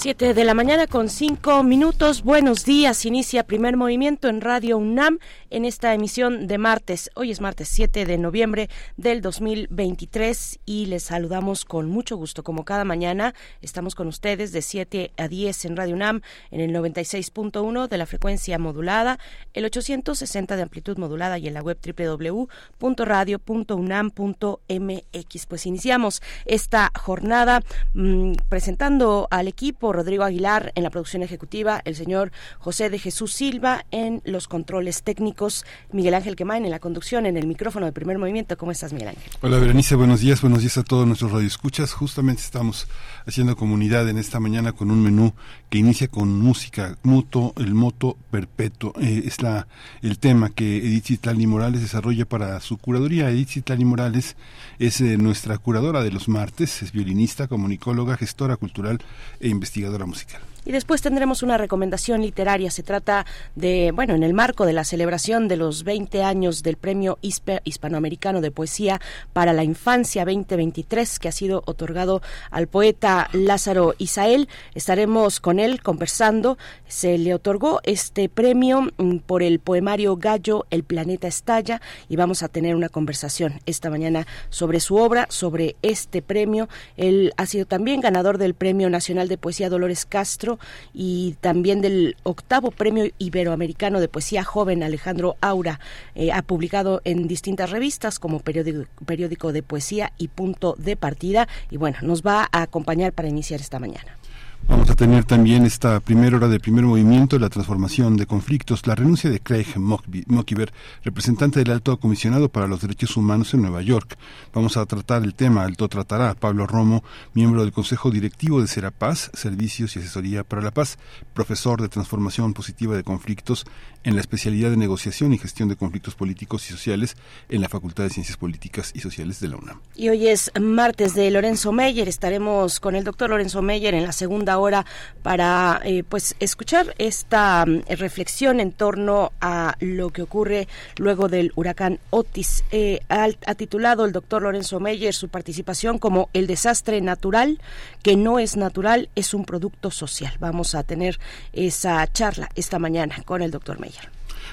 Siete de la mañana con cinco minutos. Buenos días. Inicia primer movimiento en Radio UNAM en esta emisión de martes. Hoy es martes 7 de noviembre del 2023 y les saludamos con mucho gusto. Como cada mañana, estamos con ustedes de 7 a 10 en Radio UNAM en el 96.1 de la frecuencia modulada, el 860 de amplitud modulada y en la web www.radio.unam.mx. Pues iniciamos esta jornada mmm, presentando al equipo Rodrigo Aguilar en la producción ejecutiva, el señor José de Jesús Silva en los controles técnicos, Miguel Ángel Quemain en la conducción, en el micrófono de primer movimiento. ¿Cómo estás, Miguel Ángel? Hola, Berenice, buenos días, buenos días a todos nuestros radioescuchas. Justamente estamos haciendo comunidad en esta mañana con un menú que inicia con música, muto, el moto perpetuo. Eh, es la, el tema que Edith Citlali Morales desarrolla para su curaduría. Edith Citlali Morales es eh, nuestra curadora de los martes, es violinista, comunicóloga, gestora cultural e investigadora musical. Y después tendremos una recomendación literaria. Se trata de, bueno, en el marco de la celebración de los 20 años del Premio Hispanoamericano de Poesía para la Infancia 2023, que ha sido otorgado al poeta Lázaro Isael. Estaremos con él conversando. Se le otorgó este premio mm, por el poemario Gallo, El planeta estalla, y vamos a tener una conversación esta mañana sobre su obra, sobre este premio. Él ha sido también ganador del Premio Nacional de Poesía Dolores Castro y también del octavo Premio Iberoamericano de Poesía Joven Alejandro Aura. Eh, ha publicado en distintas revistas como periódico, periódico de Poesía y Punto de Partida. Y bueno, nos va a acompañar para iniciar esta mañana. Vamos a tener también esta primera hora de primer movimiento, la transformación de conflictos, la renuncia de Craig Mockiver, representante del Alto Comisionado para los Derechos Humanos en Nueva York. Vamos a tratar el tema, Alto tratará Pablo Romo, miembro del Consejo Directivo de Serapaz, Servicios y Asesoría para la Paz, profesor de Transformación Positiva de Conflictos en la especialidad de Negociación y Gestión de Conflictos Políticos y Sociales en la Facultad de Ciencias Políticas y Sociales de la UNAM. Y hoy es martes de Lorenzo Meyer, estaremos con el doctor Lorenzo Meyer en la segunda hora para eh, pues escuchar esta um, reflexión en torno a lo que ocurre luego del huracán Otis. Eh, ha, titulado el doctor Lorenzo Meyer su participación como el desastre natural que no es natural es un producto social. Vamos a tener esa charla esta mañana con el doctor Meyer.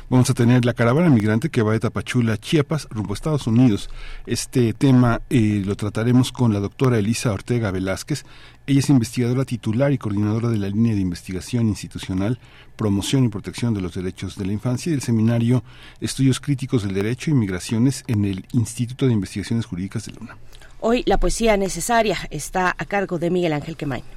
Vamos a tener la caravana migrante que va de Tapachula, Chiapas, rumbo a Estados Unidos. Este tema eh, lo trataremos con la doctora Elisa Ortega Velázquez. Ella es investigadora titular y coordinadora de la línea de investigación institucional, promoción y protección de los derechos de la infancia y del seminario Estudios Críticos del Derecho y Migraciones en el Instituto de Investigaciones Jurídicas de Luna. Hoy la poesía necesaria está a cargo de Miguel Ángel Quemain.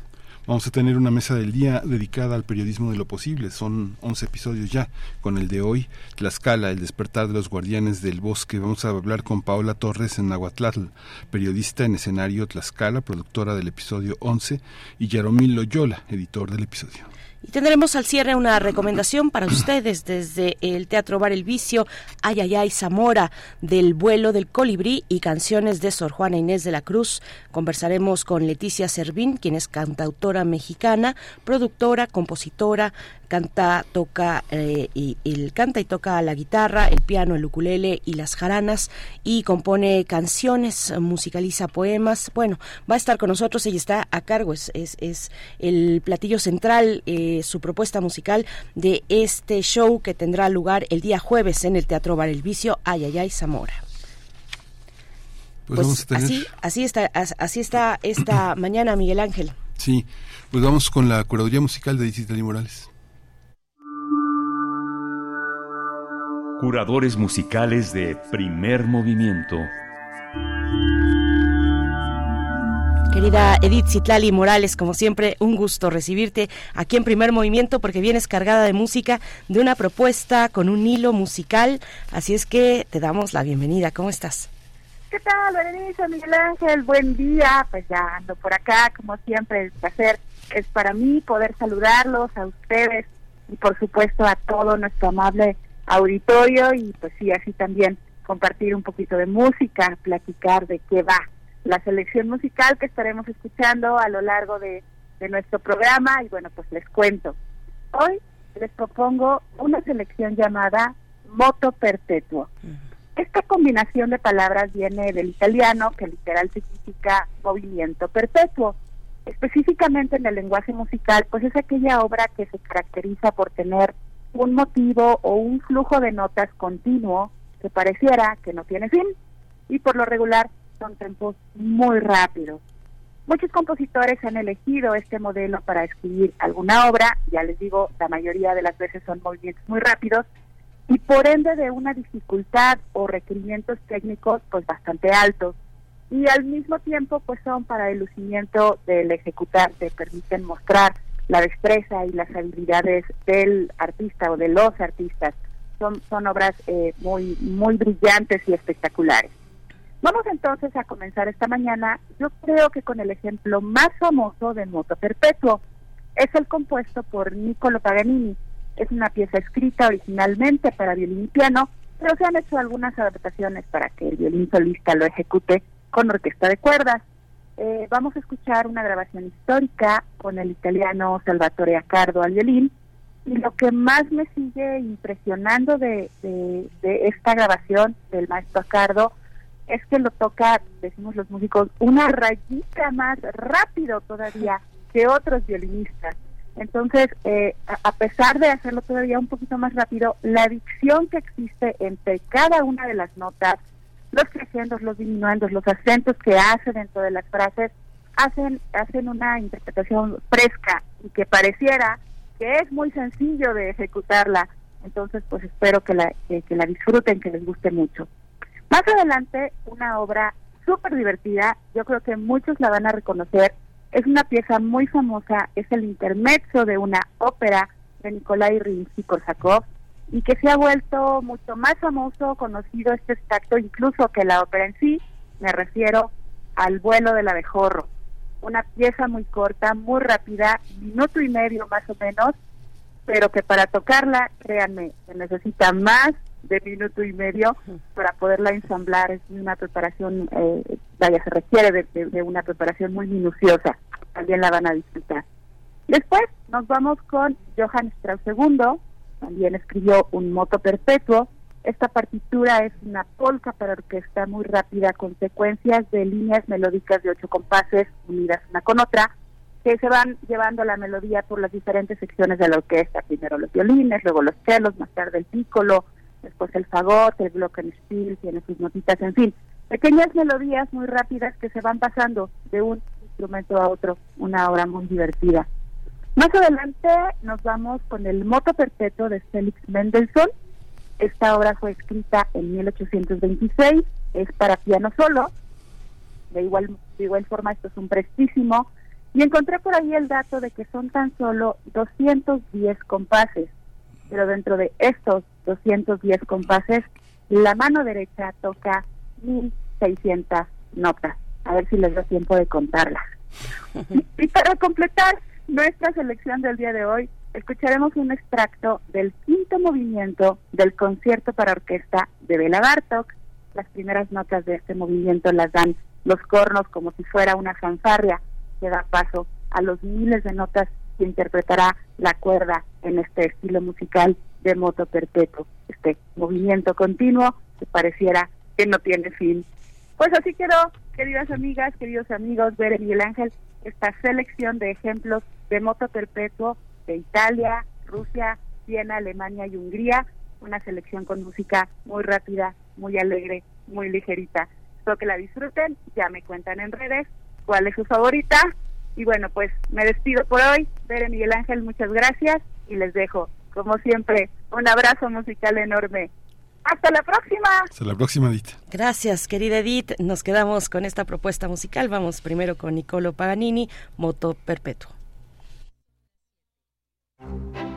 Vamos a tener una mesa del día dedicada al periodismo de lo posible. Son 11 episodios ya. Con el de hoy, Tlaxcala, el despertar de los guardianes del bosque. Vamos a hablar con Paola Torres en Nahuatlatl, periodista en escenario Tlaxcala, productora del episodio 11, y Yaromil Loyola, editor del episodio. Y tendremos al cierre una recomendación para ustedes desde el Teatro Bar El Vicio, Ay, ay, ay, Zamora, del vuelo del colibrí y canciones de Sor Juana Inés de la Cruz. Conversaremos con Leticia Servín, quien es cantautora mexicana, productora, compositora, canta, toca eh, y, y, canta y toca la guitarra, el piano, el ukulele y las jaranas y compone canciones, musicaliza poemas. Bueno, va a estar con nosotros, ella está a cargo, es, es, es el platillo central, eh, su propuesta musical de este show que tendrá lugar el día jueves en el Teatro Bar El Vicio, Ayayay, Zamora. Pues, Pues, tener... así, así está, así está esta mañana, Miguel Ángel. Sí, pues vamos con la curaduría musical de Isitali Morales. Curadores musicales de primer movimiento. Querida Edith Citlali Morales, como siempre, un gusto recibirte aquí en Primer Movimiento porque vienes cargada de música, de una propuesta con un hilo musical. Así es que te damos la bienvenida. ¿Cómo estás? ¿Qué tal, Berenice, Miguel Ángel? Buen día. Pues ya ando por acá, como siempre, el placer es para mí poder saludarlos a ustedes y por supuesto a todo nuestro amable auditorio y pues sí, así también compartir un poquito de música, platicar de qué va la selección musical que estaremos escuchando a lo largo de, de nuestro programa y bueno, pues les cuento. Hoy les propongo una selección llamada Moto Perpetuo. Esta combinación de palabras viene del italiano, que literal significa movimiento perpetuo. Específicamente en el lenguaje musical, pues es aquella obra que se caracteriza por tener un motivo o un flujo de notas continuo que pareciera que no tiene fin y por lo regular son tempos muy rápidos. Muchos compositores han elegido este modelo para escribir alguna obra, ya les digo, la mayoría de las veces son movimientos muy rápidos y por ende de una dificultad o requerimientos técnicos pues bastante altos y al mismo tiempo pues son para el lucimiento del ejecutante, permiten mostrar la destreza y las habilidades del artista o de los artistas. Son, son obras eh, muy, muy brillantes y espectaculares. Vamos entonces a comenzar esta mañana, yo creo que con el ejemplo más famoso de Moto Perpetuo. Es el compuesto por Niccolo Paganini, es una pieza escrita originalmente para violín y piano, pero se han hecho algunas adaptaciones para que el violín solista lo ejecute con orquesta de cuerdas. Eh, vamos a escuchar una grabación histórica con el italiano Salvatore Accardo al violín. Y lo que más me sigue impresionando de, de esta grabación del maestro Accardo es que lo toca, decimos los músicos, una rayita más rápido todavía que otros violinistas. Entonces, eh, a pesar de hacerlo todavía un poquito más rápido, la dicción que existe entre cada una de las notas, los creciendos, los diminuendos, los acentos que hace dentro de las frases, hacen, hacen una interpretación fresca y que pareciera que es muy sencillo de ejecutarla. Entonces, pues espero que la, que la disfruten, que les guste mucho. Más adelante, una obra súper divertida, yo creo que muchos la van a reconocer, es una pieza muy famosa, es el intermezzo de una ópera de Nikolai Rimsky-Korsakov y que se ha vuelto mucho más famoso, conocido este espectáculo incluso que la ópera en sí, me refiero al vuelo del abejorro. Una pieza muy corta, muy rápida, minuto y medio más o menos, pero que para tocarla, créanme, se necesita más de minuto y medio para poderla ensamblar. Es una preparación, eh, vaya, se requiere de, una preparación muy minuciosa. También la van a disfrutar. Después nos vamos con Johann Strauss II, también escribió un moto perpetuo. Esta partitura es una polka para orquesta muy rápida con secuencias de líneas melódicas de ocho compases unidas una con otra que se van llevando la melodía por las diferentes secciones de la orquesta, primero los violines, luego los celos, más tarde el pícolo, después el fagot, el glockenspiel, tiene sus notitas, en fin, pequeñas melodías muy rápidas que se van pasando de un instrumento a otro, una obra muy divertida. Más adelante nos vamos con el Moto Perpetuo de Félix Mendelssohn. Esta obra fue escrita en 1826, es para piano solo. De igual, de igual forma, esto es un prestísimo. Y encontré por ahí el dato de que son tan solo 210 compases pero dentro de estos 210 compases, la mano derecha toca 1600 notas. A ver si les da tiempo de contarlas. y para completar nuestra selección del día de hoy, escucharemos un extracto del quinto movimiento del concierto para orquesta de Bela Bartok. Las primeras notas de este movimiento las dan los cornos como si fuera una fanfarria que da paso a los miles de notas que interpretará la cuerda en este estilo musical de moto perpetuo, este movimiento continuo que pareciera que no tiene fin. Pues así quedó, queridas amigas, queridos amigos, ver Miguel Ángel esta selección de ejemplos de moto perpetuo de Italia, Rusia, Viena, Alemania y Hungría, una selección con música muy rápida, muy alegre, muy ligerita. Espero que la disfruten, ya me cuentan en redes cuál es su favorita y bueno, pues me despido por hoy. Bere Miguel Ángel, muchas gracias y les dejo, como siempre, un abrazo musical enorme. Hasta la próxima. Hasta la próxima, Edith. Gracias, querida Edith. Nos quedamos con esta propuesta musical. Vamos primero con Nicolo Paganini, Moto Perpetuo. Thank you.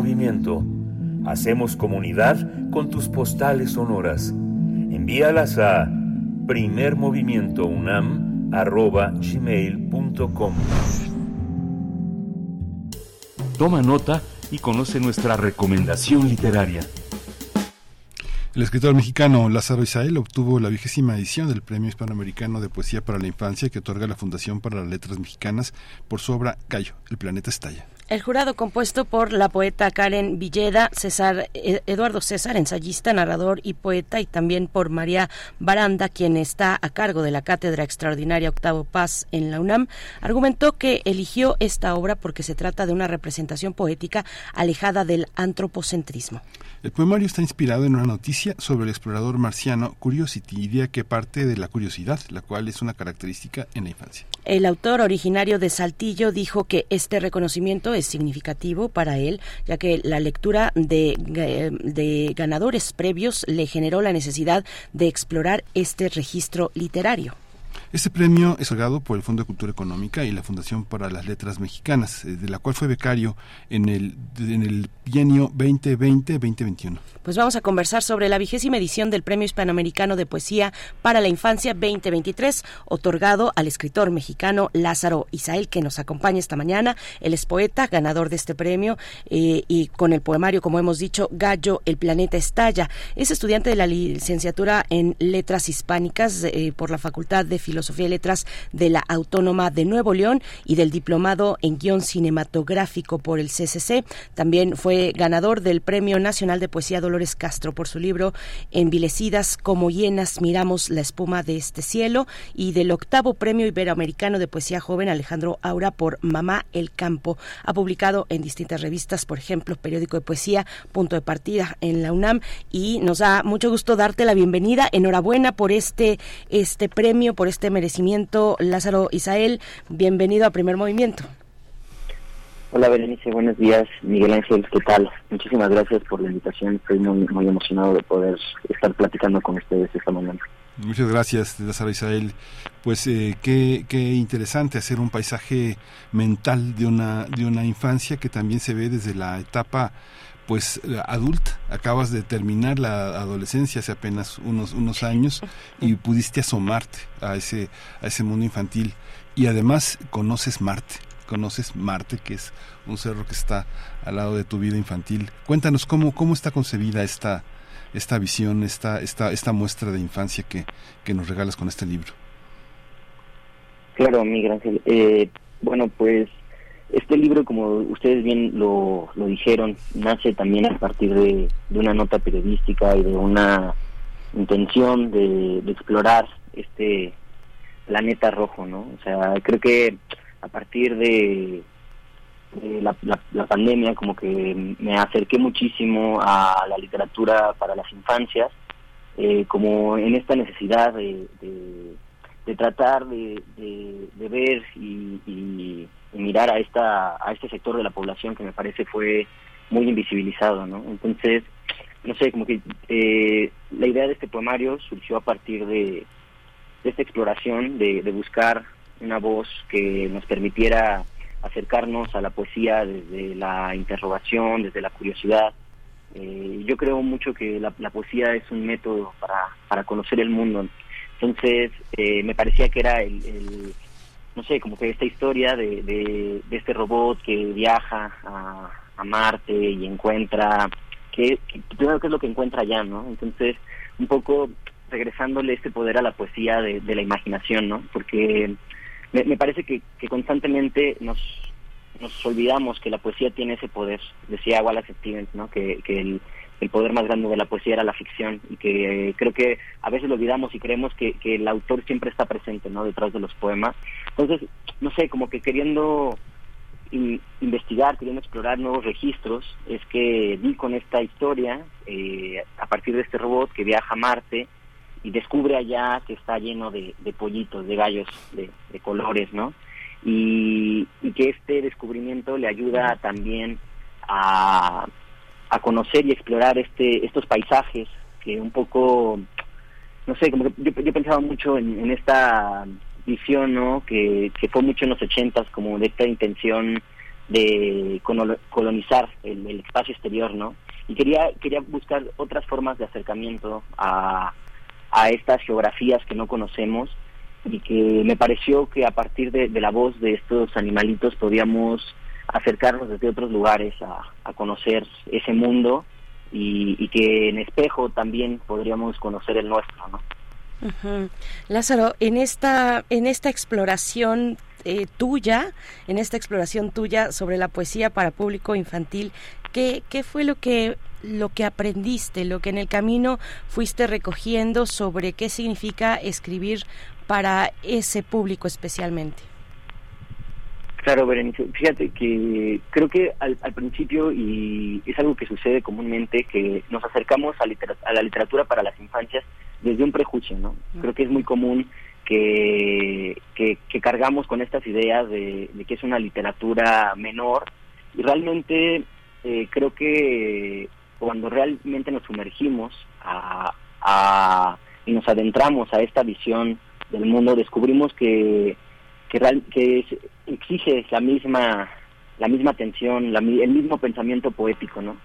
Movimiento. Hacemos comunidad con tus postales sonoras. Envíalas a primermovimientounam.gmail.com Toma nota y conoce nuestra recomendación literaria. El escritor mexicano Lázaro Isael obtuvo la vigésima edición del Premio Hispanoamericano de Poesía para la Infancia que otorga la Fundación para las Letras Mexicanas por su obra Gallo, El planeta estalla. El jurado compuesto por la poeta Karen Villeda, César eh, Eduardo César, ensayista, narrador y poeta, y también por María Baranda, quien está a cargo de la Cátedra Extraordinaria Octavo Paz en la UNAM, argumentó que eligió esta obra porque se trata de una representación poética alejada del antropocentrismo. El poemario está inspirado en una noticia sobre el explorador marciano Curiosity, idea que parte de la curiosidad, la cual es una característica en la infancia. El autor originario de Saltillo dijo que este reconocimiento es significativo para él, ya que la lectura de, de ganadores previos le generó la necesidad de explorar este registro literario. Este premio es otorgado por el Fondo de Cultura Económica y la Fundación para las Letras Mexicanas, eh, de la cual fue becario en el, en el bienio 2020-2021. Pues vamos a conversar sobre la vigésima edición del Premio Hispanoamericano de Poesía para la Infancia 2023, otorgado al escritor mexicano Lázaro Isael, que nos acompaña esta mañana. Él es poeta, ganador de este premio, eh, y con el poemario, como hemos dicho, Gallo, el planeta estalla. Es estudiante de la licenciatura en Letras Hispánicas eh, por la Facultad de Filosofía Filosofía y Letras de la Autónoma de Nuevo León y del Diplomado en Guión Cinematográfico por el CCC. También fue ganador del Premio Nacional de Poesía Dolores Castro por su libro Envilecidas como hienas miramos la espuma de este cielo y del octavo Premio Iberoamericano de Poesía Joven Alejandro Aura por Mamá el Campo. Ha publicado en distintas revistas, por ejemplo, Periódico de Poesía, Punto de Partida en la UNAM y nos da mucho gusto darte la bienvenida. Enhorabuena por este, este premio, por este merecimiento. Lázaro Isael, bienvenido a Primer Movimiento. Hola Berenice, buenos días. Miguel Ángel, ¿qué tal? Muchísimas gracias por la invitación. Estoy muy, muy emocionado de poder estar platicando con ustedes esta mañana. Muchas gracias, Lázaro Isael. Pues eh, qué, qué interesante hacer un paisaje mental de una, de una infancia que también se ve desde la etapa pues adulta, acabas de terminar la adolescencia hace apenas unos unos años y pudiste asomarte a ese a ese mundo infantil y además conoces Marte, conoces Marte que es un cerro que está al lado de tu vida infantil. Cuéntanos cómo cómo está concebida esta esta visión, esta esta esta muestra de infancia que que nos regalas con este libro. Claro, Miguel Ángel. Eh, bueno, pues este libro, como ustedes bien lo, lo dijeron, nace también a partir de, una nota periodística y de una intención de, explorar este planeta rojo, ¿no? O sea, creo que a partir de, la, la, pandemia como que me acerqué muchísimo a la literatura para las infancias, eh, como en esta necesidad de, de, tratar de, de, ver y mirar a esta a este sector de la población que me parece fue muy invisibilizado no entonces no sé como que eh, la idea de este poemario surgió a partir de, esta exploración de, buscar una voz que nos permitiera acercarnos a la poesía desde la interrogación desde la curiosidad. Eh, yo creo mucho que la, poesía es un método para, para conocer el mundo. Entonces eh, me parecía que era el no sé, como que esta historia de, de, este robot que viaja a, a Marte y encuentra, que, primero qué es lo que encuentra allá, ¿no? Entonces, un poco regresándole este poder a la poesía de, la imaginación, ¿no? Porque me, parece que, constantemente nos, nos olvidamos que la poesía tiene ese poder. Decía Wallace Stevens, ¿no? que, que el, el poder más grande de la poesía era la ficción y que creo que a veces lo olvidamos y creemos que, que el autor siempre está presente no detrás de los poemas. Entonces no sé como que queriendo investigar queriendo explorar nuevos registros es que vi con esta historia eh, a partir de este robot que viaja a Marte y descubre allá que está lleno de, pollitos de gallos de, de colores no y, y que este descubrimiento le ayuda también a a conocer y explorar este estos paisajes que un poco no sé como que yo, pensaba mucho en, esta visión no que, que fue mucho en los ochentas como de esta intención de colonizar el, espacio exterior no y quería quería buscar otras formas de acercamiento a a estas geografías que no conocemos y que me pareció que a partir de, de la voz de estos animalitos podíamos acercarnos desde otros lugares a, conocer ese mundo y, que en espejo también podríamos conocer el nuestro, ¿no? Lázaro, en esta en esta exploración eh, tuya, en esta exploración tuya sobre la poesía para público infantil, ¿qué, qué fue lo que lo que aprendiste, lo que en el camino fuiste recogiendo sobre qué significa escribir para ese público especialmente? Claro, Berenice, fíjate que creo que al, principio, y es algo que sucede comúnmente, que nos acercamos a, a, la literatura para las infancias desde un prejuicio, ¿no? Creo que es muy común que, que, cargamos con estas ideas de, que es una literatura menor, y realmente eh, creo que cuando realmente nos sumergimos a, a, y nos adentramos a esta visión del mundo, descubrimos que que, que exige la misma la misma atención, el mismo pensamiento poético, ¿no?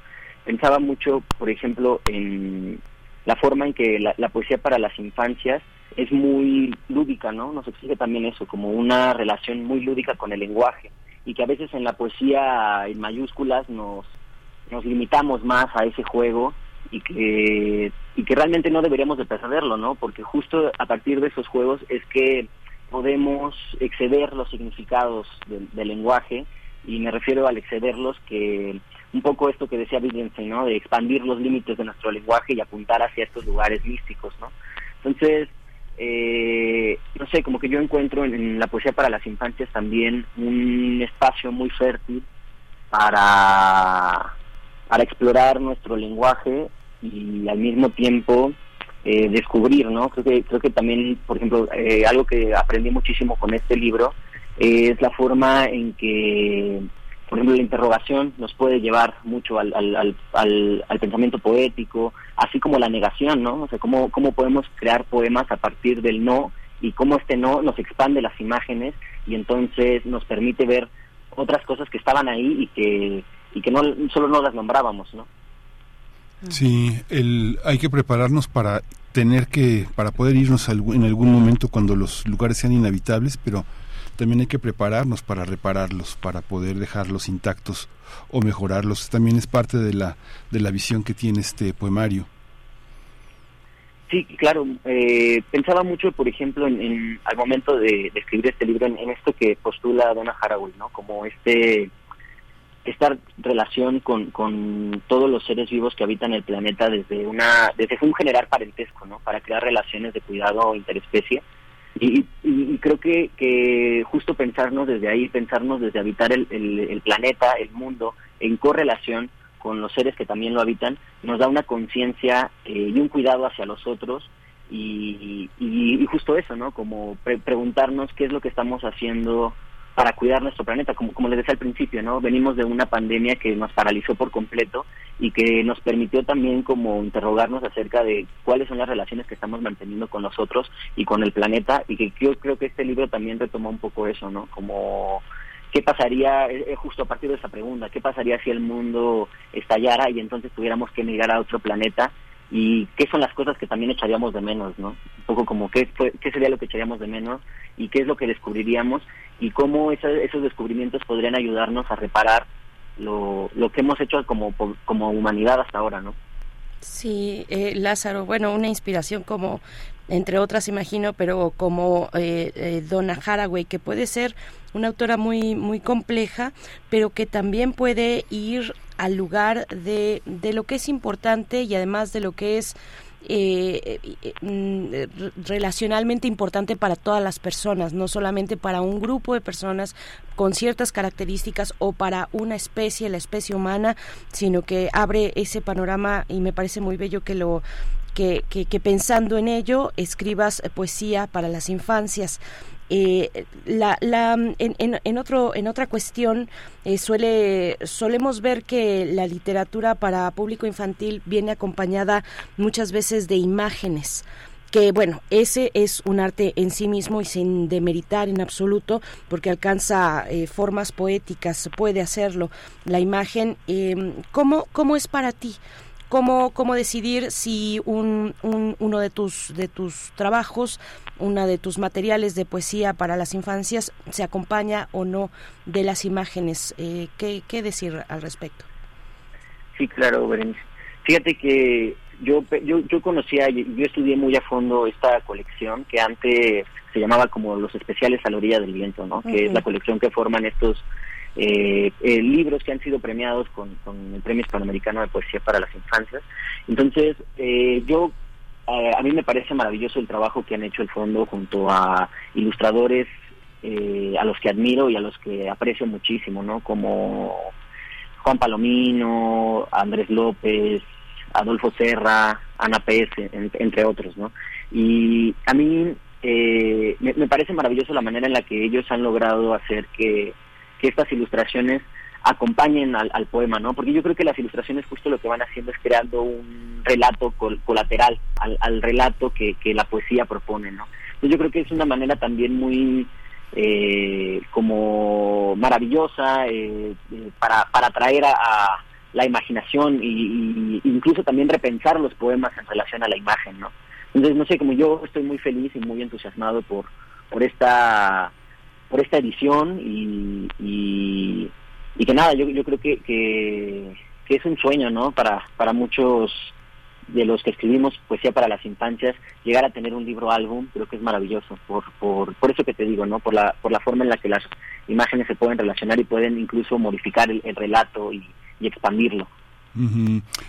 Pensaba mucho, por ejemplo, en la forma en que la, poesía para las infancias es muy lúdica, ¿no? Nos exige también eso, como una relación muy lúdica con el lenguaje y que a veces en la poesía en mayúsculas nos, nos limitamos más a ese juego y que, y que realmente no deberíamos de perderlo, ¿no? Porque justo a partir de esos juegos es que podemos exceder los significados del, lenguaje y me refiero al excederlos que un poco esto que decía Wittgenstein, ¿no? De expandir los límites de nuestro lenguaje y apuntar hacia estos lugares místicos, ¿no? Entonces, eh, no sé, como que yo encuentro en, la poesía para las infancias también un espacio muy fértil para, para explorar nuestro lenguaje y al mismo tiempo eh, descubrir, ¿no? Creo que, creo que también, por ejemplo, eh, algo que aprendí muchísimo con este libro es la forma en que, por ejemplo, la interrogación nos puede llevar mucho al, al, al, pensamiento poético, así como la negación, ¿no? O sea, cómo, cómo podemos crear poemas a partir del no y cómo este no nos expande las imágenes y entonces nos permite ver otras cosas que estaban ahí y que, y que no solo no las nombrábamos, ¿no? Sí, el, hay que prepararnos para tener que, para poder irnos en algún momento cuando los lugares sean inhabitables, pero también hay que prepararnos para repararlos, para poder dejarlos intactos o mejorarlos. También es parte de la, de la visión que tiene este poemario. Sí, claro. Eh, pensaba mucho, por ejemplo, en, al momento de, escribir este libro, en, esto que postula Donna Haraway, ¿no? Como este esta relación con, con todos los seres vivos que habitan el planeta desde una desde un generar parentesco no para crear relaciones de cuidado interespecie. Y, y, creo que, que justo pensarnos desde ahí pensarnos desde habitar el, el, planeta el mundo en correlación con los seres que también lo habitan nos da una conciencia eh, y un cuidado hacia los otros. Y, y, justo eso no como preguntarnos qué es lo que estamos haciendo para cuidar nuestro planeta, como, como les decía al principio, ¿no? Venimos de una pandemia que nos paralizó por completo y que nos permitió también como interrogarnos acerca de cuáles son las relaciones que estamos manteniendo con nosotros y con el planeta y que yo creo que este libro también retomó un poco eso, ¿no? Como qué pasaría, eh, eh, justo a partir de esa pregunta, qué pasaría si el mundo estallara y entonces tuviéramos que emigrar a otro planeta y qué son las cosas que también echaríamos de menos, ¿no? Un poco como qué, qué sería lo que echaríamos de menos y qué es lo que descubriríamos y cómo esos descubrimientos podrían ayudarnos a reparar lo, lo que hemos hecho como, como humanidad hasta ahora, ¿no? Sí, eh, Lázaro, bueno, una inspiración como entre otras imagino, pero como eh, eh, Donna Haraway, que puede ser una autora muy, muy compleja, pero que también puede ir al lugar de, de lo que es importante y además de lo que es eh, mm, relacionalmente importante para todas las personas, no solamente para un grupo de personas con ciertas características o para una especie, la especie humana, sino que abre ese panorama y me parece muy bello que lo que, pensando en ello escribas poesía para las infancias. Eh, la, la, en, en, otro, en otra cuestión, eh, suele, solemos ver que la literatura para público infantil viene acompañada muchas veces de imágenes que bueno, ese es un arte en sí mismo y sin demeritar en absoluto, porque alcanza eh, formas poéticas, puede hacerlo. La imagen, eh, ¿cómo, ¿cómo es para ti? Cómo, cómo decidir si un, uno de tus, de tus trabajos, una de tus materiales de poesía para las infancias se acompaña o no de las imágenes. Eh, ¿qué, ¿Qué decir al respecto? Sí, claro, Berenice. Fíjate que yo, yo, yo conocía, yo estudié muy a fondo esta colección que antes se llamaba como los especiales a la orilla del viento, ¿no? Que es la colección que forman estos eh, eh, libros que han sido premiados con, el Premio Hispanoamericano de Poesía para las Infancias. Entonces, eh, yo, eh, a mí me parece maravilloso el trabajo que han hecho el fondo junto a ilustradores a los que admiro y a los que aprecio muchísimo, ¿no? Como Juan Palomino, Andrés López, Adolfo Serra, Ana Pérez, entre otros, ¿no? Y a mí me, parece maravilloso la manera en la que ellos han logrado hacer que que estas ilustraciones acompañen al, poema, ¿no? Porque yo creo que las ilustraciones justo lo que van haciendo es creando un relato colateral al, relato que, la poesía propone, ¿no? Entonces yo creo que es una manera también muy eh, como maravillosa eh, eh, para, para atraer a, la imaginación y, incluso también repensar los poemas en relación a la imagen, ¿no? Entonces, no sé, como yo estoy muy feliz y muy entusiasmado por, por esta por esta edición y, y, que nada, yo, yo creo que, que, es un sueño, ¿no? Para, para muchos de los que escribimos poesía para las infancias, llegar a tener un libro álbum, creo que es maravilloso, por, por, por eso que te digo, ¿no? Por la, por la forma en la que las imágenes se pueden relacionar y pueden incluso modificar el, relato y, y expandirlo.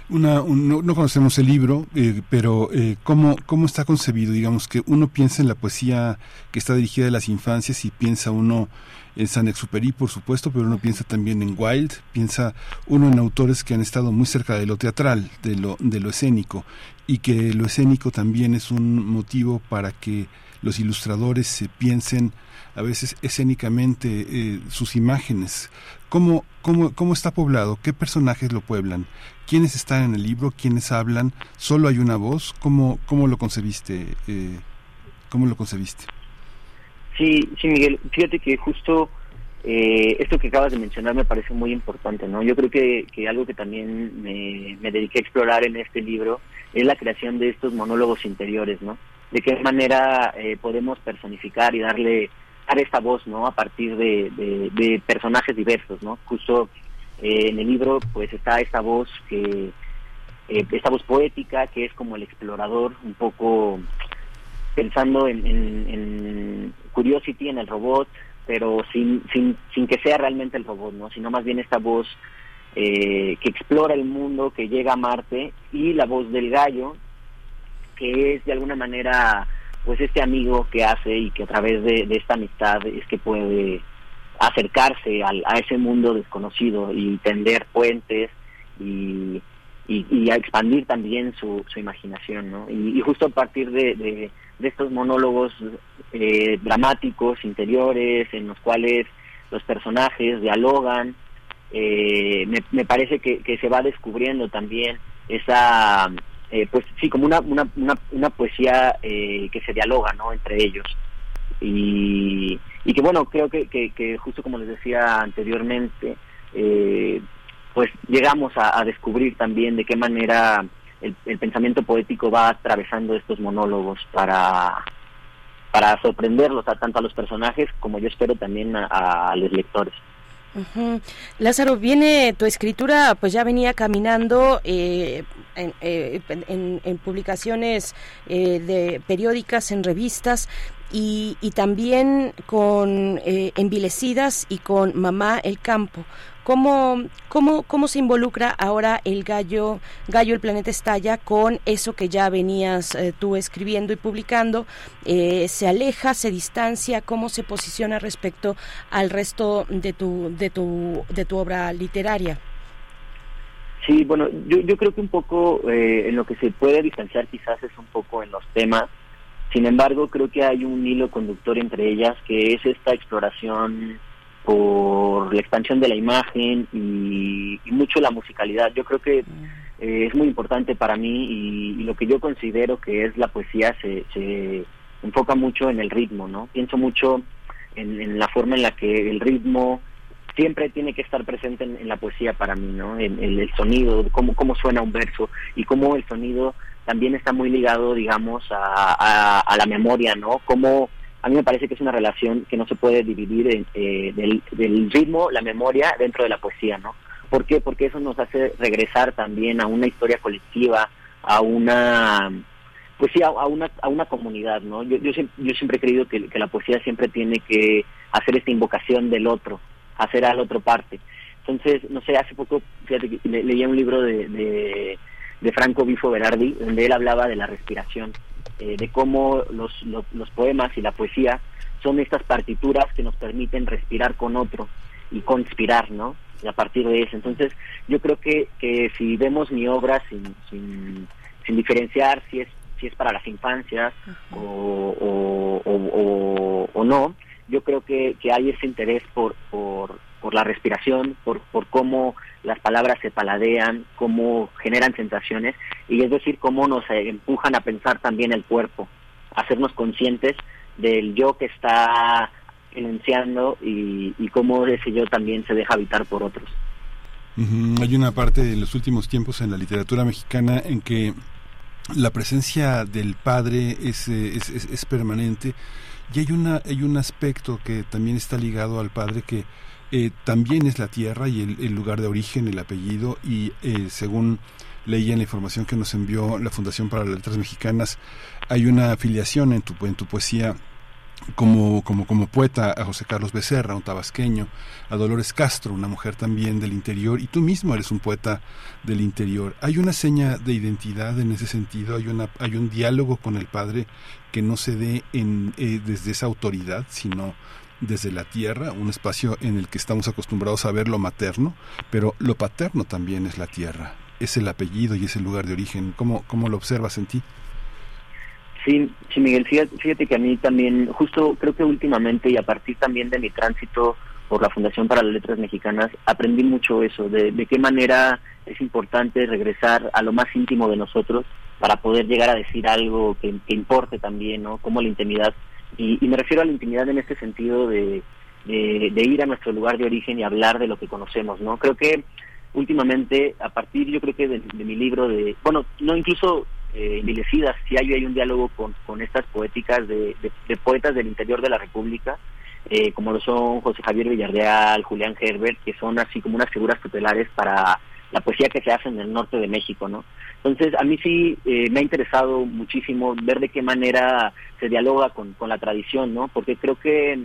Una, no, conocemos el libro, eh, pero eh, ¿cómo, ¿cómo está concebido? Digamos que uno piensa en la poesía que está dirigida a las infancias y piensa uno en Saint-Exupéry, por supuesto, pero uno piensa también en Wilde, piensa uno en autores que han estado muy cerca de lo teatral, de lo, de lo escénico, y que lo escénico también es un motivo para que los ilustradores se piensen a veces escénicamente eh, sus imágenes. ¿Cómo, cómo, ¿Cómo está poblado? ¿Qué personajes lo pueblan? ¿Quiénes están en el libro? ¿Quiénes hablan? ¿Solo hay una voz? ¿Cómo, cómo lo concebiste? Eh, ¿Cómo lo concebiste? Sí, sí, Miguel. Fíjate que justo eh, esto que acabas de mencionar me parece muy importante, ¿no? Yo creo que, que algo que también me, me, dediqué a explorar en este libro es la creación de estos monólogos interiores, ¿no? De qué manera eh, podemos personificar y darle esta voz, ¿no? A partir de, de, personajes diversos, ¿no? Justo eh, en el libro, pues está esta voz que, eh, esta voz poética que es como el explorador, un poco pensando en, en, Curiosity, en el robot, pero sin, sin, sin que sea realmente el robot, ¿no? Sino más bien esta voz eh, que explora el mundo, que llega a Marte, y la voz del gallo, que es de alguna manera pues este amigo que hace y que a través de, esta amistad es que puede acercarse al, a ese mundo desconocido y tender puentes y, y, a expandir también su, su imaginación, ¿no? Y, justo a partir de, de, estos monólogos eh, dramáticos, interiores, en los cuales los personajes dialogan, eh, me, me parece que, que se va descubriendo también esa eh, pues sí, como una, una, una, poesía eh, que se dialoga ¿no? entre ellos. Y, y que bueno, creo que, que, justo como les decía anteriormente, eh, pues llegamos a, descubrir también de qué manera el, pensamiento poético va atravesando estos monólogos para, para sorprenderlos a tanto a los personajes como yo espero también a los lectores. Lázaro, viene tu escritura, pues ya venía caminando eh, en, publicaciones de periódicas, en revistas, y, también con Envilecidas y con Mamá el Campo. ¿Cómo, cómo, ¿Cómo se involucra ahora el gallo, gallo el planeta estalla con eso que ya venías eh, tú escribiendo y publicando? Eh, ¿Se aleja, se distancia? ¿Cómo se posiciona respecto al resto de tu, de tu, de tu obra literaria? Sí, bueno, yo, yo creo que un poco eh, en lo que se puede distanciar quizás es un poco en los temas. Sin embargo, creo que hay un hilo conductor entre ellas que es esta exploración por la expansión de la imagen y, mucho la musicalidad. Yo creo que eh, es muy importante para mí y, lo que yo considero que es la poesía se, se enfoca mucho en el ritmo, ¿no? Pienso mucho en, la forma en la que el ritmo siempre tiene que estar presente en, la poesía para mí, ¿no? En, el sonido, cómo, cómo suena un verso y cómo el sonido también está muy ligado, digamos, a, a la memoria, ¿no? Cómo a mí me parece que es una relación que no se puede dividir eh, del, ritmo, la memoria dentro de la poesía, ¿no? ¿Por qué? Porque eso nos hace regresar también a una historia colectiva, a una, pues sí, a, una, a una comunidad, ¿no? Yo, yo, yo siempre he creído que, la poesía siempre tiene que hacer esta invocación del otro, hacer al otro parte. Entonces, no sé, hace poco, fíjate, leía un libro de, de, de Franco Bifo Berardi, donde él hablaba de la respiración eh, de cómo los, los, poemas y la poesía son estas partituras que nos permiten respirar con otro y conspirar, ¿no? Y a partir de eso. Entonces, yo creo que, que si vemos mi obra sin, sin, sin diferenciar si es si es para las infancias o, o, o, no, yo creo que, que hay ese interés por, por, por la respiración, por, por cómo las palabras se paladean, cómo generan sensaciones y es decir, cómo nos eh, empujan a pensar también el cuerpo, hacernos conscientes del yo que está enunciando y, y cómo ese yo también se deja habitar por otros. Hay una parte en los últimos tiempos en la literatura mexicana en que la presencia del padre es, eh, es, es, permanente y hay, una, hay un aspecto que también está ligado al padre que eh, también es la tierra y el, lugar de origen, el apellido y eh, según leí en la información que nos envió la Fundación para las Letras Mexicanas, hay una afiliación en tu, en tu poesía como, como, como poeta a José Carlos Becerra, un tabasqueño, a Dolores Castro, una mujer también del interior, y tú mismo eres un poeta del interior. Hay una seña de identidad en ese sentido, hay, una, hay un diálogo con el padre que no se dé en, eh, desde esa autoridad, sino desde la tierra, un espacio en el que estamos acostumbrados a ver lo materno, pero lo paterno también es la tierra, es el apellido y es el lugar de origen. ¿Cómo, cómo lo observas en ti? Sí, sí, Miguel, fíjate, que a mí también, justo creo que últimamente y a partir también de mi tránsito por la Fundación para las Letras Mexicanas, aprendí mucho eso, de, de qué manera es importante regresar a lo más íntimo de nosotros para poder llegar a decir algo que, que importe también, ¿no? Cómo la intimidad y, me refiero a la intimidad en este sentido de, de, ir a nuestro lugar de origen y hablar de lo que conocemos, ¿no? Creo que últimamente, a partir yo creo que de, mi libro de, bueno, no incluso eh, si hay, un diálogo con, con estas poéticas de, de, poetas del interior de la República, eh, como lo son José Javier Villarreal, Julián Herbert, que son así como unas figuras tutelares para la poesía que se hace en el norte de México, ¿no? Entonces, a mí sí eh, me ha interesado muchísimo ver de qué manera se dialoga con, con la tradición, ¿no? Porque creo que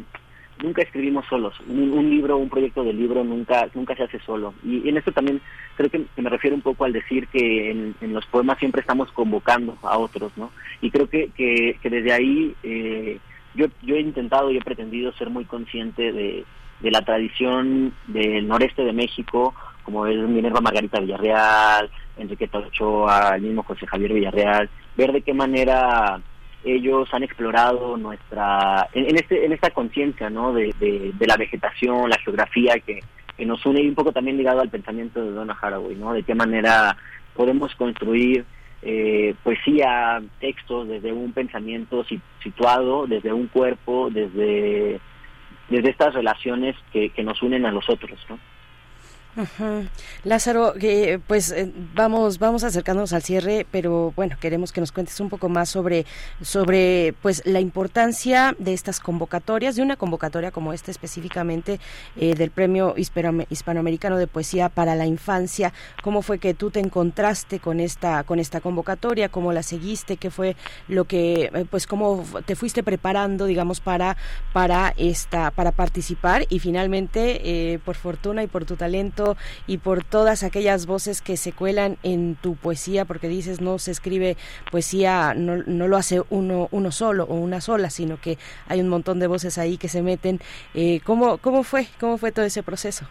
nunca escribimos solos. Un, libro, un proyecto de libro nunca nunca se hace solo. Y, en esto también creo que, me refiero un poco al decir que en, los poemas siempre estamos convocando a otros, ¿no? Y creo que, que, desde ahí eh, yo, yo he intentado y he pretendido ser muy consciente de, de la tradición del noreste de México, como es Minerva Margarita Villarreal, Enriqueta Ochoa, el mismo José Javier Villarreal, ver de qué manera ellos han explorado nuestra, en, este, en esta conciencia, ¿no? De, la vegetación, la geografía que, nos une y un poco también ligado al pensamiento de Donna Haraway, ¿no? De qué manera podemos construir eh, poesía, textos desde un pensamiento situado, desde un cuerpo, desde, desde estas relaciones que nos unen a los otros, ¿no? Lázaro, pues eh, vamos vamos acercándonos al cierre, pero bueno, queremos que nos cuentes un poco más sobre sobre pues la importancia de estas convocatorias, de una convocatoria como esta específicamente eh, del Premio Hispanoamericano de Poesía para la Infancia. ¿Cómo fue que tú te encontraste con esta con esta convocatoria? ¿Cómo la seguiste? ¿Qué fue lo que eh, pues cómo te fuiste preparando, digamos, para para esta para participar y finalmente por fortuna y por tu talento y por todas aquellas voces que se cuelan en tu poesía, porque dices no se escribe poesía, no, no lo hace uno, uno solo o una sola, sino que hay un montón de voces ahí que se meten. Eh, ¿cómo, ¿Cómo fue? ¿Cómo fue todo ese proceso?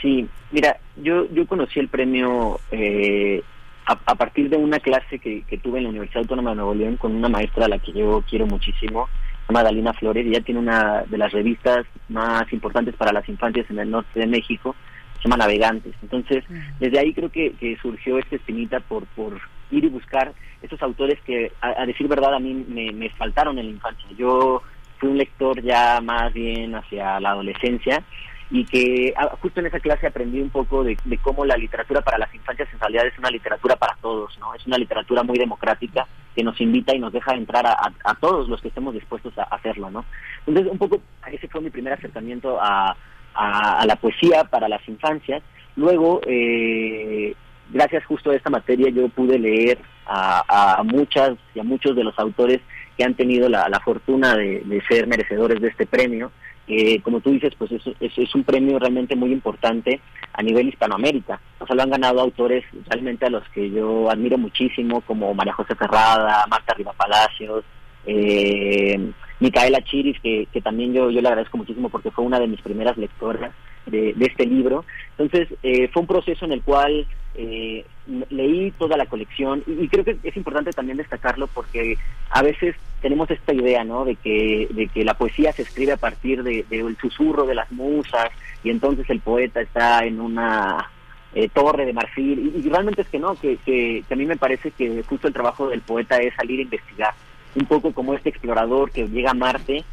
Sí, mira, yo, yo conocí el premio eh, a, partir de una clase que, que tuve en la Universidad Autónoma de Nuevo León con una maestra a la que yo quiero muchísimo, Madalina Flores, ella tiene una de las revistas más importantes para las infancias en el norte de México, se llama Navegantes. Entonces, desde ahí creo que, surgió esta espinita por, por ir y buscar esos autores que, a, decir verdad, a mí me, me faltaron en la infancia. Yo fui un lector ya más bien hacia la adolescencia y que ah, justo en esa clase aprendí un poco de, cómo la literatura para las infancias en realidad es una literatura para todos, ¿no? Es una literatura muy democrática que nos invita y nos deja entrar a, todos los que estemos dispuestos a hacerlo, ¿no? Entonces, un poco ese fue mi primer acercamiento a, la poesía para las infancias. Luego, eh, gracias justo a esta materia, yo pude leer a, muchas y a muchos de los autores que han tenido la, fortuna de ser merecedores de este premio eh, como tú dices, pues es, es, un premio realmente muy importante a nivel Hispanoamérica. O sea, lo han ganado autores realmente a los que yo admiro muchísimo, como María José Ferrada, Marta Riva Palacios, eh, Micaela Chiris, que, que también yo, yo le agradezco muchísimo porque fue una de mis primeras lectoras de, este libro. Entonces, eh, fue un proceso en el cual eh, leí toda la colección y, creo que es importante también destacarlo porque a veces tenemos esta idea, ¿no? De que, de que la poesía se escribe a partir del de, susurro de las musas y entonces el poeta está en una eh, torre de marfil y, realmente es que no, que, que, a mí me parece que justo el trabajo del poeta es salir a investigar, un poco como este explorador que llega a Marte.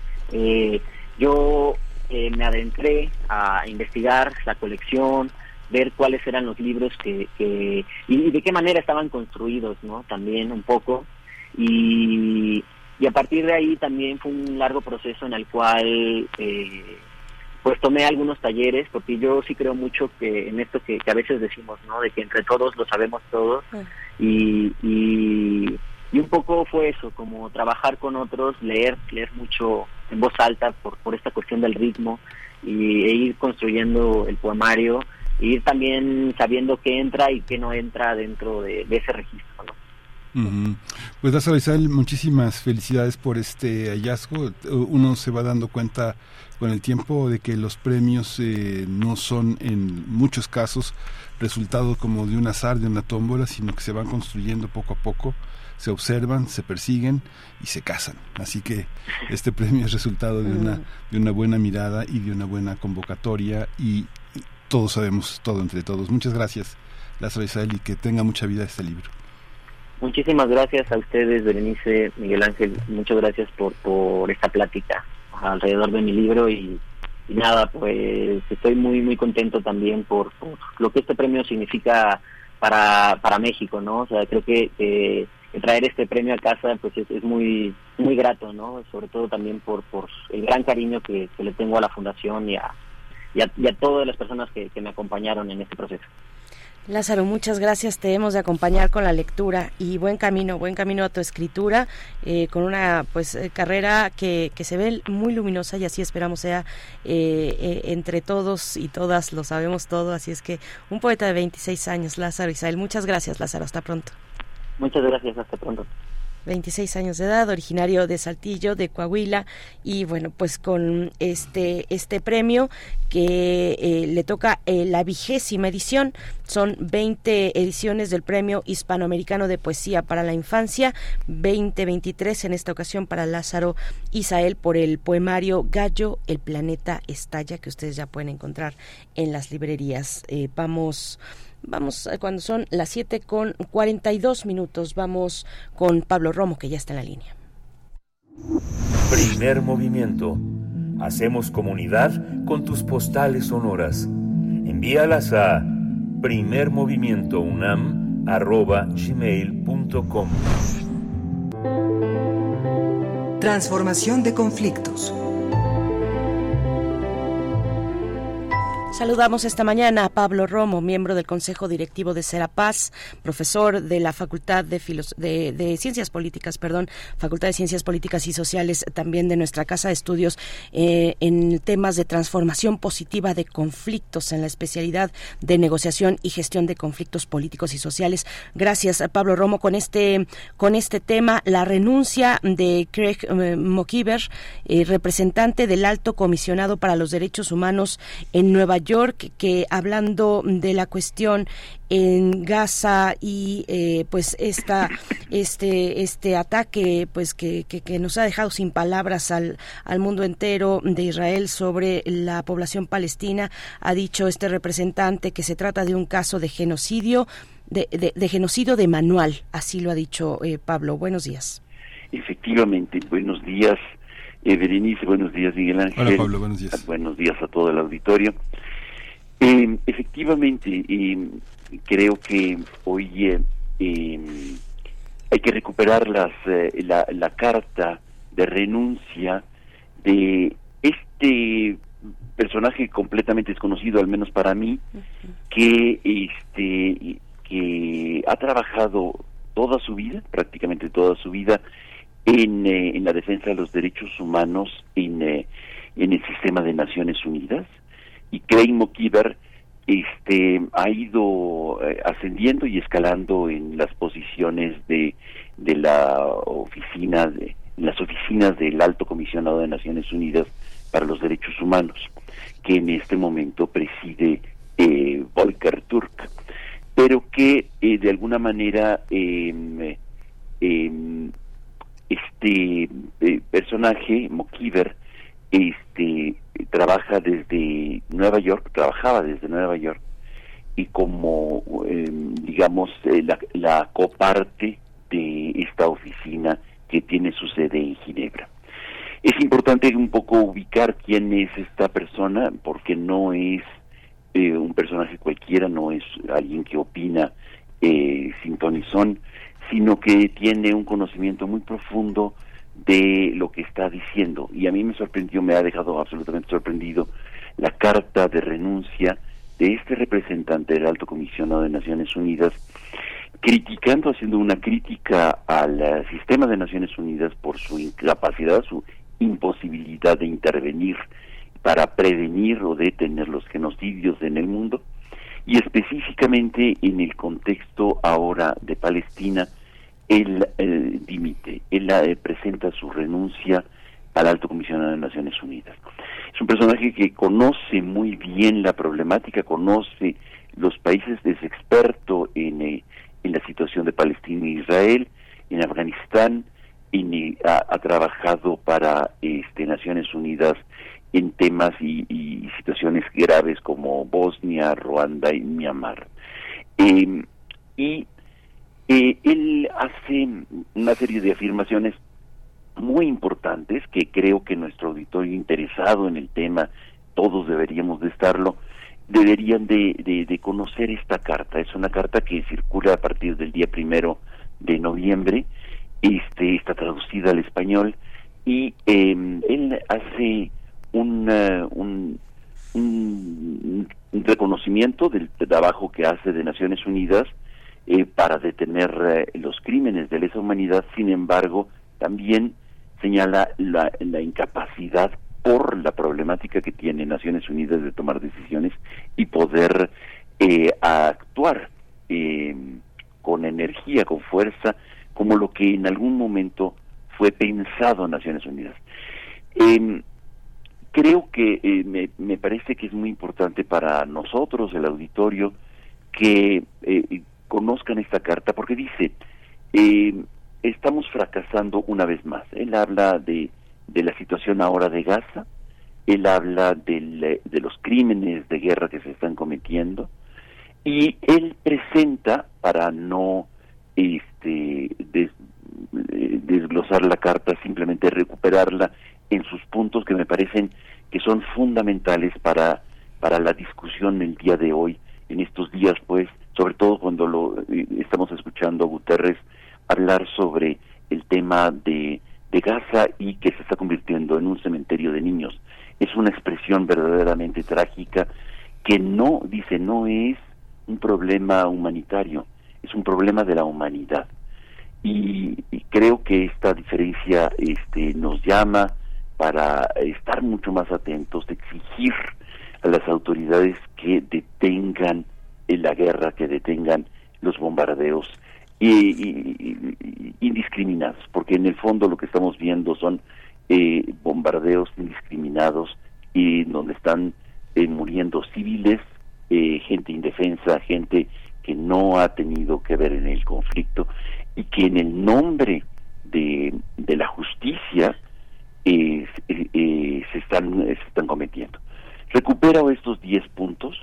yo eh, me adentré a investigar la colección, ver cuáles eran los libros que, y, de qué manera estaban construidos, ¿no? También un poco. Y, y a partir de ahí también fue un largo proceso en el cual eh, pues tomé algunos talleres, porque yo sí creo mucho que en esto que, a veces decimos, ¿no? De que entre todos lo sabemos todos. Y, y un poco fue eso, como trabajar con otros, leer, leer mucho en voz alta por, por esta cuestión del ritmo y, e ir construyendo el poemario e ir también sabiendo qué entra y qué no entra dentro de, ese registro. ¿no? Pues Lázaro Isabel, muchísimas felicidades por este hallazgo. Uno se va dando cuenta con el tiempo de que los premios eh, no son en muchos casos resultado como de un azar, de una tómbola, sino que se van construyendo poco a poco se observan, se persiguen y se casan. Así que este premio es resultado de una, de una buena mirada y de una buena convocatoria y todos sabemos todo entre todos. Muchas gracias, Lázaro Isabel, y que tenga mucha vida este libro. Muchísimas gracias a ustedes, Berenice, Miguel Ángel. Muchas gracias por, por esta plática alrededor de mi libro y, nada, pues estoy muy muy contento también por, lo que este premio significa para, para México, ¿no? O sea, creo que traer este premio a casa pues es, muy muy grato no sobre todo también por por el gran cariño que, le tengo a la fundación y a, y a, todas las personas que, me acompañaron en este proceso Lázaro, muchas gracias. Te hemos de acompañar con la lectura y buen camino, buen camino a tu escritura, eh, con una pues eh, carrera que, que se ve muy luminosa y así esperamos sea eh, entre todos y todas, lo sabemos todo. Así es que un poeta de 26 años, Lázaro Isabel. Muchas gracias, Lázaro. Hasta pronto. Muchas gracias, hasta pronto. 26 años de edad, originario de Saltillo, de Coahuila, y bueno, pues con este, este premio que eh, le toca eh, la vigésima edición, son 20 ediciones del Premio Hispanoamericano de Poesía para la Infancia, 2023 en esta ocasión para Lázaro Isael por el poemario Gallo, el planeta estalla, que ustedes ya pueden encontrar en las librerías. Eh, vamos Vamos, eh, cuando son las 7 con 42 minutos, vamos con Pablo Romo, que ya está en la línea. Primer movimiento. Hacemos comunidad con tus postales sonoras. Envíalas a primermovimientounam.gmail.com Transformación de conflictos. Saludamos esta mañana a Pablo Romo, miembro del Consejo Directivo de Serapaz, profesor de la Facultad de, de, Ciencias Políticas, perdón, Facultad de Ciencias Políticas y Sociales, también de nuestra Casa de Estudios eh, en temas de transformación positiva de conflictos en la especialidad de negociación y gestión de conflictos políticos y sociales. Gracias, Pablo Romo, con este con este tema, la renuncia de Craig eh, Mokiber, eh, representante del Alto Comisionado para los Derechos Humanos en Nueva York que hablando de la cuestión en Gaza y eh, pues esta este este ataque pues que, que, nos ha dejado sin palabras al, al mundo entero de Israel sobre la población palestina ha dicho este representante que se trata de un caso de genocidio de, de, genocidio de manual así lo ha dicho eh, Pablo. Buenos días. Efectivamente buenos días eh, Berenice, buenos días Miguel Ángel. Hola Pablo, buenos días. Buenos días a todo el auditorio. Eh, efectivamente, eh, creo que hoy em, hay que recuperar las, eh, la, la, carta de renuncia de este personaje completamente desconocido, al menos para mí, que este que ha trabajado toda su vida, prácticamente toda su vida, en, en la defensa de los derechos humanos en, en el sistema de Naciones Unidas. Y Craig McKeever este ha ido eh, ascendiendo y escalando en las posiciones de, de la oficina de las oficinas del Alto Comisionado de Naciones Unidas para los Derechos Humanos, que en este momento preside eh, Volker Turk, pero que eh, de alguna manera em, em, este eh, personaje, Mokiver, este trabaja desde Nueva York, trabajaba desde Nueva York y como em, digamos eh, la, la, coparte de esta oficina que tiene su sede en Ginebra. Es importante un poco ubicar quién es esta persona porque no es eh, un personaje cualquiera, no es alguien que opina eh, sin tonizón, sino que tiene un conocimiento muy profundo de lo que está diciendo. Y a mí me sorprendió, me ha dejado absolutamente sorprendido la carta de renuncia de este representante del Alto Comisionado de Naciones Unidas, criticando, haciendo una crítica al eh, sistema de Naciones Unidas por su incapacidad, su imposibilidad de intervenir para prevenir o detener los genocidios en el mundo, y específicamente en el contexto ahora de Palestina, él eh, dimite, él eh, presenta su renuncia al alto comisionado de Naciones Unidas. Es un personaje que conoce muy bien la problemática, conoce los países, es experto en, eh, la situación de Palestina e Israel, en Afganistán, y ha, trabajado para este, Naciones Unidas en temas y, y, situaciones graves como Bosnia, Ruanda y Myanmar. Eh, y él hace una serie de afirmaciones muy importantes que creo que nuestro auditorio interesado en el tema, todos deberíamos de estarlo, deberían de, conocer esta carta. Es una carta que circula a partir del día primero de noviembre, este, está traducida al español y eh, él hace un, un, reconocimiento del trabajo que hace de Naciones Unidas eh, para detener eh, los crímenes de lesa humanidad, sin embargo, también señala la, incapacidad por la problemática que tiene Naciones Unidas de tomar decisiones y poder eh, actuar con energía, con fuerza, como lo que en algún momento fue pensado en Naciones Unidas. Em, creo que me, me, parece que es muy importante para nosotros, el auditorio, que conozcan esta carta porque dice, eh, estamos fracasando una vez más. Él habla de, de la situación ahora de Gaza, él habla de los crímenes de guerra que se están cometiendo y él presenta, para no este, eh, desglosar la carta, simplemente recuperarla en sus puntos que me parecen que son fundamentales para para la discusión el día de hoy, en estos días, pues, sobre todo cuando lo eh, estamos escuchando a Guterres hablar sobre el tema de, de Gaza y que se está convirtiendo en un cementerio de niños. Es una expresión verdaderamente trágica que no, dice, no es un problema humanitario, es un problema de la humanidad. Y, y creo que esta diferencia este, nos llama para estar mucho más atentos, exigir a las autoridades que detengan la guerra, que detengan los bombardeos y, indiscriminados, porque en el fondo lo que estamos viendo son eh, bombardeos indiscriminados y donde están eh, muriendo civiles, eh, gente indefensa, gente que no ha tenido que ver en el conflicto y que en el nombre de, la justicia se, están, se están cometiendo. Recupero estos 10 puntos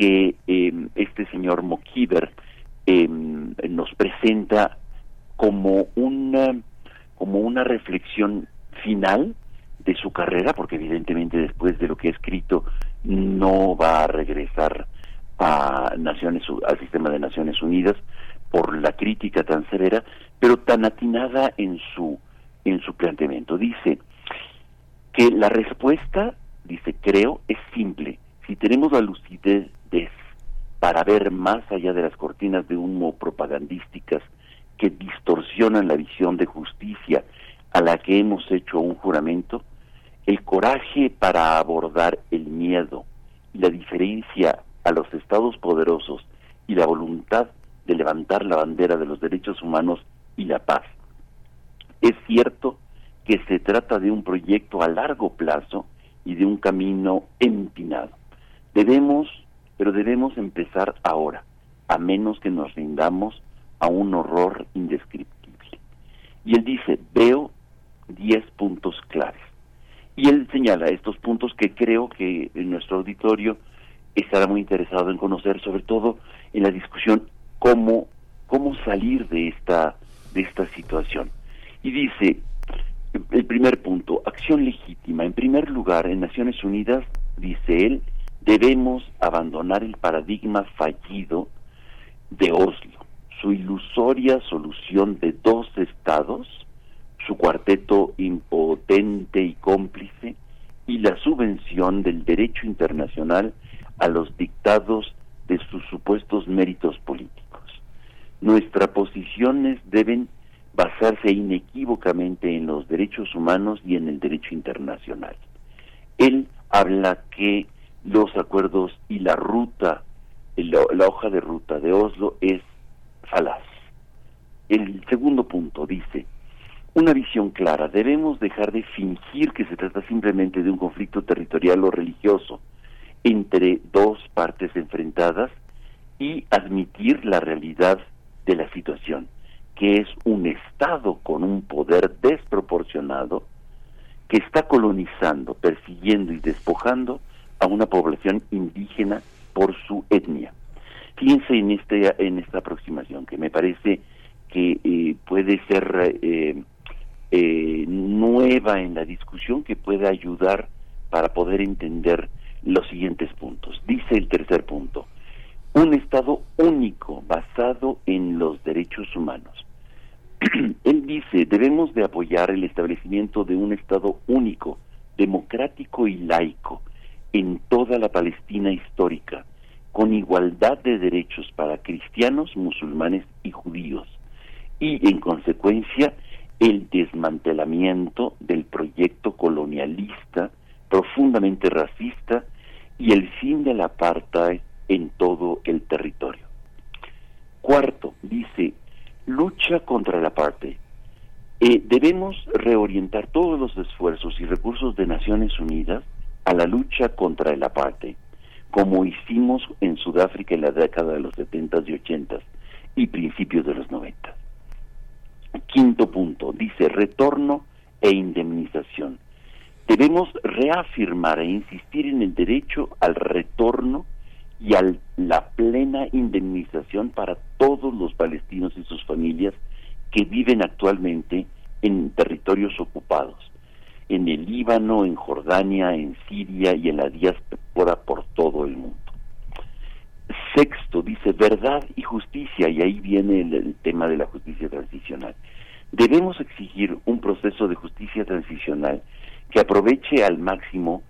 que este señor Mokiber Em, nos presenta como una como una reflexión final de su carrera, porque evidentemente después de lo que ha escrito no va a regresar a Naciones al sistema de Naciones Unidas por la crítica tan severa, pero tan atinada en su en su planteamiento. Dice que la respuesta, dice, creo, es simple. Si tenemos la lucidez para ver más allá de las cortinas de humo propagandísticas que distorsionan la visión de justicia a la que hemos hecho un juramento, el coraje para abordar el miedo y la diferencia a los estados poderosos y la voluntad de levantar la bandera de los derechos humanos y la paz. Es cierto que se trata de un proyecto a largo plazo y de un camino empinado. Debemos pero debemos empezar ahora, a menos que nos rindamos a un horror indescriptible. Y él dice, veo 10 puntos claves. Y él señala estos puntos que creo que en nuestro auditorio estará muy interesado en conocer, sobre todo en la discusión cómo, cómo salir de esta, de esta situación. Y dice, el primer punto, acción legítima. En primer lugar, en Naciones Unidas, dice él, debemos abandonar el paradigma fallido de Oslo, su ilusoria solución de dos estados, su cuarteto impotente y cómplice, y la subvención del derecho internacional a los dictados de sus supuestos méritos políticos. Nuestras posiciones deben basarse inequívocamente en los derechos humanos y en el derecho internacional. Él habla que los acuerdos y la ruta, la, hoja de ruta de Oslo es falaz. El segundo punto dice, una visión clara, debemos dejar de fingir que se trata simplemente de un conflicto territorial o religioso entre dos partes enfrentadas y admitir la realidad de la situación, que es un Estado con un poder desproporcionado que está colonizando, persiguiendo y despojando a una población indígena por su etnia. Fíjense en, este, en esta aproximación que me parece que eh, puede ser eh, eh, nueva en la discusión, que puede ayudar para poder entender los siguientes puntos. Dice el tercer punto, un Estado único basado en los derechos humanos. Él dice, debemos de apoyar el establecimiento de un Estado único, democrático y laico, en toda la Palestina histórica, con igualdad de derechos para cristianos, musulmanes y judíos, y en consecuencia el desmantelamiento del proyecto colonialista profundamente racista y el fin del apartheid en todo el territorio. Cuarto, dice, lucha contra el apartheid. Eh, debemos reorientar todos los esfuerzos y recursos de Naciones Unidas a la lucha contra el apartheid, como hicimos en Sudáfrica en la década de los 70 y 80 y principios de los 90. Quinto punto, dice retorno e indemnización. Debemos reafirmar e insistir en el derecho al retorno y a la plena indemnización para todos los palestinos y sus familias que viven actualmente en territorios ocupados en el Líbano, en Jordania, en Siria y en la diáspora por todo el mundo. Sexto, dice verdad y justicia, y ahí viene el, tema de la justicia transicional. Debemos exigir un proceso de justicia transicional que aproveche al máximo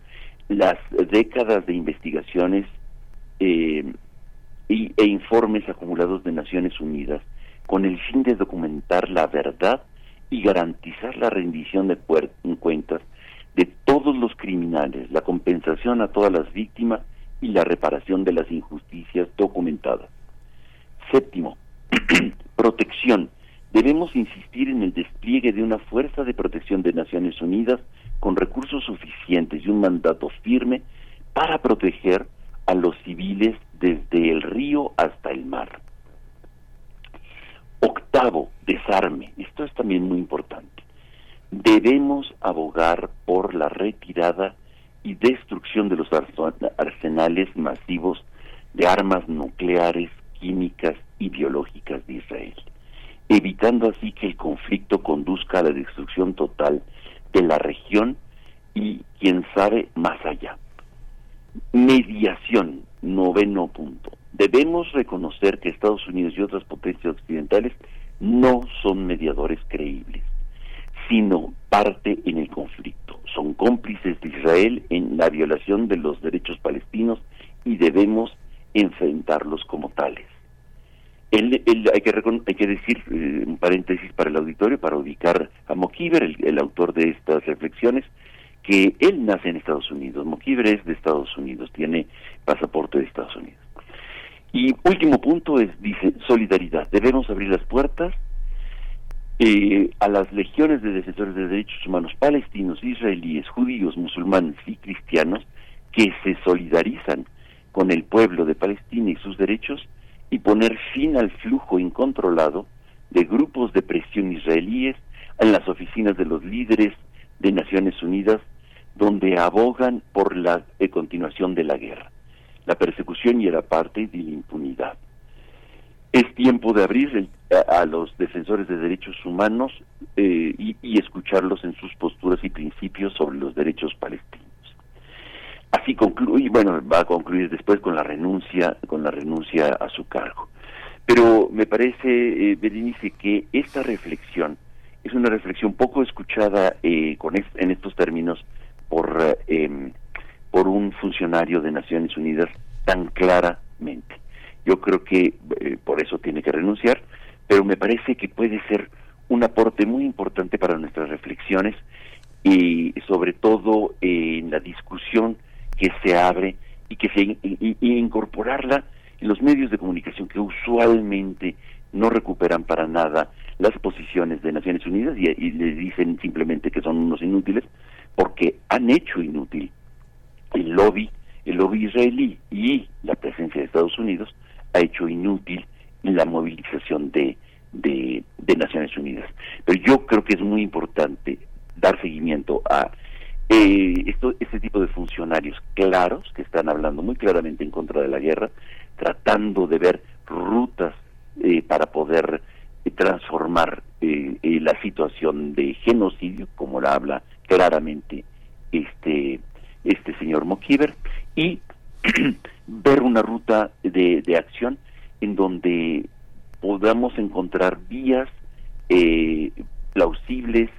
las décadas de investigaciones eh, y, e informes acumulados de Naciones Unidas con el fin de documentar la verdad y garantizar la rendición de cuentas de todos los criminales, la compensación a todas las víctimas y la reparación de las injusticias documentadas. Séptimo, protección. Debemos insistir en el despliegue de una fuerza de protección de Naciones Unidas con recursos suficientes y un mandato firme para proteger a los civiles desde el río hasta el mar. Octavo, desarme. Esto es también muy importante. Debemos abogar por la retirada y destrucción de los arsenales masivos de armas nucleares, químicas y biológicas de Israel, evitando así que el conflicto conduzca a la destrucción total de la región y, quién sabe, más allá. Mediación, noveno punto. Debemos reconocer que Estados Unidos y otras potencias occidentales no son mediadores creíbles, sino parte en el conflicto. Son cómplices de Israel en la violación de los derechos palestinos y debemos enfrentarlos como tales. hay, que hay que decir, eh, un paréntesis para el auditorio, para ubicar a Mokiber, el, autor de estas reflexiones, que él nace en Estados Unidos. Mokiber es de Estados Unidos, tiene pasaporte de Estados Unidos. Y último punto es, dice, solidaridad. Debemos abrir las puertas eh, a las legiones de defensores de derechos humanos palestinos, israelíes, judíos, musulmanes y cristianos que se solidarizan con el pueblo de Palestina y sus derechos y poner fin al flujo incontrolado de grupos de presión israelíes en las oficinas de los líderes de Naciones Unidas donde abogan por la continuación de la guerra, la persecución y el apartheid y la impunidad. Es tiempo de abrir a, los defensores de derechos humanos eh, y, escucharlos en sus posturas y principios sobre los derechos palestinos. Así concluye, bueno, va a concluir después con la renuncia, con la renuncia a su cargo. Pero me parece, eh, Berenice, que esta reflexión es una reflexión poco escuchada eh, con en estos términos por, em, por un funcionario de Naciones Unidas tan claramente. Yo creo que eh, por eso tiene que renunciar, pero me parece que puede ser un aporte muy importante para nuestras reflexiones y sobre todo en la discusión que se abre y que se y, incorporarla en los medios de comunicación que usualmente no recuperan para nada las posiciones de Naciones Unidas y, y le dicen simplemente que son unos inútiles porque han hecho inútil el lobby el lobby israelí y la presencia de Estados Unidos ha hecho inútil la movilización de, de, Naciones Unidas. Pero yo creo que es muy importante dar seguimiento a eh, este tipo de funcionarios claros que están hablando muy claramente en contra de la guerra, tratando de ver rutas eh, para poder eh, transformar eh, la situación de genocidio, como la habla claramente este este señor Mokiber, y ver una ruta de, de acción en donde podamos encontrar vías eh, plausibles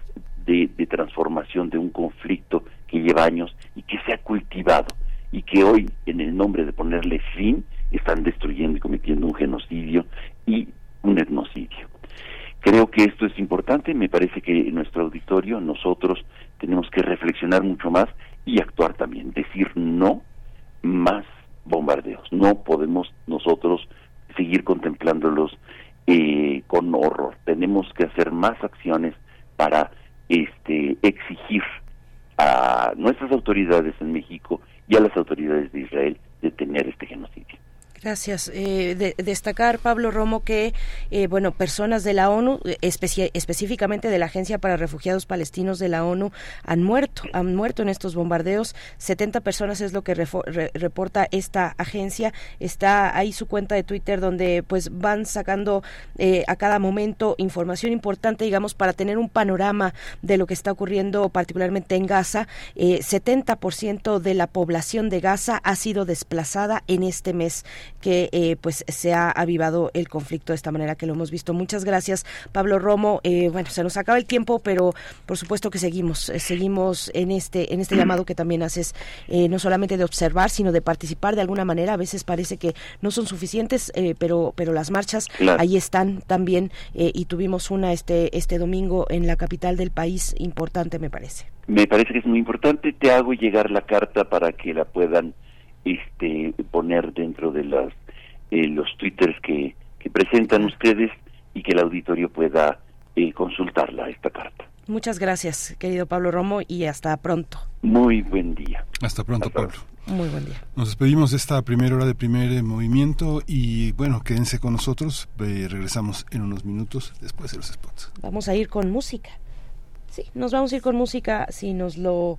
de, de, transformación de un conflicto que lleva años y que se ha cultivado y que hoy en el nombre de ponerle fin están destruyendo y cometiendo un genocidio y un etnocidio. Creo que esto es importante, me parece que en nuestro auditorio nosotros tenemos que reflexionar mucho más y actuar también, decir no más bombardeos. No podemos nosotros seguir contemplándolos eh, con horror. Tenemos que hacer más acciones para este exigir a nuestras autoridades en México y a las autoridades de Israel detener este genocidio. Gracias. Eh, destacar, Pablo Romo, que eh, bueno, personas de la ONU, específicamente de la Agencia para Refugiados Palestinos de la ONU, han muerto, han muerto en estos bombardeos. 70 personas es lo que reporta esta agencia. Está ahí su cuenta de Twitter donde pues van sacando eh, a cada momento información importante, digamos, para tener un panorama de lo que está ocurriendo particularmente en Gaza. 70% de la población de Gaza ha sido desplazada en este mes que eh, pues se ha avivado el conflicto de esta manera que lo hemos visto. Muchas gracias, Pablo Romo. Eh, bueno, se nos acaba el tiempo, pero por supuesto que seguimos, eh, seguimos en este, en este llamado que también haces, no solamente de observar, sino de participar de alguna manera. A veces parece que no son suficientes, pero, pero las marchas ahí están también y tuvimos una este, este domingo en la capital del país importante, me parece. Me parece que es muy importante. Te hago llegar la carta para que la puedan este poner dentro de las eh, los twitters que, que presentan ustedes y que el auditorio pueda eh, consultarla esta carta. Muchas gracias, querido Pablo Romo, y hasta pronto. Muy buen día. Hasta pronto, Pablo. Muy buen día. Nos despedimos de esta primera hora de primer eh, movimiento y bueno, quédense con nosotros. regresamos en unos minutos después de los spots. Vamos a ir con música. Sí, nos vamos a ir con música si nos lo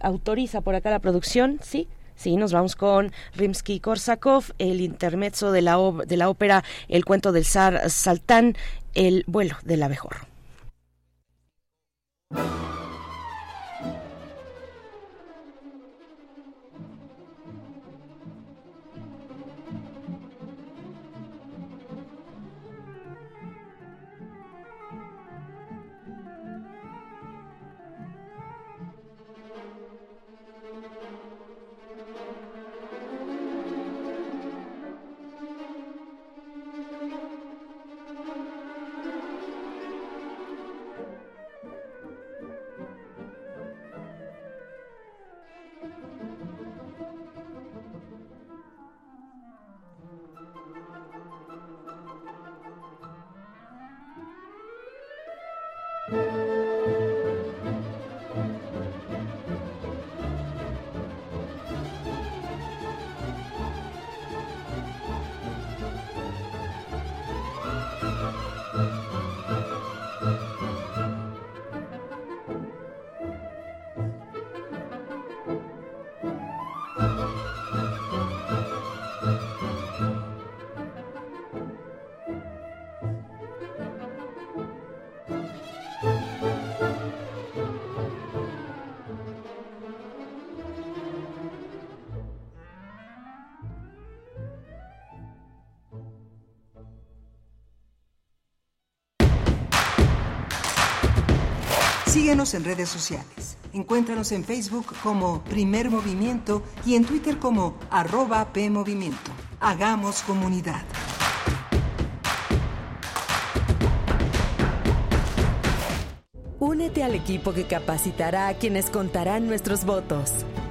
autoriza por acá la producción, sí. Sí, nos vamos con Rimsky-Korsakov, el intermezzo de la, de la ópera El cuento del zar Saltán, El vuelo del abejorro. Síguenos en redes sociales. Encuéntranos en Facebook como Primer Movimiento y en Twitter como arroba PMovimiento. Hagamos comunidad. Únete al equipo que capacitará a quienes contarán nuestros votos.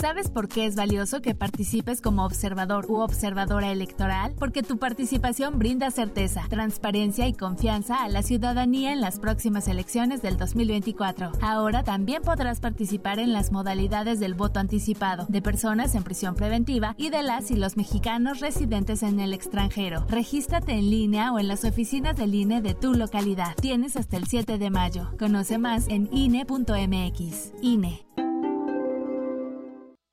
¿Sabes por qué es valioso que participes como observador u observadora electoral? Porque tu participación brinda certeza, transparencia y confianza a la ciudadanía en las próximas elecciones del 2024. Ahora también podrás participar en las modalidades del voto anticipado de personas en prisión preventiva y de las y los mexicanos residentes en el extranjero. Regístrate en línea o en las oficinas del INE de tu localidad. Tienes hasta el 7 de mayo. Conoce más en INE.mx. INE.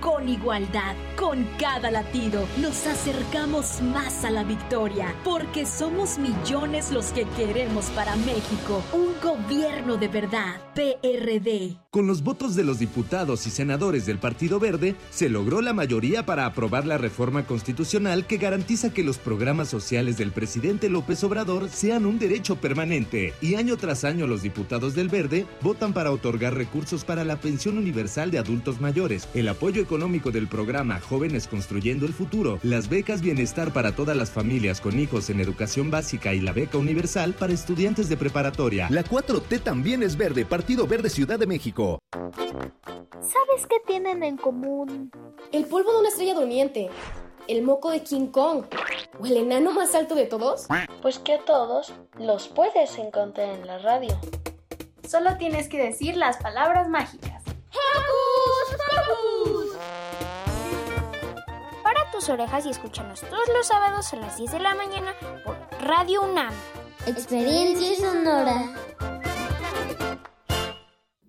con igualdad. Con cada latido nos acercamos más a la victoria, porque somos millones los que queremos para México un gobierno de verdad. PRD. Con los votos de los diputados y senadores del Partido Verde, se logró la mayoría para aprobar la reforma constitucional que garantiza que los programas sociales del presidente López Obrador sean un derecho permanente. Y año tras año los diputados del Verde votan para otorgar recursos para la pensión universal de adultos mayores, el apoyo económico del programa Jóvenes Construyendo el Futuro, las becas Bienestar para todas las familias con hijos en educación básica y la beca universal para estudiantes de preparatoria. La 4T también es verde, Partido Verde Ciudad de México. ¿Sabes qué tienen en común? El polvo de una estrella durmiente, el moco de King Kong o el enano más alto de todos. Pues que a todos los puedes encontrar en la radio. Solo tienes que decir las palabras mágicas. Para tus orejas y escúchanos todos los sábados a las 10 de la mañana por Radio UNAM. Experiencia sonora.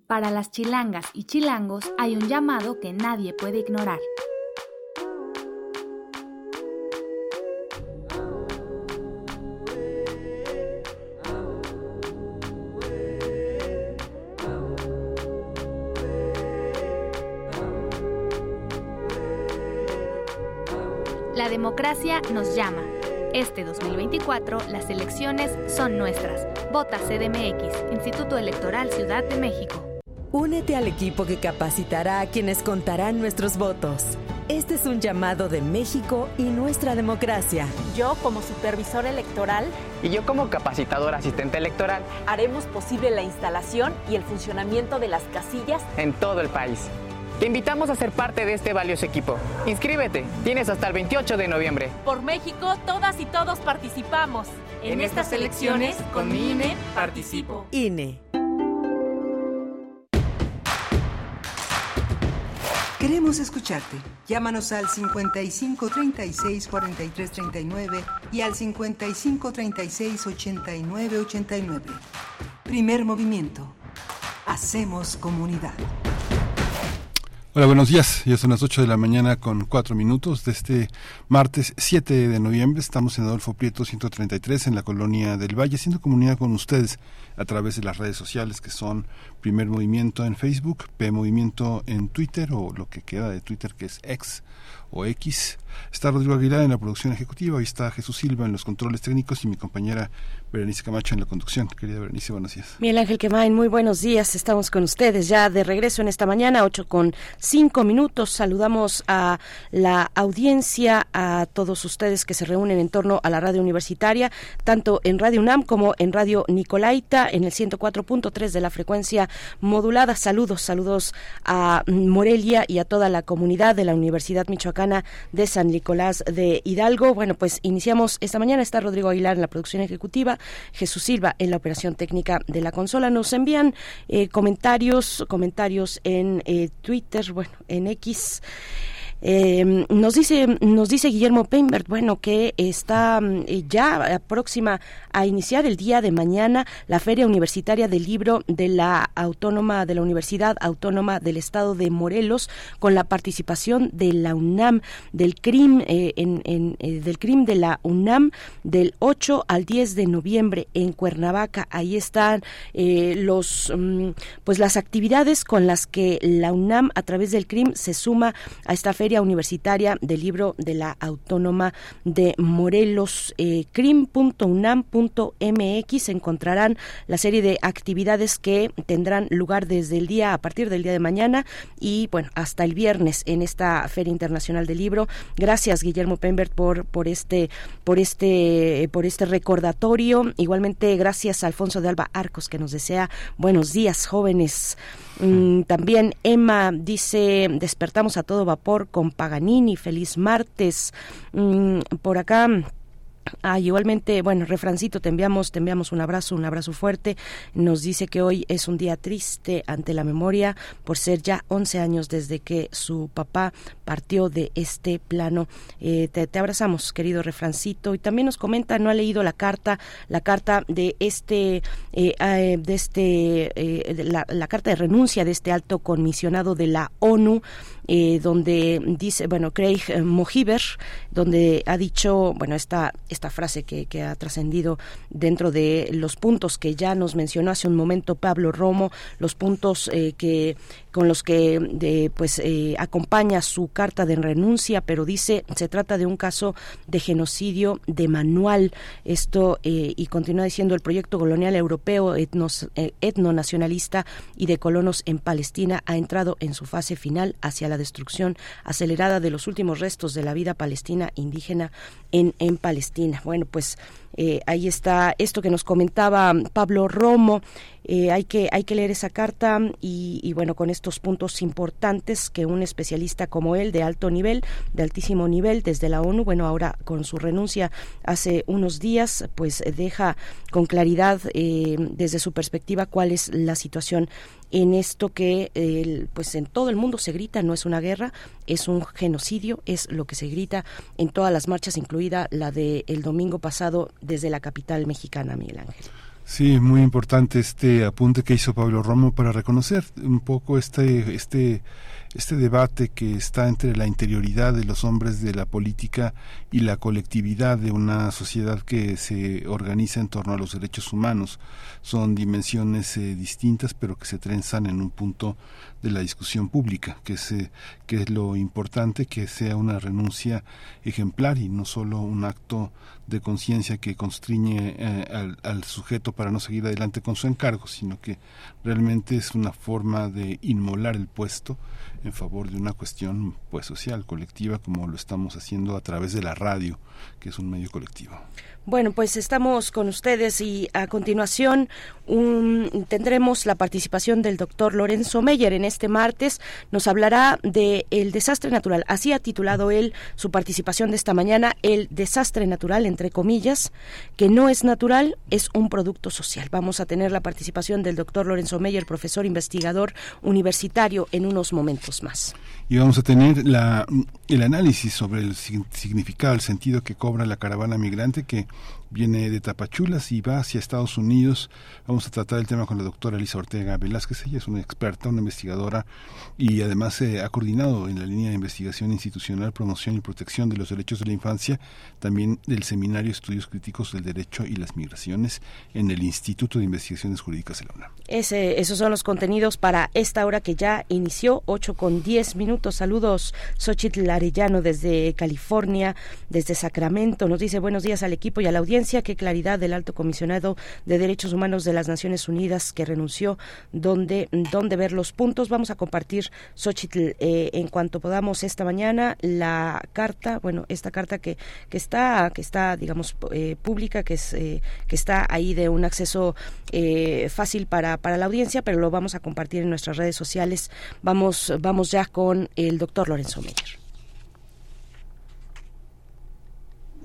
Para las chilangas y chilangos hay un llamado que nadie puede ignorar. Democracia nos llama. Este 2024 las elecciones son nuestras. Vota CDMX, Instituto Electoral Ciudad de México. Únete al equipo que capacitará a quienes contarán nuestros votos. Este es un llamado de México y nuestra democracia. Yo como supervisor electoral y yo como capacitador asistente electoral haremos posible la instalación y el funcionamiento de las casillas en todo el país. Te invitamos a ser parte de este valioso equipo. Inscríbete, tienes hasta el 28 de noviembre. Por México, todas y todos participamos. En, estas elecciones, con mi INE, participo. INE. Queremos escucharte. Llámanos al 55 36 43 39 y al 55 36 89 89. Primer movimiento. Hacemos comunidad. Hola, buenos días. Ya son las 8 de la mañana con 4 minutos de este martes 7 de noviembre. Estamos en Adolfo Prieto 133 en la colonia del Valle, haciendo comunidad con ustedes a través de las redes sociales que son Primer Movimiento en Facebook, P Movimiento en Twitter o lo que queda de Twitter que es X o X. Está Rodrigo Aguilar en la producción ejecutiva, hoy está Jesús Silva en los controles técnicos y mi compañera Berenice Camacho en la conducción. Querida Berenice, buenos días. Miguel Ángel Quemain, muy buenos días. Estamos con ustedes ya de regreso en esta mañana, 8 con 5 minutos. Saludamos a la audiencia, a todos ustedes que se reúnen en torno a la radio universitaria, tanto en Radio UNAM como en Radio Nicolaita, en el 104.3 de la frecuencia modulada. Saludos, saludos a Morelia y a toda la comunidad de la Universidad Michoacana de San Nicolás de Hidalgo. Bueno, pues iniciamos esta mañana. Está Rodrigo Aguilar en la producción ejecutiva, Jesús Silva en la operación técnica de la consola. Nos envían eh, comentarios, comentarios en eh, Twitter, bueno, en X. Eh, nos dice nos dice Guillermo Peinbert, bueno, que está eh, ya próxima a iniciar el día de mañana la Feria Universitaria del Libro de la Autónoma de la Universidad Autónoma del Estado de Morelos con la participación de la UNAM del CRIM eh, en, en, eh, del CRIM de la UNAM del 8 al 10 de noviembre en Cuernavaca. Ahí están eh, los mm, pues las actividades con las que la UNAM a través del CRIM se suma a esta Feria Universitaria del Libro de la Autónoma de Morelos. Eh, crim.unam.mx encontrarán la serie de actividades que tendrán lugar desde el día, a partir del día de mañana y bueno, hasta el viernes en esta Feria Internacional del Libro. Gracias Guillermo Pembert por, por este, por este, por este recordatorio. Igualmente gracias a Alfonso de Alba Arcos que nos desea buenos días jóvenes. Mm, también Emma dice, despertamos a todo vapor con Paganini, feliz martes. Mm, por acá Ah, igualmente, bueno, refrancito, te enviamos, te enviamos un abrazo, un abrazo fuerte. Nos dice que hoy es un día triste ante la memoria por ser ya 11 años desde que su papá partió de este plano. Eh, te, abrazamos, querido refrancito. Y también nos comenta, no ha leído la carta, la carta de este, eh, eh, de este, la, la carta de renuncia de este alto comisionado de la ONU eh, donde dice, bueno, Craig Mohiber, donde ha dicho, bueno, esta, esta frase que, ha trascendido dentro de los puntos que ya nos mencionó hace un momento Pablo Romo, los puntos eh, que con los que de, pues eh, acompaña su carta de renuncia, pero dice se trata de un caso de genocidio de manual. Esto eh, y continúa diciendo el proyecto colonial europeo etnos, eh, etnonacionalista y de colonos en Palestina ha entrado en su fase final hacia la destrucción acelerada de los últimos restos de la vida palestina indígena en, en Palestina. Bueno, pues eh, ahí está esto que nos comentaba Pablo Romo. Eh, hay que hay que leer esa carta y, bueno con estos puntos importantes que un especialista como él de alto nivel de altísimo nivel desde la ONU bueno ahora con su renuncia hace unos días pues deja con claridad eh, desde su perspectiva cuál es la situación en esto que pues en todo el mundo se grita no es una guerra es un genocidio es lo que se grita en todas las marchas incluida la del el domingo pasado desde la capital mexicana Miguel Ángel Sí, muy importante este apunte que hizo Pablo Romo para reconocer un poco este este este debate que está entre la interioridad de los hombres de la política y la colectividad de una sociedad que se organiza en torno a los derechos humanos. Son dimensiones eh, distintas, pero que se trenzan en un punto de la discusión pública, que es, eh, que es lo importante, que sea una renuncia ejemplar y no solo un acto de conciencia que constriñe eh, al, al, sujeto para no seguir adelante con su encargo, sino que realmente es una forma de inmolar el puesto en favor de una cuestión pues social, colectiva, como lo estamos haciendo a través de la radio, que es un medio colectivo. Bueno, pues estamos con ustedes y a continuación tendremos la participación del doctor Lorenzo Meyer en este martes. Nos hablará de el desastre natural. Así ha titulado él su participación de esta mañana, el desastre natural, entre comillas, que no es natural, es un producto social. Vamos a tener la participación del doctor Lorenzo Meyer, profesor investigador universitario, en unos momentos más. Y vamos a tener la, el análisis sobre el significado, el sentido que cobra la caravana migrante que viene de Tapachulas y va hacia Estados Unidos. Vamos a tratar el tema con la doctora Elisa Ortega Velázquez. Ella es una experta, una investigadora y además eh, ha coordinado en la línea de investigación institucional, promoción y protección de los derechos de la infancia, también del Seminario Estudios Críticos del Derecho y las Migraciones en el Instituto de Investigaciones Jurídicas de la UNAM. Ese, esos son los contenidos para esta hora que ya inició, 8 con 10 minutos. Saludos, Xochitl Arellano desde California, desde Sacramento. Nos dice buenos días al equipo y a la audiencia qué claridad del alto comisionado de Derechos Humanos de las Naciones Unidas que renunció, dónde, dónde ver los puntos. Vamos a compartir, Xochitl, eh, en cuanto podamos esta mañana, la carta, bueno, esta carta que, que está, que está, digamos, eh, pública, que es, eh, que está ahí de un acceso fácil para, para la audiencia, pero lo vamos a compartir en nuestras redes sociales. Vamos, vamos ya con el doctor Lorenzo Meyer.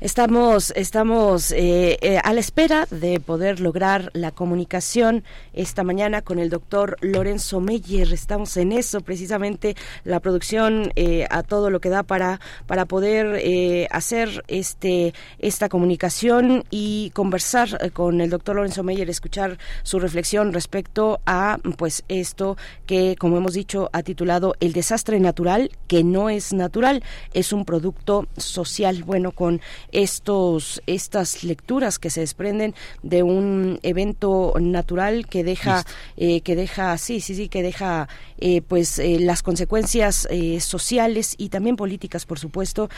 Estamos, estamos eh, eh, a la espera de poder lograr la comunicación esta mañana con el doctor Lorenzo Meyer. Estamos en eso, precisamente la producción eh, a todo lo que da para, para poder hacer este, esta comunicación y conversar con el doctor Lorenzo Meyer, escuchar su reflexión respecto a pues esto que, como hemos dicho, ha titulado El desastre natural, que no es natural, es un producto social. Bueno, con estos estas lecturas que se desprenden de un evento natural que deja eh, que deja sí sí sí que deja eh, pues eh, las consecuencias sociales y también políticas por supuesto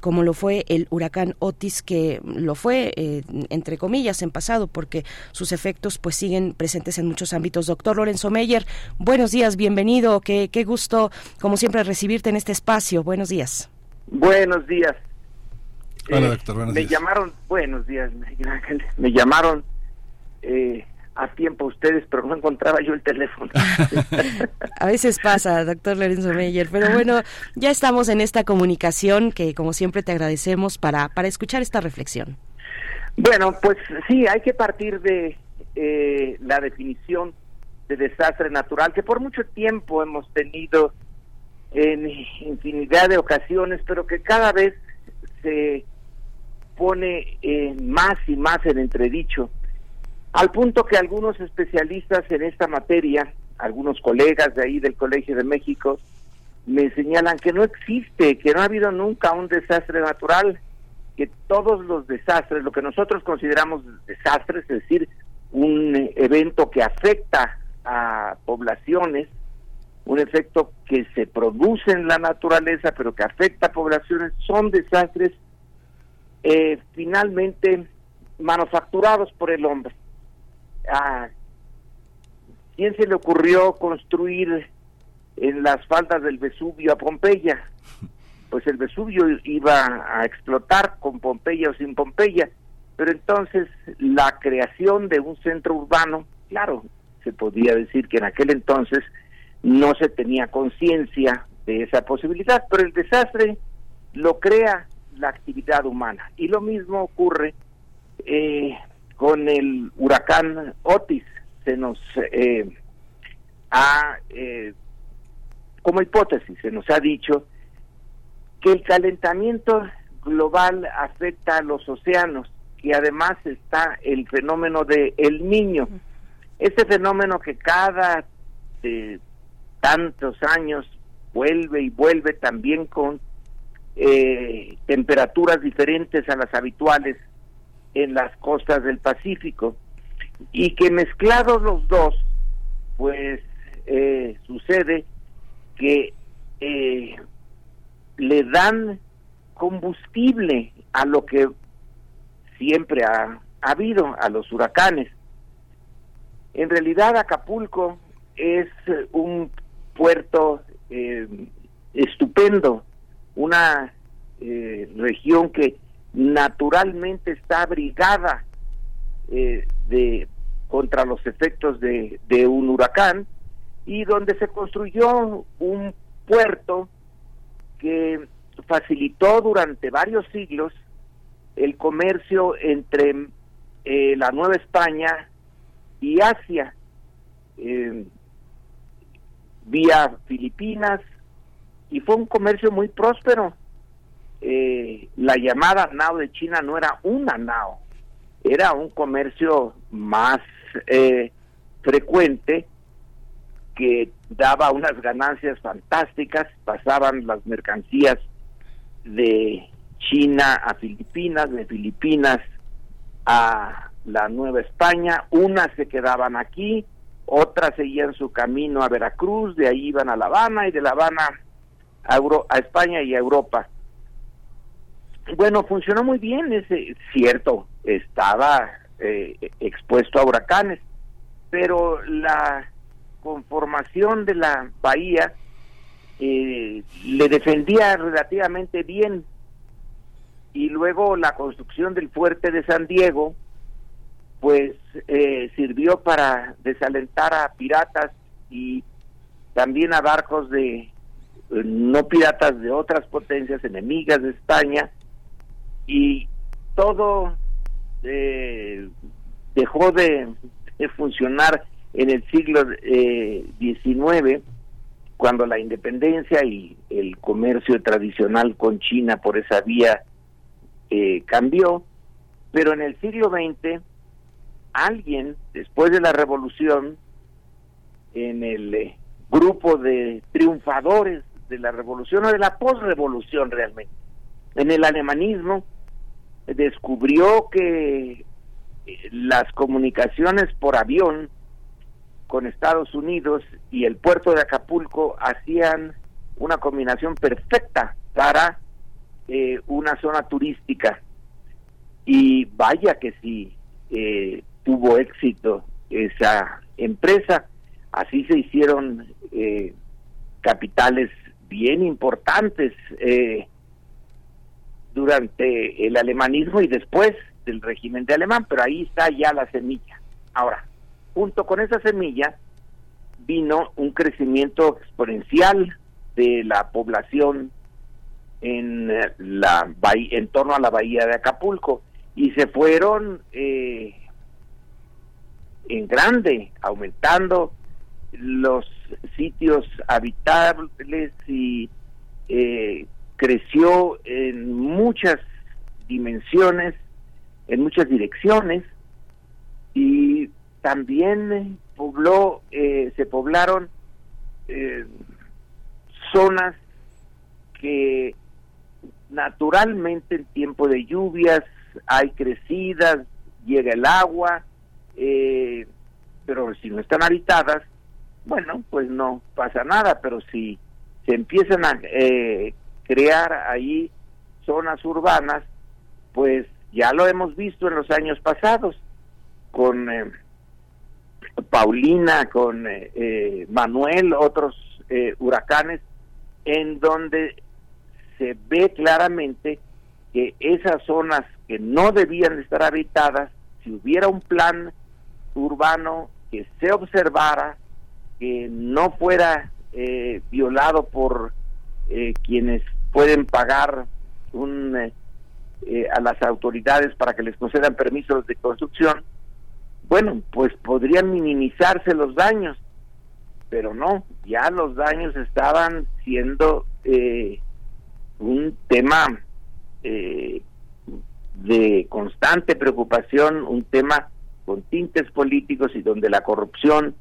como lo fue el huracán Otis que lo fue entre comillas en pasado porque sus efectos pues siguen presentes en muchos ámbitos. Doctor Lorenzo Meyer buenos días bienvenido. Qué, qué gusto como siempre recibirte en este espacio. Buenos días. Buenos días Hola, doctor, buenos me llamaron, buenos días, me llamaron eh, a tiempo ustedes, pero no encontraba yo el teléfono. a veces pasa, doctor Lorenzo Meyer, pero bueno, ya estamos en esta comunicación que como siempre te agradecemos para, para escuchar esta reflexión. Bueno, pues sí, hay que partir de eh, la definición de desastre natural que por mucho tiempo hemos tenido en infinidad de ocasiones, pero que cada vez se pone eh, más y más en entredicho al punto que algunos especialistas en esta materia, algunos colegas de ahí del Colegio de México, me señalan que no existe, que no ha habido nunca un desastre natural, que todos los desastres, lo que nosotros consideramos desastres, es decir, un evento que afecta a poblaciones, un efecto que se produce en la naturaleza, pero que afecta a poblaciones, son desastres eh, finalmente manufacturados por el hombre a quién se le ocurrió construir en las faldas del Vesubio a Pompeya. Pues el Vesubio iba a explotar con Pompeya o sin Pompeya, pero entonces la creación de un centro urbano, claro, se podía decir que en aquel entonces no se tenía conciencia de esa posibilidad, pero el desastre lo crea la actividad humana. Y lo mismo ocurre eh, con el huracán Otis se nos eh, ha, eh, como hipótesis, se nos ha dicho que el calentamiento global afecta a los océanos y además está el fenómeno de el niño. Este fenómeno que cada eh, tantos años vuelve y vuelve también con temperaturas diferentes a las habituales en las costas del Pacífico y que mezclados los dos, pues eh, sucede que eh, le dan combustible a lo que siempre ha, habido, a los huracanes. En realidad Acapulco es un puerto eh, estupendo, una región que naturalmente está abrigada eh, de contra los efectos de, un huracán y donde se construyó un puerto que facilitó durante varios siglos el comercio entre eh, la Nueva España y Asia, eh, vía Filipinas, y fue un comercio muy próspero. Eh, la llamada nao de China no era una nao, era un comercio más eh, frecuente que daba unas ganancias fantásticas, pasaban las mercancías de China a Filipinas, de Filipinas a la Nueva España, unas se quedaban aquí, otras seguían su camino a Veracruz, de ahí iban a La Habana y de La Habana a, a España y a Europa. Bueno, funcionó muy bien, es cierto, estaba eh, expuesto a huracanes, pero la conformación de la bahía eh, le defendía relativamente bien y luego la construcción del fuerte de San Diego pues eh, sirvió para desalentar a piratas y también a barcos de no piratas de otras potencias enemigas de España y todo eh, dejó de, funcionar en el siglo XIX eh, cuando la independencia y el comercio tradicional con China por esa vía eh, cambió, pero en el siglo XX alguien, después de la revolución, en el grupo de triunfadores de la revolución o de la posrevolución realmente, en el alemanismo, descubrió que las comunicaciones por avión con Estados Unidos y el puerto de Acapulco hacían una combinación perfecta para eh, una zona turística. Y vaya que sí eh, tuvo éxito esa empresa. Así se hicieron eh, capitales bien importantes durante el alemanismo y después del régimen de alemán, pero ahí está ya la semilla. Ahora, junto con esa semilla vino un crecimiento exponencial de la población en eh, la en torno a la bahía de Acapulco y se fueron eh, en grande aumentando los sitios habitables y eh, creció en muchas dimensiones en muchas direcciones y también pobló, eh, se poblaron eh, zonas que naturalmente en tiempo de lluvias hay crecidas, llega el agua, eh, pero si no están habitadas, bueno, pues no pasa nada, pero si se empiezan a crear ahí zonas urbanas, pues ya lo hemos visto en los años pasados con eh, Paulina, con eh, eh, Manuel, otros huracanes, en donde se ve claramente que esas zonas que no debían estar habitadas, si hubiera un plan urbano que se observara, que no fuera violado por quienes pueden pagar un eh, a las autoridades para que les concedan permisos de construcción, bueno, pues podrían minimizarse los daños, pero no, ya los daños estaban siendo eh, un tema eh, de constante preocupación, un tema con tintes políticos y donde la corrupción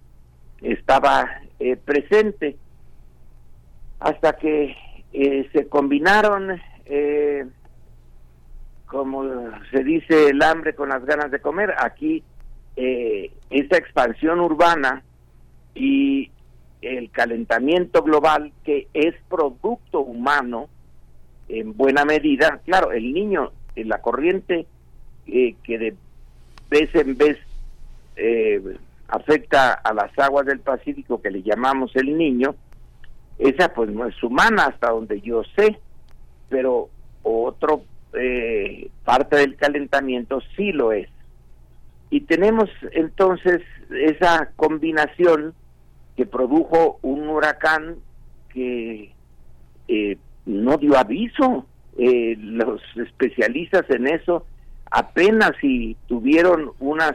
estaba presente, hasta que se combinaron como se dice, el hambre con las ganas de comer. Aquí eh, esta expansión urbana y el calentamiento global que es producto humano en buena medida, claro, el niño, en la corriente eh, que de vez en vez eh, afecta a las aguas del Pacífico que le llamamos el niño, esa pues no es humana hasta donde yo sé, pero otro eh, parte del calentamiento sí lo es. Y tenemos entonces esa combinación que produjo un huracán que eh, no dio aviso. Eh, los especialistas en eso apenas si tuvieron unas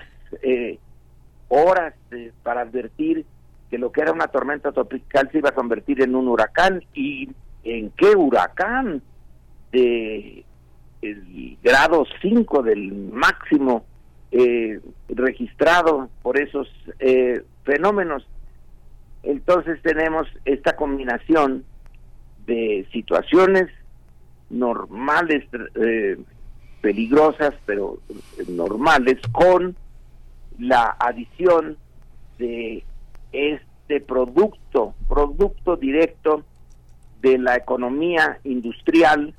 horas para advertir que lo que era una tormenta tropical se iba a convertir en un huracán. ¿Y en qué huracán? De el grado 5 del máximo eh, registrado por esos eh, fenómenos. Entonces tenemos esta combinación de situaciones normales, eh, peligrosas, pero normales, con la adición de este producto, producto directo de la economía industrial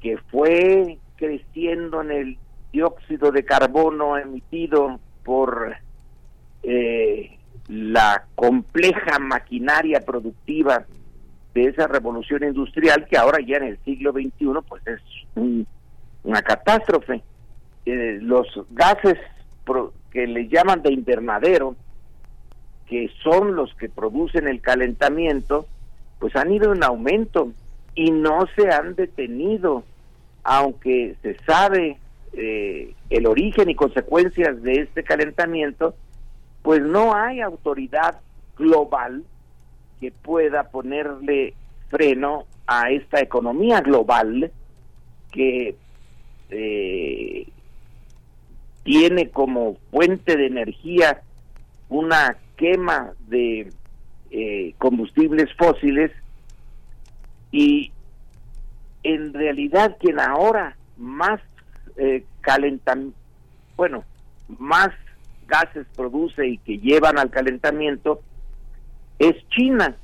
que fue creciendo en el dióxido de carbono emitido por eh, la compleja maquinaria productiva de esa revolución industrial que ahora ya en el siglo XXI pues es una catástrofe. Eh, los gases que le llaman de invernadero, que son los que producen el calentamiento, pues han ido en aumento y no se han detenido aunque se sabe eh, el origen y consecuencias de este calentamiento, pues no hay autoridad global que pueda ponerle freno a esta economía global que eh, tiene como fuente de energía una quema de eh, combustibles fósiles y en realidad quien ahora más eh, calentan, bueno, más gases produce y que llevan al calentamiento es China,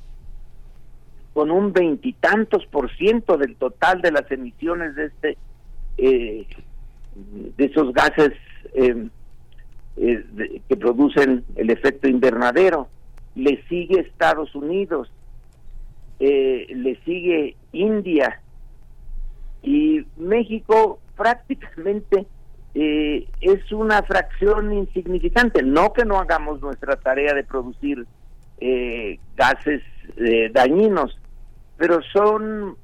con un veintitantos por ciento del total de las emisiones de este eh, de esos gases eh, eh, que producen el efecto invernadero. Le sigue Estados Unidos, le sigue India y México prácticamente es una fracción insignificante. No que no hagamos nuestra tarea de producir gases dañinos, pero son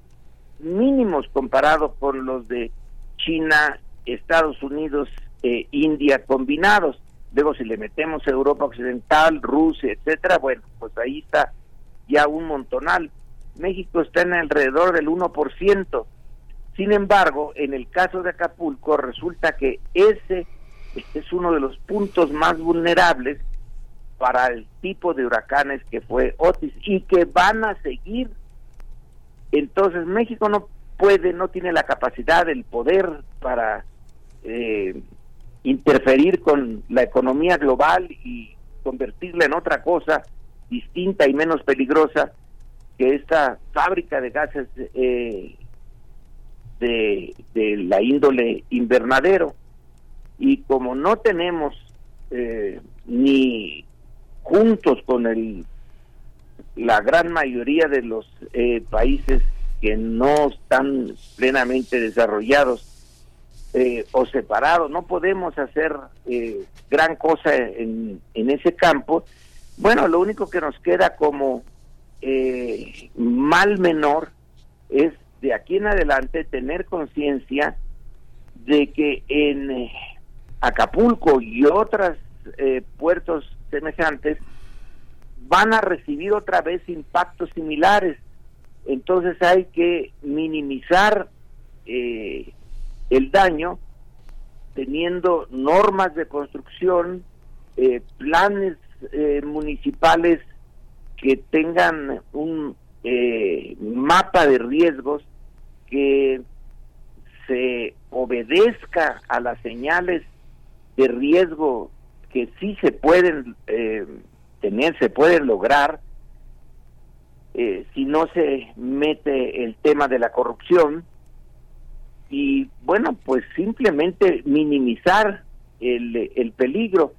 mínimos comparados con los de China, Estados Unidos, e India combinados. Luego si le metemos Europa Occidental, Rusia, etcétera, bueno, pues ahí está ya un montonal. México está en alrededor del 1%. Sin embargo, en el caso de Acapulco resulta que ese es uno de los puntos más vulnerables para el tipo de huracanes que fue Otis y que van a seguir entonces México no puede, no tiene la capacidad, el poder para eh, interferir con la economía global y convertirla en otra cosa distinta y menos peligrosa que esta fábrica de gases eh, de, la índole invernadero. Y como no tenemos eh, ni juntos con el la gran mayoría de los eh, países que no están plenamente desarrollados eh, o separados, no podemos hacer eh, gran cosa en, ese campo. Bueno, lo único que nos queda como mal menor es de aquí en adelante tener conciencia de que en Acapulco y otros puertos semejantes van a recibir otra vez impactos similares. Entonces hay que minimizar eh, el daño teniendo normas de construcción, eh, planes eh, municipales que tengan un mapa de riesgos que se obedezca a las señales de riesgo que sí se pueden tener, se puede lograr eh, si no se mete el tema de la corrupción y bueno, pues simplemente minimizar el, el peligro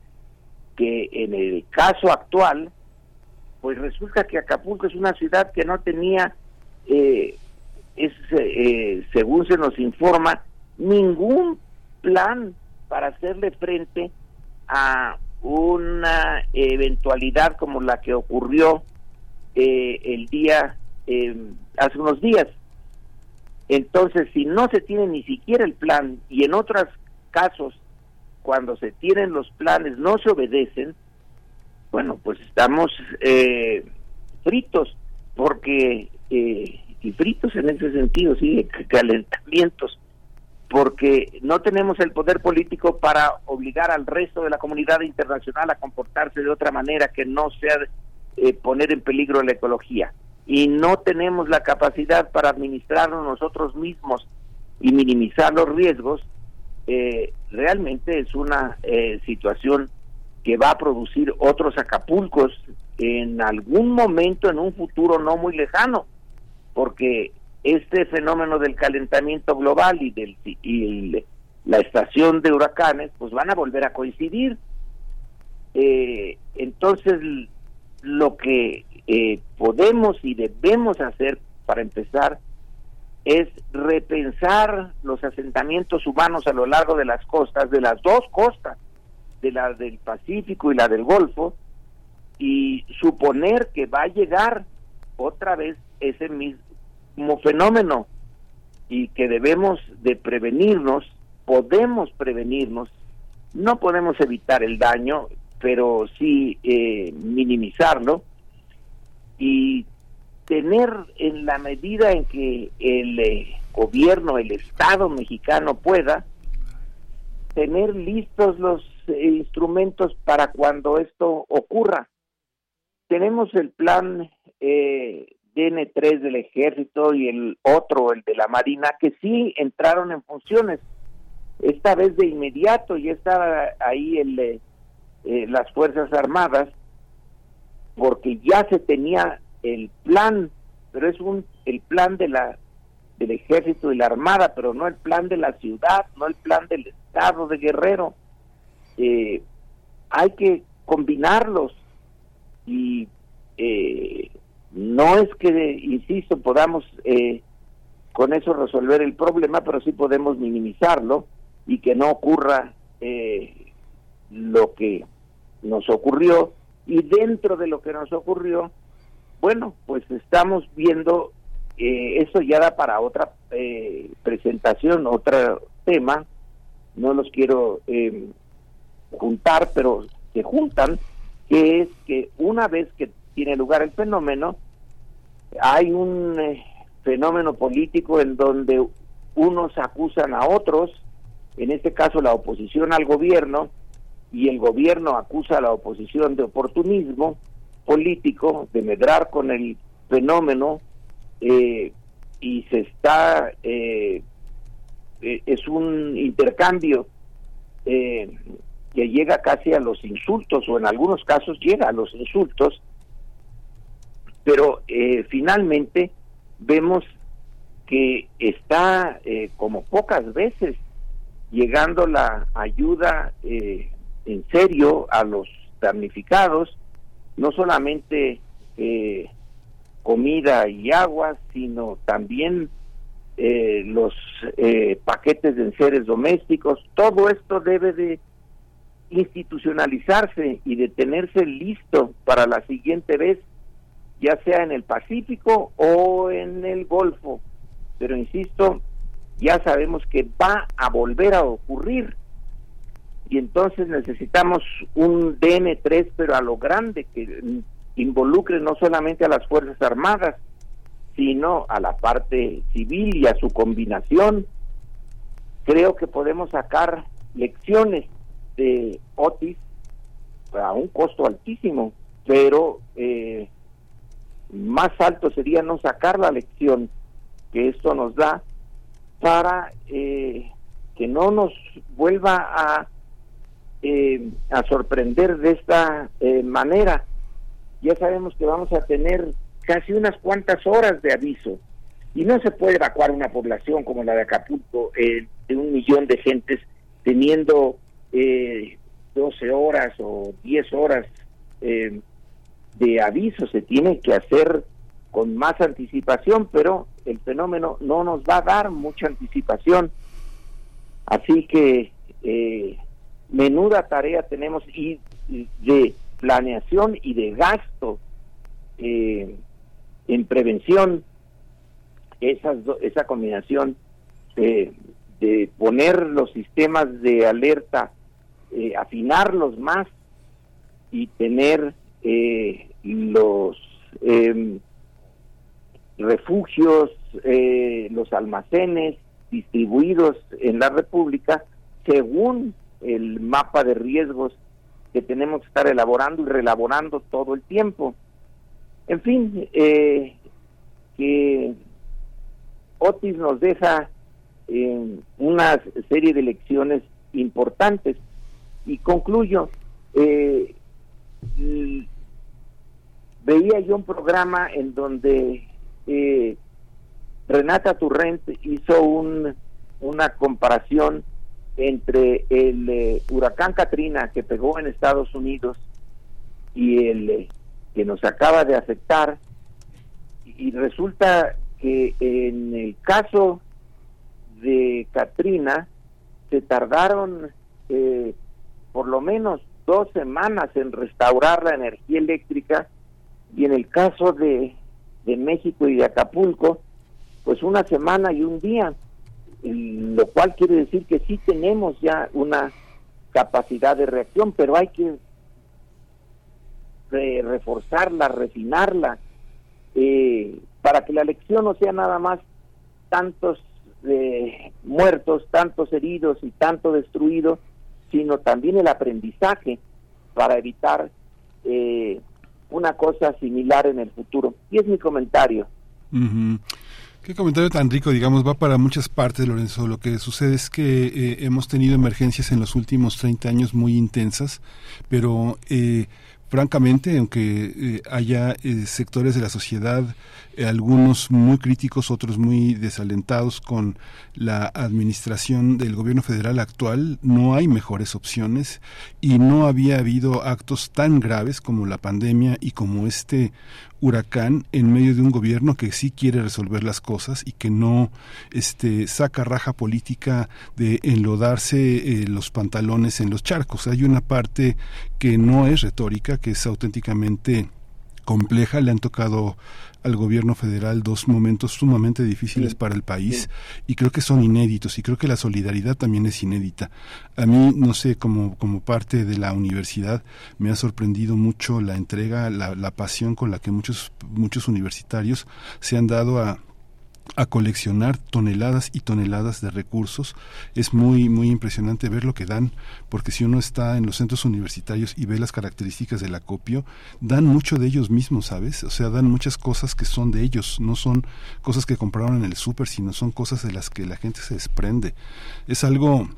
que en el caso actual, pues resulta que Acapulco es una ciudad que no tenía, eh, es, eh, según se nos informa, ningún plan para hacerle frente a una eventualidad como la que ocurrió eh, el día eh, hace unos días. Entonces, si no se tiene ni siquiera el plan y en otros casos, cuando se tienen los planes, no se obedecen, bueno, pues estamos eh, fritos, porque, y fritos en ese sentido, sí, calentamientos, porque no tenemos el poder político para obligar al resto de la comunidad internacional a comportarse de otra manera que no sea eh, poner en peligro la ecología. Y no tenemos la capacidad para administrarnos nosotros mismos y minimizar los riesgos, eh, realmente es una eh, situación que va a producir otros Acapulcos en algún momento, en un futuro no muy lejano, porque este fenómeno del calentamiento global y del y la estación de huracanes pues van a volver a coincidir eh, entonces lo que eh, podemos y debemos hacer para empezar es repensar los asentamientos humanos a lo largo de las costas de las dos costas de la del Pacífico y la del Golfo y suponer que va a llegar otra vez ese mismo fenómeno y que debemos de prevenirnos, podemos prevenirnos, no podemos evitar el daño, pero sí eh, minimizarlo y tener en la medida en que el eh, gobierno, el Estado mexicano pueda, tener listos los eh, instrumentos para cuando esto ocurra. Tenemos el plan eh, DN3 del ejército y el otro, el de la marina, que sí entraron en funciones, esta vez de inmediato ya estaba ahí el, eh, eh, las Fuerzas Armadas, porque ya se tenía el plan, pero es un el plan de la del ejército y la armada, pero no el plan de la ciudad, no el plan del estado de Guerrero. Eh, hay que combinarlos y eh, no es que, insisto, podamos eh, con eso resolver el problema, pero sí podemos minimizarlo y que no ocurra lo que nos ocurrió y dentro de lo que nos ocurrió, bueno, pues estamos viendo, eh, eso ya da para otra eh, presentación, otro tema, no los quiero eh, juntar, pero se juntan, que es que una vez que tiene lugar el fenómeno, hay un eh, fenómeno político en donde unos acusan a otros, en este caso la oposición al gobierno, y el gobierno acusa a la oposición de oportunismo político, de medrar con el fenómeno eh, y se está, eh, eh, es un intercambio que llega casi a los insultos o en algunos casos llega a los insultos, pero finalmente vemos que está como pocas veces llegando la ayuda eh, en serio a los damnificados, no solamente eh, comida y agua, sino también eh, los eh, paquetes de enseres domésticos. Todo esto debe de institucionalizarse y de tenerse listo para la siguiente vez, ya sea en el Pacífico o en el Golfo. Pero insisto, ya sabemos que va a volver a ocurrir y entonces necesitamos un DN3 pero a lo grande que involucre no solamente a las Fuerzas Armadas, sino a la parte civil y a su combinación. Creo que podemos sacar lecciones de Otis a un costo altísimo, pero eh, más alto sería no sacar la lección que esto nos da para eh, que no nos vuelva a eh, a sorprender de esta eh, manera. Ya sabemos que vamos a tener casi unas cuantas horas de aviso y no se puede evacuar una población como la de Acapulco eh, de un millón de gentes teniendo 12 horas o 10 horas de aviso. Se tiene que hacer con más anticipación, pero el fenómeno no nos va a dar mucha anticipación. Así que eh, menuda tarea tenemos y, de planeación y de gasto eh, en prevención esas esa combinación de poner los sistemas de alerta eh, afinarlos más y tener eh, los em, refugios los almacenes distribuidos en la república según el mapa de riesgos que tenemos que estar elaborando y relaborando todo el tiempo. En fin, eh, que Otis nos deja eh, una serie de lecciones importantes y concluyo. Eh, veía yo un programa en donde Renata Turrent hizo un, una comparación entre el eh, huracán Katrina que pegó en Estados Unidos y el eh, que nos acaba de afectar. Y resulta que en el caso de Katrina se tardaron eh, por lo menos dos semanas en restaurar la energía eléctrica y en el caso de, de México y de Acapulco pues una semana y un día lo cual quiere decir que sí tenemos ya una capacidad de reacción, pero hay que reforzarla, refinarla, eh, para que la lección no sea nada más tantos eh, muertos, tantos heridos y tanto destruido, sino también el aprendizaje para evitar eh, una cosa similar en el futuro. Y es mi comentario. Qué comentario tan rico, digamos, va para muchas partes, Lorenzo. Lo que sucede es que eh, hemos tenido emergencias en los últimos 30 años muy intensas, pero eh, francamente, aunque eh, haya eh, sectores de la sociedad, algunos muy críticos, otros muy desalentados con la administración del gobierno federal actual, no hay mejores opciones y no había habido actos tan graves como la pandemia y como este huracán en medio de un gobierno que sí quiere resolver las cosas y que no este saca raja política de enlodarse eh, los pantalones en los charcos. Hay una parte que no es retórica, que es auténticamente compleja, le han tocado al gobierno federal dos momentos sumamente difíciles para el país y creo que son inéditos y creo que la solidaridad también es inédita. A mí, no sé, como, como parte de la universidad me ha sorprendido mucho la entrega, la, la pasión con la que muchos, muchos universitarios se han dado a a coleccionar toneladas y toneladas de recursos. Es muy, muy impresionante ver lo que dan, porque si uno está en los centros universitarios y ve las características del acopio, dan mucho de ellos mismos, ¿sabes? O sea, dan muchas cosas que son de ellos, no son cosas que compraron en el súper, sino son cosas de las que la gente se desprende. Es algo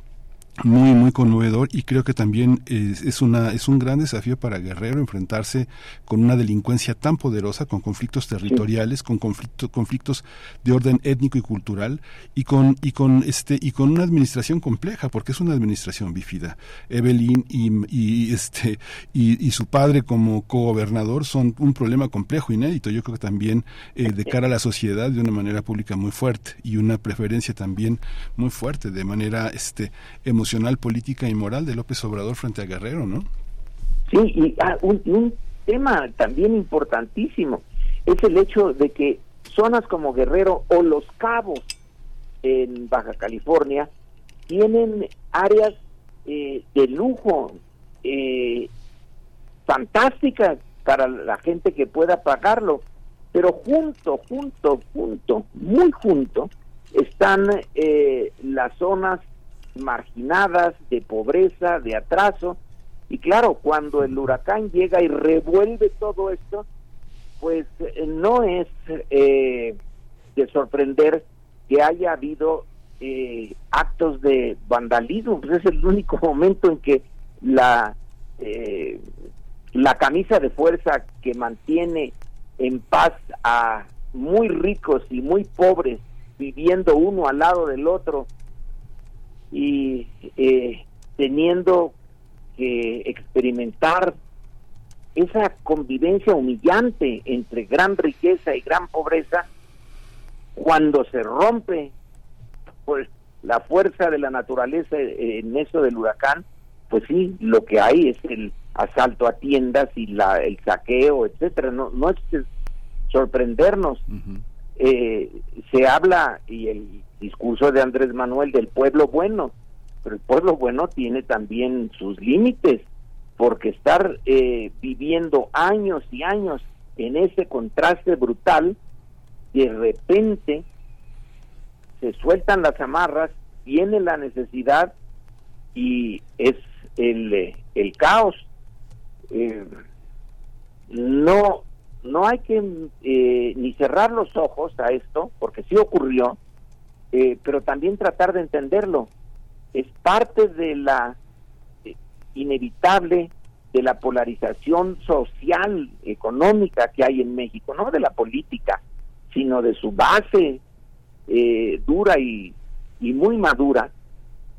muy muy conmovedor y creo que también es, es, una es un gran desafío para Guerrero enfrentarse con una delincuencia tan poderosa con conflictos territoriales sí. con conflictos conflictos de orden étnico y cultural y con y con este y con una administración compleja porque es una administración bífida Evelyn y, y este y, y, su padre como co-gobernador son un problema complejo inédito yo creo que también eh, de cara a la sociedad de una manera pública muy fuerte y una preferencia también muy fuerte de manera este emocional emocional, política y moral de López Obrador frente a Guerrero, ¿no? Sí, y ah, un, tema también importantísimo es el hecho de que zonas como Guerrero o Los Cabos en Baja California tienen áreas eh, de lujo eh, fantásticas para la gente que pueda pagarlo, pero junto, junto, junto, muy junto, están eh, las zonas marginadas, de pobreza, de atraso. Y claro, cuando el huracán llega y revuelve todo esto, pues eh, no es eh, de sorprender que haya habido eh, actos de vandalismo. Pues es el único momento en que la, eh, la camisa de fuerza que mantiene en paz a muy ricos y muy pobres viviendo uno al lado del otro y eh, teniendo que experimentar esa convivencia humillante entre gran riqueza y gran pobreza, cuando se rompe pues la fuerza de la naturaleza en eso del huracán, pues sí, lo que hay es el asalto a tiendas y la, el saqueo, etcétera. No, no es sorprendernos. Uh -huh. eh, se habla y el discurso de Andrés Manuel del pueblo bueno, pero el pueblo bueno tiene también sus límites, porque estar eh, viviendo años y años en ese contraste brutal, de repente se sueltan las amarras, viene la necesidad y es el, eh, el caos. Eh, no no hay que eh, ni cerrar los ojos a esto, porque sí ocurrió, eh, pero también tratar de entenderlo. Es parte de la eh, inevitable de la polarización social, económica que hay en México, no de la política, sino de su base eh, dura y, muy madura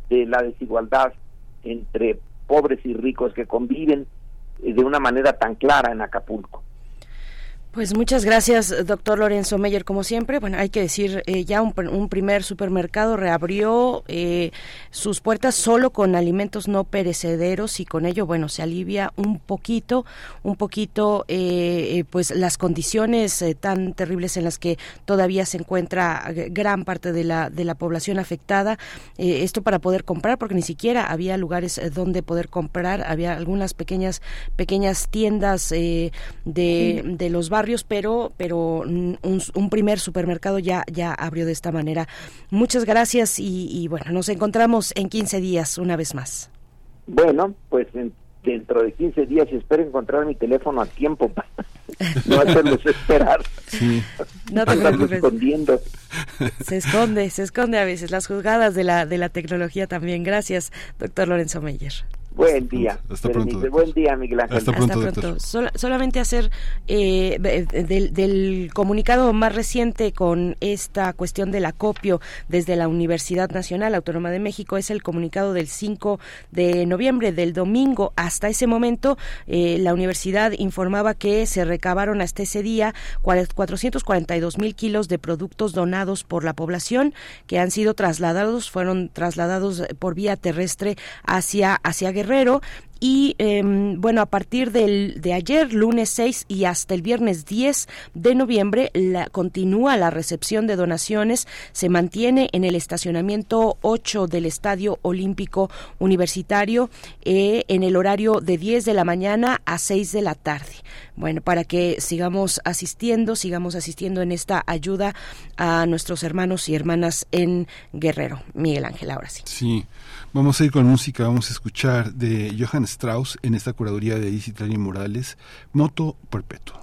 de la desigualdad entre pobres y ricos que conviven eh, de una manera tan clara en Acapulco. Pues muchas gracias, doctor Lorenzo Meyer. Como siempre, bueno, hay que decir, eh, ya un, un, primer supermercado reabrió eh, sus puertas solo con alimentos no perecederos y con ello, bueno, se alivia un poquito, un poquito, eh, pues las condiciones eh, tan terribles en las que todavía se encuentra gran parte de la de la población afectada. Eh, esto para poder comprar, porque ni siquiera había lugares donde poder comprar, había algunas pequeñas pequeñas tiendas de, de los barrios barrios, pero, pero un, un, primer supermercado ya, ya abrió de esta manera. Muchas gracias y, y bueno, nos encontramos en 15 días una vez más. Bueno, pues en, dentro de 15 días espero encontrar mi teléfono a tiempo para no hacerlos esperar. Sí. No te preocupes. escondiendo. Se esconde, se esconde a veces las juzgadas de la, de la tecnología también. Gracias, doctor Lorenzo Meyer. Buen día. Hasta pronto. Buen día, Miguel Ángel. Hasta pronto, solamente hacer eh, del, comunicado más reciente con esta cuestión del acopio desde la Universidad Nacional Autónoma de México es el comunicado del 5 de noviembre, del domingo. Hasta ese momento, eh, la universidad informaba que se recabaron hasta ese día 442 mil kilos de productos donados por la población que han sido trasladados, fueron trasladados por vía terrestre hacia, hacia Guerrero y em, bueno, a partir del, de ayer, lunes 6 y hasta el viernes 10 de noviembre, la, continúa la recepción de donaciones. Se mantiene en el estacionamiento 8 del Estadio Olímpico Universitario eh, en el horario de 10 de la mañana a 6 de la tarde. Bueno, para que sigamos asistiendo, sigamos asistiendo en esta ayuda a nuestros hermanos y hermanas en Guerrero. Miguel Ángel, ahora sí. Sí. Vamos a ir con música, vamos a escuchar de Johann Strauss en esta curaduría de Isitlani Morales, Moto Perpetuo.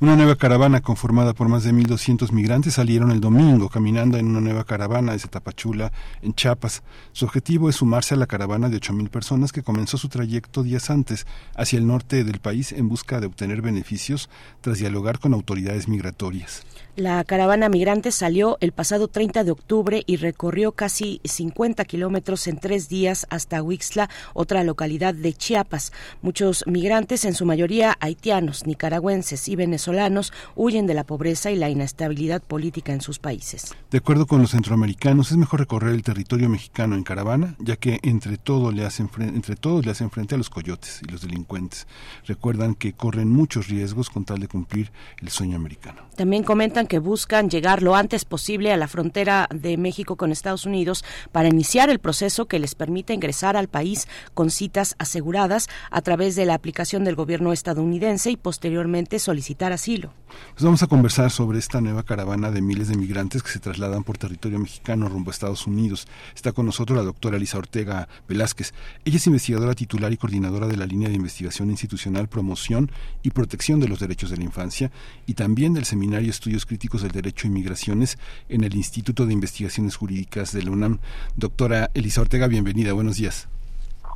Una nueva caravana conformada por más de 1.200 migrantes salieron el domingo caminando en una nueva caravana desde Tapachula, en Chiapas. Su objetivo es sumarse a la caravana de 8.000 personas que comenzó su trayecto días antes hacia el norte del país en busca de obtener beneficios tras dialogar con autoridades migratorias. La caravana migrante salió el pasado 30 de octubre y recorrió casi 50 kilómetros en tres días hasta Huixla, otra localidad de Chiapas. Muchos migrantes, en su mayoría haitianos, nicaragüenses y venezolanos, venezolanos huyen de la pobreza y la inestabilidad política en sus países. De acuerdo con los centroamericanos, es mejor recorrer el territorio mexicano en caravana, ya que entre, todo le hacen entre todos le hacen frente a los coyotes y los delincuentes. Recuerdan que corren muchos riesgos con tal de cumplir el sueño americano. También comentan que buscan llegar lo antes posible a la frontera de México con Estados Unidos para iniciar el proceso que les permite ingresar al país con citas aseguradas a través de la aplicación del gobierno estadounidense y posteriormente solicitar asilo. Pues vamos a conversar sobre esta nueva caravana de miles de migrantes que se trasladan por territorio mexicano rumbo a Estados Unidos. Está con nosotros la doctora Elisa Ortega Velázquez. Ella es investigadora titular y coordinadora de la línea de investigación institucional, promoción y protección de los derechos de la infancia y también del Seminario Estudios Críticos del Derecho y Migraciones en el Instituto de Investigaciones Jurídicas de la UNAM. Doctora Elisa Ortega, bienvenida. Buenos días.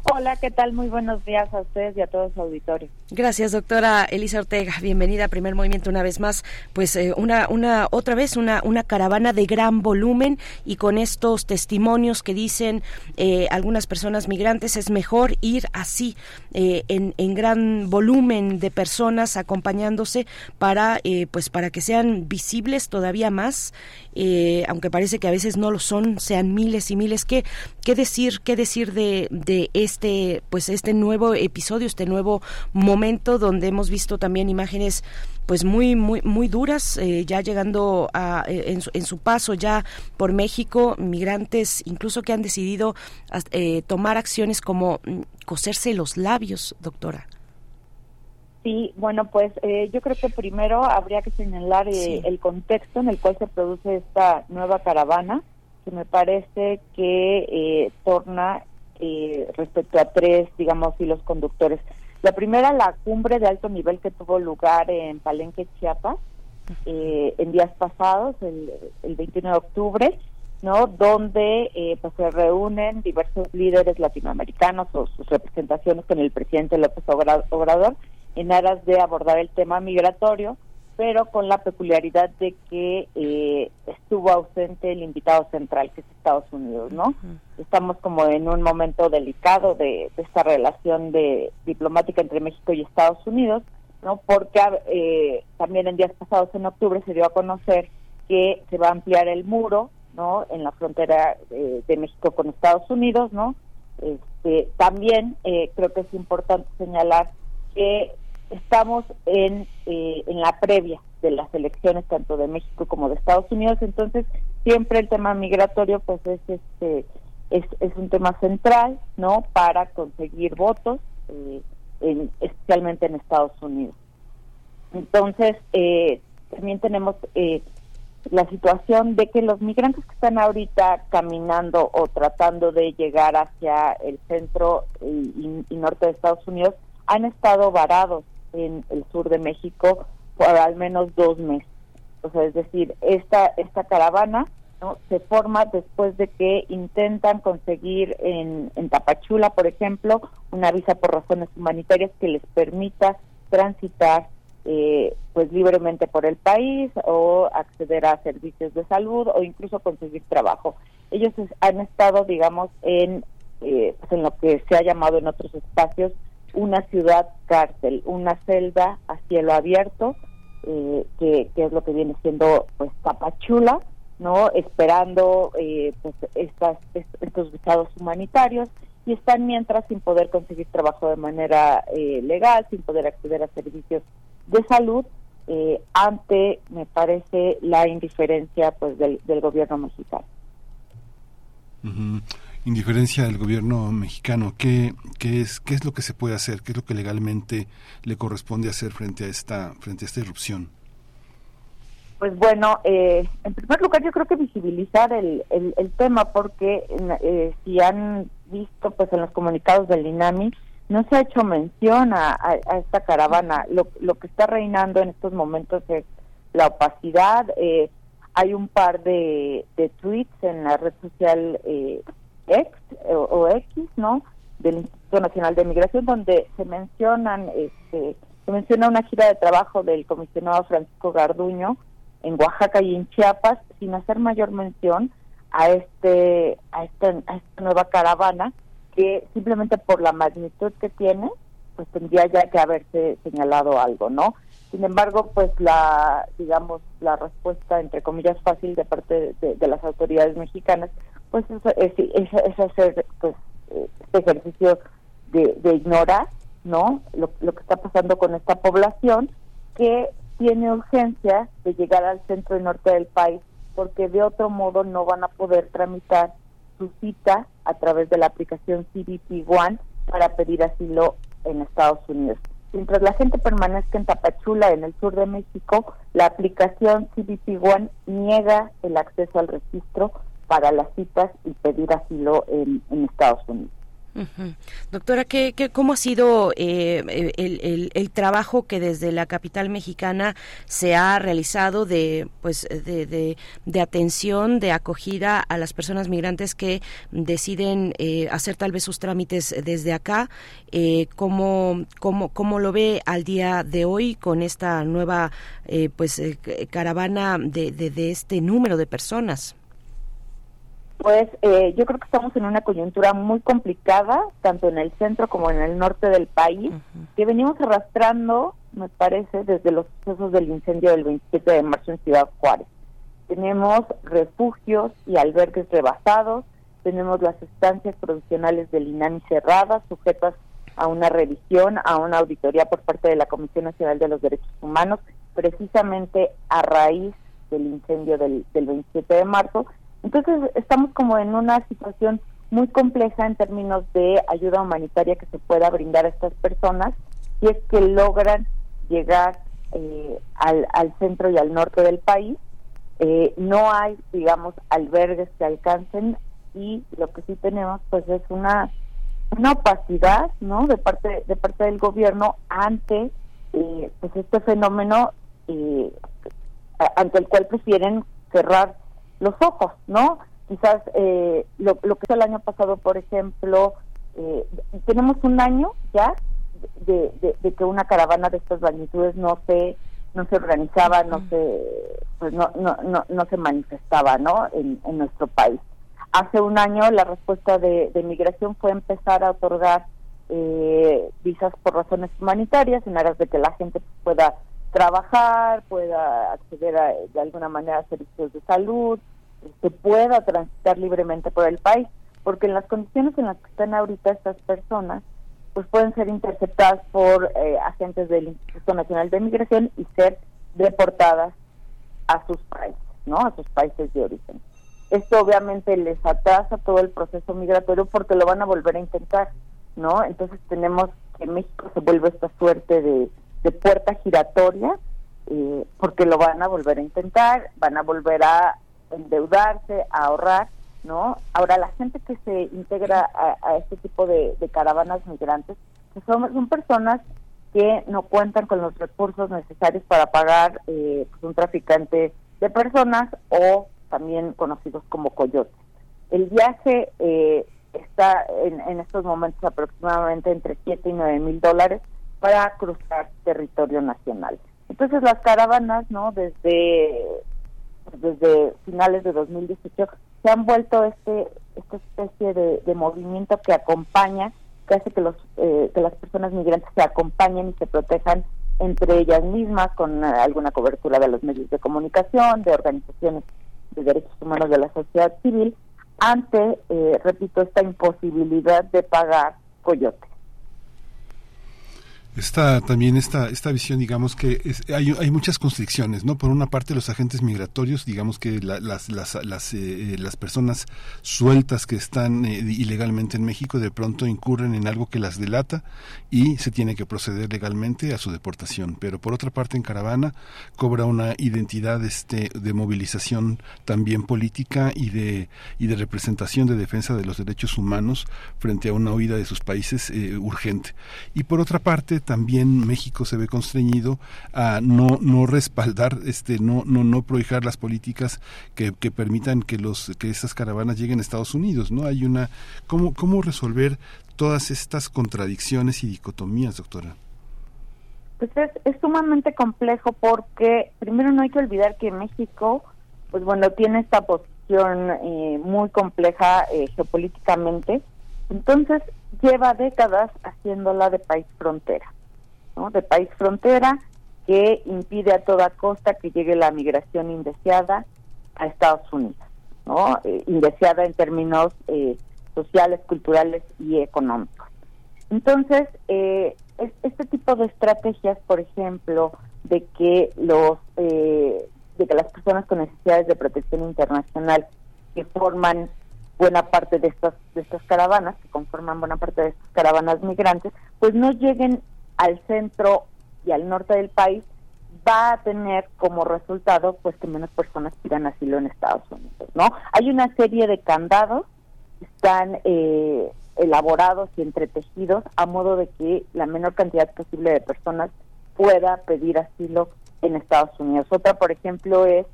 Hola, ¿qué tal? Muy buenos días a ustedes y a todo su auditorio. Gracias, doctora Elisa Ortega. Bienvenida a Primer Movimiento una vez más. Pues eh, una, una, otra vez una, una caravana de gran volumen y con estos testimonios que dicen eh, algunas personas migrantes es mejor ir así eh, en, en, gran volumen de personas acompañándose para, pues para que sean visibles todavía más, aunque parece que a veces no lo son, sean miles y miles. ¿Qué, qué decir, qué decir de, de pues este nuevo episodio, este nuevo momento donde hemos visto también imágenes pues muy muy muy duras eh, ya llegando a, eh, en, su, en, su, paso ya por México migrantes incluso que han decidido eh, tomar acciones como mm, coserse los labios doctora. Sí, bueno, pues eh, yo creo que primero habría que señalar eh, el contexto en el cual se produce esta nueva caravana, que me parece que eh, torna eh, respecto a tres, digamos, hilos conductores. La primera, la cumbre de alto nivel que tuvo lugar en Palenque, Chiapas, eh, en días pasados, el, el 21 de octubre, ¿no? Donde eh, pues se reúnen diversos líderes latinoamericanos o sus representaciones con el presidente López Obrador en aras de abordar el tema migratorio pero con la peculiaridad de que eh, estuvo ausente el invitado central, que es Estados Unidos, ¿no? Estamos como en un momento delicado de, esta relación de diplomática entre México y Estados Unidos, ¿no? Porque eh, también en días pasados, en octubre, se dio a conocer que se va a ampliar el muro, ¿no? En la frontera eh, de México con Estados Unidos, ¿no? Este, también creo que es importante señalar que estamos en, eh, en la previa de las elecciones tanto de México como de Estados Unidos, entonces siempre el tema migratorio pues es este es, es un tema central, ¿no? Para conseguir votos, eh, especialmente en Estados Unidos. Entonces, eh, también tenemos la situación de que los migrantes que están ahorita caminando o tratando de llegar hacia el centro y, y norte de Estados Unidos han estado varados en el sur de México por al menos dos meses. O sea, es decir, esta, esta caravana ¿no? se forma después de que intentan conseguir en, en Tapachula, por ejemplo, una visa por razones humanitarias que les permita transitar eh, pues libremente por el país o acceder a servicios de salud o incluso conseguir trabajo. Ellos han estado, digamos, en, eh, pues en lo que se ha llamado en otros espacios una ciudad cárcel, una celda a cielo abierto, eh, que, es lo que viene siendo pues Tapachula, ¿no? Esperando eh, pues estas, estos visados humanitarios y están mientras sin poder conseguir trabajo de manera eh, legal, sin poder acceder a servicios de salud, ante, me parece, la indiferencia pues del, del gobierno mexicano indiferencia del gobierno mexicano, ¿qué, qué, es, ¿qué es lo que se puede hacer? ¿Qué es lo que legalmente le corresponde hacer frente a esta, frente a esta irrupción? Pues bueno, eh, en primer lugar yo creo que visibilizar el, el, tema porque eh, si han visto pues en los comunicados del INAMI no se ha hecho mención a, esta caravana. Lo, lo, que está reinando en estos momentos es la opacidad. Eh, hay un par de, de tweets en la red social eh, X o, X, ¿no? Del Instituto Nacional de Migración, donde se mencionan, este, se menciona una gira de trabajo del comisionado Francisco Garduño en Oaxaca y en Chiapas, sin hacer mayor mención a este, a esta, a esta nueva caravana que simplemente por la magnitud que tiene, pues tendría ya que haberse señalado algo, ¿no? Sin embargo, pues la, digamos, la respuesta, entre comillas, fácil de parte de, las autoridades mexicanas, pues es, es, hacer pues, este ejercicio de, ignorar, ¿no? Lo, lo que está pasando con esta población que tiene urgencia de llegar al centro y norte del país porque de otro modo no van a poder tramitar su cita a través de la aplicación CBP One para pedir asilo en Estados Unidos. Mientras la gente permanezca en Tapachula, en el sur de México, la aplicación CBP One niega el acceso al registro para las citas y pedir asilo en Estados Unidos. Doctora, ¿qué, cómo ha sido eh, el, el, trabajo que desde la capital mexicana se ha realizado de, pues, de, de, atención, de acogida a las personas migrantes que deciden eh, hacer tal vez sus trámites desde acá? Eh, ¿cómo, cómo, ¿Cómo lo ve al día de hoy con esta nueva eh, pues, caravana de, de, de este número de personas? Pues eh, yo creo que estamos en una coyuntura muy complicada, tanto en el centro como en el norte del país, que venimos arrastrando, me parece, desde los sucesos del incendio del 27 de marzo en Ciudad Juárez. Tenemos refugios y albergues rebasados, tenemos las estancias provisionales del INAMI cerradas, sujetas a una revisión, a una auditoría por parte de la Comisión Nacional de los Derechos Humanos, precisamente a raíz del incendio del, del 27 de marzo, entonces estamos como en una situación muy compleja en términos de ayuda humanitaria que se pueda brindar a estas personas si es que logran llegar eh, al, al, centro y al norte del país. Eh, no hay, digamos, albergues que alcancen y lo que sí tenemos pues es una una opacidad no de parte de parte del gobierno ante eh, pues este fenómeno ante el cual prefieren cerrar los ojos, ¿no? Quizás eh, lo, que hizo el año pasado, por ejemplo, eh, tenemos un año ya de, que una caravana de estas magnitudes no se no se organizaba, no se pues no, no, no, se manifestaba, ¿no? En, nuestro país. Hace un año la respuesta de, migración fue empezar a otorgar eh, visas por razones humanitarias en aras de que la gente pueda trabajar, pueda acceder a, de alguna manera a servicios de salud, se pueda transitar libremente por el país, porque en las condiciones en las que están ahorita estas personas, pues pueden ser interceptadas por eh, agentes del Instituto Nacional de Migración y ser deportadas a sus países, ¿no? A sus países de origen. Esto obviamente les atrasa todo el proceso migratorio porque lo van a volver a intentar, ¿no? Entonces tenemos que México se vuelve esta suerte de, puerta giratoria eh, porque lo van a volver a intentar, van a volver a endeudarse, a ahorrar, ¿no? Ahora, la gente que se integra a, este tipo de, caravanas migrantes, son, son, personas que no cuentan con los recursos necesarios para pagar eh, pues, un traficante de personas o también conocidos como coyotes. El viaje eh, está en, en, estos momentos aproximadamente entre 7 y 9 mil dólares para cruzar territorio nacional. Entonces las caravanas, ¿no? Desde desde finales de 2018 se han vuelto este esta especie de, movimiento que acompaña que hace que los eh, que las personas migrantes se acompañen y se protejan entre ellas mismas con alguna cobertura de los medios de comunicación de organizaciones de derechos humanos de la sociedad civil ante eh, repito esta imposibilidad de pagar coyote Está también esta, esta visión, digamos que hay, hay muchas constricciones, ¿no? Por una parte los agentes migratorios, digamos que las, las, las, eh, las, personas sueltas que están eh, ilegalmente en México de pronto incurren en algo que las delata y se tiene que proceder legalmente a su deportación. Pero por otra parte en Caravana cobra una identidad este, de movilización también política y de, y de representación de defensa de los derechos humanos frente a una huida de sus países eh, urgente. Y por otra parte también México se ve constreñido a no no respaldar este no no no prohijar las políticas que, permitan que los que esas caravanas lleguen a Estados Unidos no hay una cómo cómo resolver todas estas contradicciones y dicotomías doctora pues es, es sumamente complejo porque primero no hay que olvidar que México pues bueno tiene esta posición eh, muy compleja eh, geopolíticamente. Entonces lleva décadas haciéndola de país frontera, ¿no? De país frontera que impide a toda costa que llegue la migración indeseada a Estados Unidos, ¿no? Eh, indeseada en términos eh, sociales, culturales y económicos. Entonces, eh, este tipo de estrategias, por ejemplo, de que los de que las personas con necesidades de protección internacional que forman buena parte de estas de estas caravanas, que conforman buena parte de estas caravanas migrantes, pues no lleguen al centro y al norte del país, va a tener como resultado pues que menos personas pidan asilo en Estados Unidos, ¿no? Hay una serie de candados que están eh, elaborados y entretejidos a modo de que la menor cantidad posible de personas pueda pedir asilo en Estados Unidos. Otra, por ejemplo, es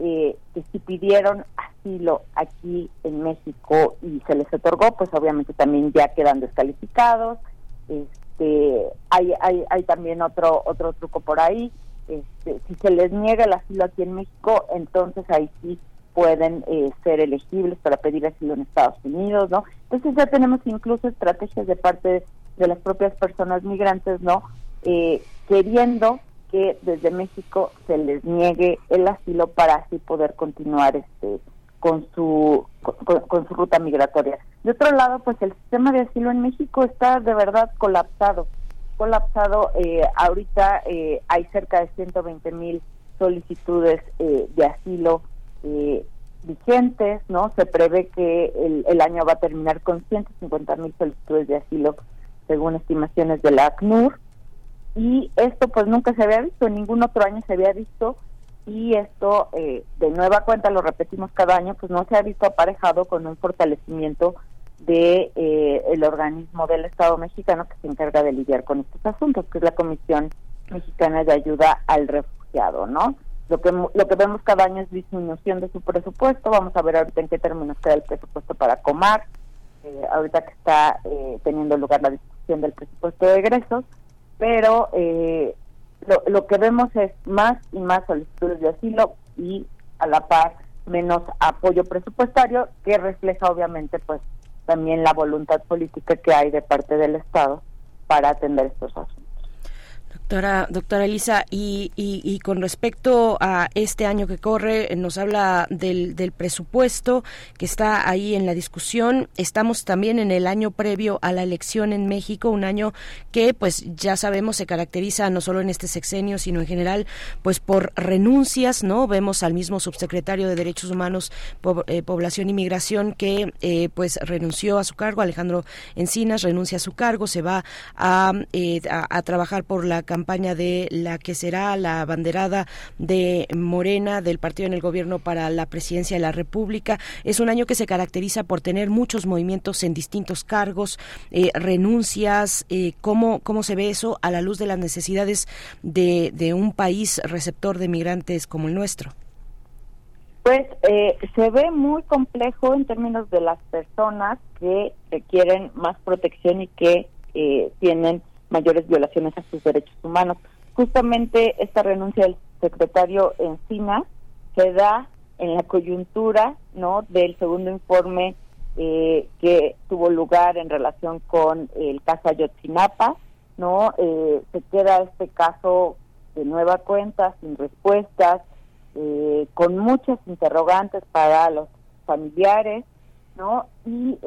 eh, que si pidieron asilo aquí en México y se les otorgó, pues obviamente también ya quedan descalificados. Este, hay, hay, hay también otro otro truco por ahí. Este, si se les niega el asilo aquí en México, entonces ahí sí pueden eh, ser elegibles para pedir asilo en Estados Unidos, ¿no? Entonces ya tenemos incluso estrategias de parte de las propias personas migrantes, ¿no? Eh, queriendo que desde México se les niegue el asilo para así poder continuar este con su con, su ruta migratoria. De otro lado, pues el sistema de asilo en México está de verdad colapsado. Colapsado, eh, ahorita eh, hay cerca de 120 mil solicitudes eh, de asilo vigentes, ¿no? Se prevé que el, el, año va a terminar con 150 mil solicitudes de asilo, según estimaciones de la ACNUR y esto pues nunca se había visto, en ningún otro año se había visto y esto eh, de nueva cuenta lo repetimos cada año pues no se ha visto aparejado con un fortalecimiento de eh, el organismo del Estado mexicano que se encarga de lidiar con estos asuntos que es la Comisión Mexicana de Ayuda al Refugiado no lo que lo que vemos cada año es disminución de su presupuesto vamos a ver ahorita en qué términos queda el presupuesto para Comar eh, ahorita que está teniendo lugar la discusión del presupuesto de egresos pero eh, lo, que vemos es más y más solicitudes de asilo y a la par menos apoyo presupuestario que refleja obviamente pues también la voluntad política que hay de parte del Estado para atender estos asuntos. Doctora, doctora Elisa, y, y, con respecto a este año que corre, nos habla del, del presupuesto que está ahí en la discusión. Estamos también en el año previo a la elección en México, un año que, pues, ya sabemos, se caracteriza no solo en este sexenio, sino en general, pues, por renuncias, ¿no? Vemos al mismo subsecretario de Derechos Humanos, eh, Población y Migración, que, eh, pues, renunció a su cargo, Alejandro Encinas renuncia a su cargo, se va a, eh, a trabajar por la campaña de la que será la banderada de Morena del partido en el gobierno para la presidencia de la República. Es un año que se caracteriza por tener muchos movimientos en distintos cargos, eh, renuncias, eh, ¿cómo, ¿cómo se ve eso a la luz de las necesidades de, de un país receptor de migrantes como el nuestro? Pues eh, se ve muy complejo en términos de las personas que requieren más protección y que eh, tienen mayores violaciones a sus derechos humanos. Justamente esta renuncia del secretario Encina se da en la coyuntura no del segundo informe eh, que tuvo lugar en relación con el caso Ayotzinapa, no eh, se queda este caso de nueva cuenta sin respuestas, eh, con muchas interrogantes para los familiares, no y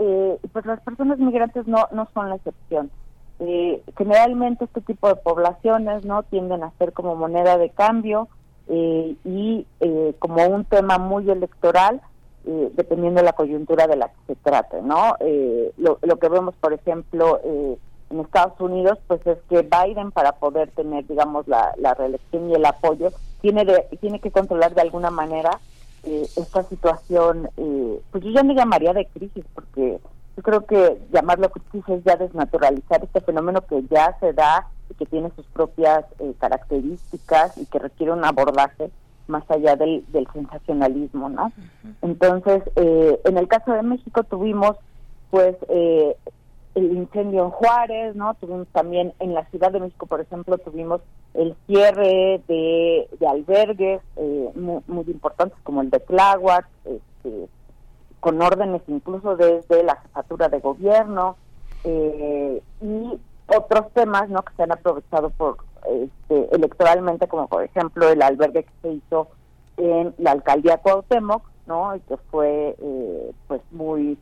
pues las personas migrantes no no son la excepción. Eh, generalmente este tipo de poblaciones no tienden a ser como moneda de cambio eh, y eh, como un tema muy electoral dependiendo de la coyuntura de la que se trate no lo, lo, que vemos por ejemplo en Estados Unidos pues es que Biden para poder tener digamos la, la reelección y el apoyo tiene de, tiene que controlar de alguna manera esta situación pues yo ya me llamaría de crisis porque yo creo que llamarlo justicia es ya desnaturalizar este fenómeno que ya se da y que tiene sus propias eh, características y que requiere un abordaje más allá del, del sensacionalismo, ¿no? Entonces, eh, en el caso de México tuvimos, pues, eh, el incendio en Juárez, ¿no? Tuvimos también en la Ciudad de México, por ejemplo, tuvimos el cierre de, de albergues muy, muy, importantes como el de Tláhuac, este, con órdenes incluso desde la jefatura de gobierno eh, y otros temas no que se han aprovechado por este, electoralmente, como por ejemplo el albergue que se hizo en la alcaldía Cuauhtémoc, ¿no? Y que fue eh, pues muy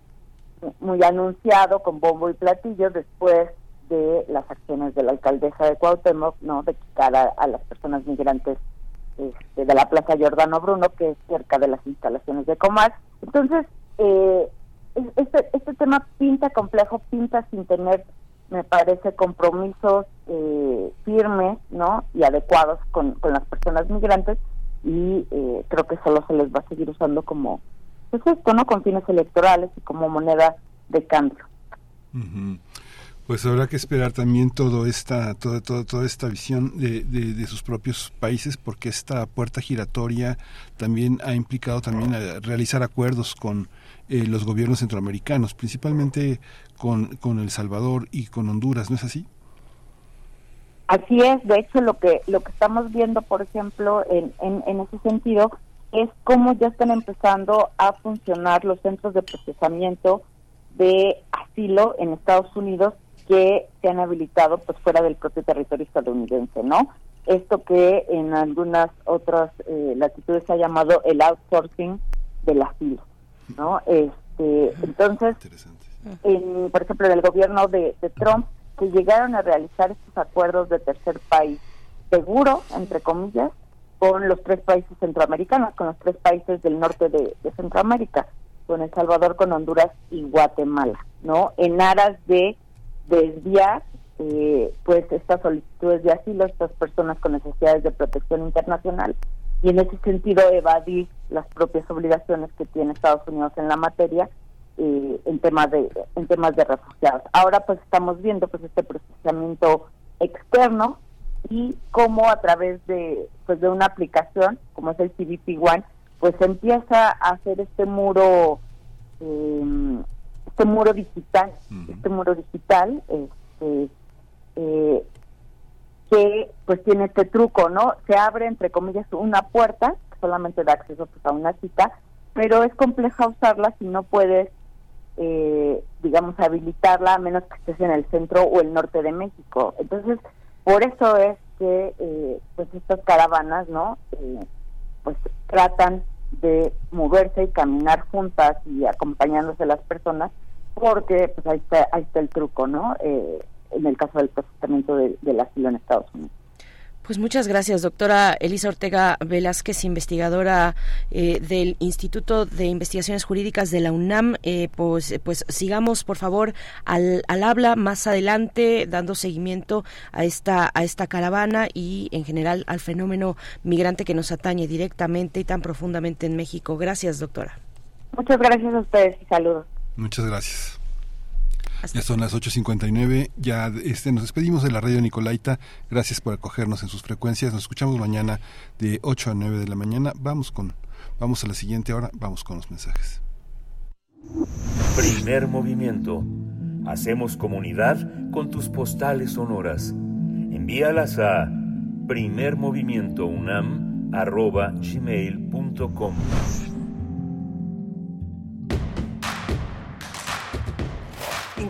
muy anunciado con bombo y platillo después de las acciones de la alcaldesa de Cuauhtémoc, ¿no? De quitar a, las personas migrantes este, de la Plaza Giordano Bruno, que es cerca de las instalaciones de Comas. Entonces, eh, este, este tema pinta complejo, pinta sin tener, me parece, compromisos eh, firmes, ¿no? Y adecuados con, con las personas migrantes y eh, creo que solo se les va a seguir usando como, pues esto, ¿no? Con fines electorales y como moneda de cambio. Pues habrá que esperar también todo esta, toda, toda, toda esta visión de, de, sus propios países, porque esta puerta giratoria también ha implicado también realizar acuerdos con eh, los gobiernos centroamericanos, principalmente con, con El Salvador y con Honduras, ¿no es así? Así es, de hecho lo que lo que estamos viendo, por ejemplo, en, en, ese sentido, es cómo ya están empezando a funcionar los centros de procesamiento de asilo en Estados Unidos que se han habilitado pues fuera del propio territorio estadounidense, ¿no? Esto que en algunas otras eh, latitudes se ha llamado el outsourcing del asilo, ¿no? Este, entonces, en, por ejemplo, en el gobierno de Trump que llegaron a realizar estos acuerdos de tercer país seguro, entre comillas, con los tres países centroamericanos, con los tres países del norte de, Centroamérica, con El Salvador, con Honduras y Guatemala, ¿no? En aras de desviar eh, pues estas solicitudes de asilo, estas personas con necesidades de protección internacional y en ese sentido evadir las propias obligaciones que tiene Estados Unidos en la materia eh, en temas de en temas de refugiados. Ahora pues estamos viendo pues este procesamiento externo y cómo a través de pues de una aplicación como es el CBP One pues empieza a hacer este muro eh, este muro digital este muro digital este eh, que pues tiene este truco no se abre entre comillas una puerta que solamente da acceso pues, a una cita pero es compleja usarla si no puedes eh, digamos, habilitarla a menos que estés en el centro o el norte de México. Entonces, por eso es que eh, pues estas caravanas, ¿no? Eh, pues tratan de moverse y caminar juntas y acompañándose las personas, porque pues ahí está, ahí está el truco, ¿no? Eh, en el caso del procesamiento del asilo en Estados Unidos. Pues muchas gracias, doctora Elisa Ortega Velázquez, investigadora eh, del Instituto de Investigaciones Jurídicas de la UNAM. Eh, pues, pues sigamos, por favor, al, al habla más adelante, dando seguimiento a esta, a esta caravana y, en general, al fenómeno migrante que nos atañe directamente y tan profundamente en México. Gracias, doctora. Muchas gracias a ustedes y saludos. Muchas gracias ya son las 8.59, ya este, nos despedimos de la radio Nicolaita, gracias por acogernos en sus frecuencias, nos escuchamos mañana de 8 a 9 de la mañana, vamos con, vamos a la siguiente hora, vamos con los mensajes. Primer movimiento, hacemos comunidad con tus postales sonoras, envíalas a primermovimientounam.gmail.com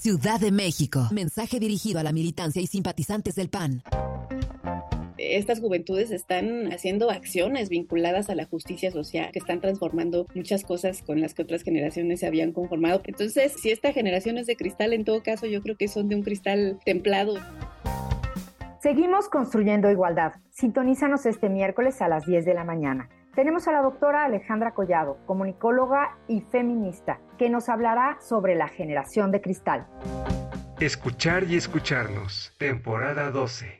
Ciudad de México. Mensaje dirigido a la militancia y simpatizantes del PAN. estas juventudes están haciendo acciones vinculadas a la justicia social, que están transformando muchas cosas con las que otras generaciones se habían conformado. Entonces, si esta generación es de cristal, en todo caso, yo creo que son de un cristal templado. Seguimos construyendo igualdad. Sintonízanos este miércoles a las 10 de la mañana. Tenemos a la doctora Alejandra Collado, comunicóloga y feminista, que nos hablará sobre la generación de cristal. Escuchar y escucharnos, temporada 12.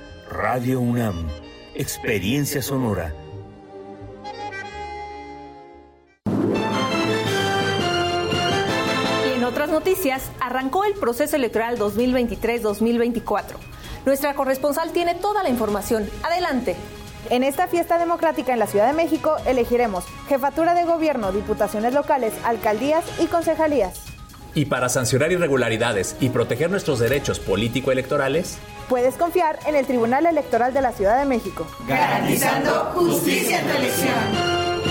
Radio UNAM, Experiencia Sonora. Y en otras noticias, arrancó el proceso electoral 2023-2024. Nuestra corresponsal tiene toda la información. Adelante. En esta fiesta democrática en la Ciudad de México elegiremos jefatura de gobierno, diputaciones locales, alcaldías y concejalías. Y para sancionar irregularidades y proteger nuestros derechos político-electorales, puedes confiar en el Tribunal Electoral de la Ciudad de México. Garantizando justicia en tu elección.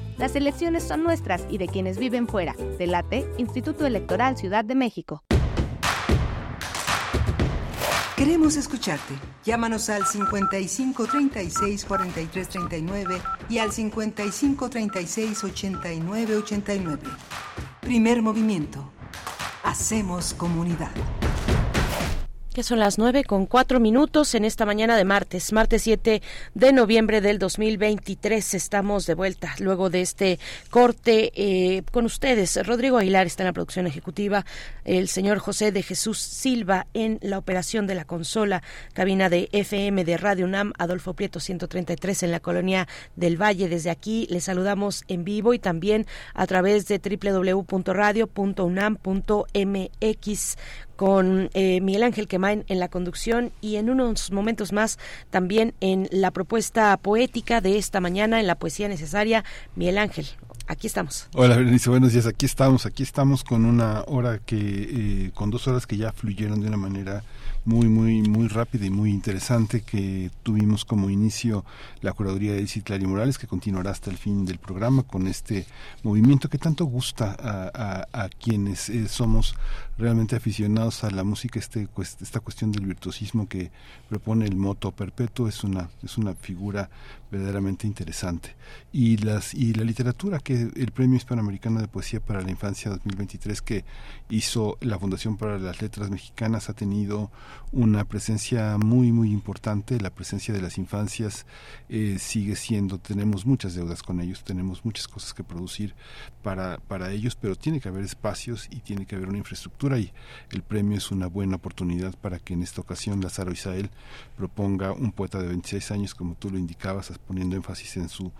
Las elecciones son nuestras y de quienes viven fuera. Delate, Instituto Electoral Ciudad de México. Queremos escucharte. Llámanos al 55 36 43 39 y al 55 36 89 89. Primer movimiento. Hacemos comunidad. Que son las nueve con cuatro minutos en esta mañana de martes, martes 7 de noviembre del 2023. Estamos de vuelta luego de este corte eh, con ustedes. Rodrigo Aguilar está en la producción ejecutiva, el señor José de Jesús Silva en la operación de la consola, cabina de FM de Radio UNAM, Adolfo Prieto 133 en la colonia del Valle. Desde aquí les saludamos en vivo y también a través de www.radio.unam.mx con eh, Miguel Ángel Quemain en la conducción y en unos momentos más también en la propuesta poética de esta mañana en la poesía necesaria. Miguel Ángel, aquí estamos. Hola Berenice, buenos días. Aquí estamos, aquí estamos con una hora que, eh, con dos horas que ya fluyeron de una manera muy, muy, muy rápida y muy interesante que tuvimos como inicio la curaduría de Citlari Morales, que continuará hasta el fin del programa con este movimiento que tanto gusta a, quienes eh, somos realmente aficionados a la música, este, esta cuestión del virtuosismo que propone el moto perpetuo es una, es una figura verdaderamente interesante. Y, las, y la literatura, que el Premio Hispanoamericano de Poesía para la Infancia 2023 que hizo la Fundación para las Letras Mexicanas ha tenido una presencia muy, muy importante. La presencia de las infancias eh, sigue siendo, tenemos muchas deudas con ellos, tenemos muchas cosas que producir para, para ellos, pero tiene que haber espacios y tiene que haber una infraestructura y el premio es una buena oportunidad para que en esta ocasión Lázaro Isael proponga un poeta de 26 años, como tú lo indicabas, poniendo énfasis en su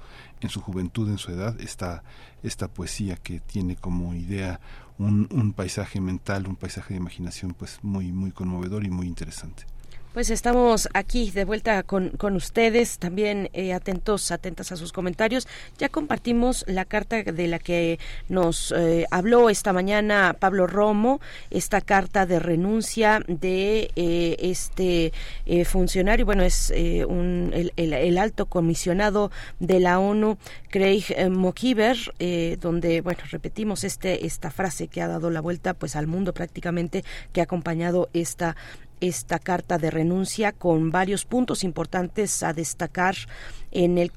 en su juventud, en su edad, esta, esta poesía que tiene como idea un, un paisaje mental, un paisaje de imaginación pues muy, muy conmovedor y muy interesante. Pues estamos aquí de vuelta con, con ustedes, también eh, atentos, atentas a sus comentarios. Ya compartimos la carta de la que nos eh, habló esta mañana Pablo Romo, esta carta de renuncia de eh, este funcionario, bueno, es un, el, el, alto comisionado de la ONU, Craig Mokiber, donde, bueno, repetimos este esta frase que ha dado la vuelta pues al mundo prácticamente, que ha acompañado esta esta carta de renuncia con varios puntos importantes a destacar en el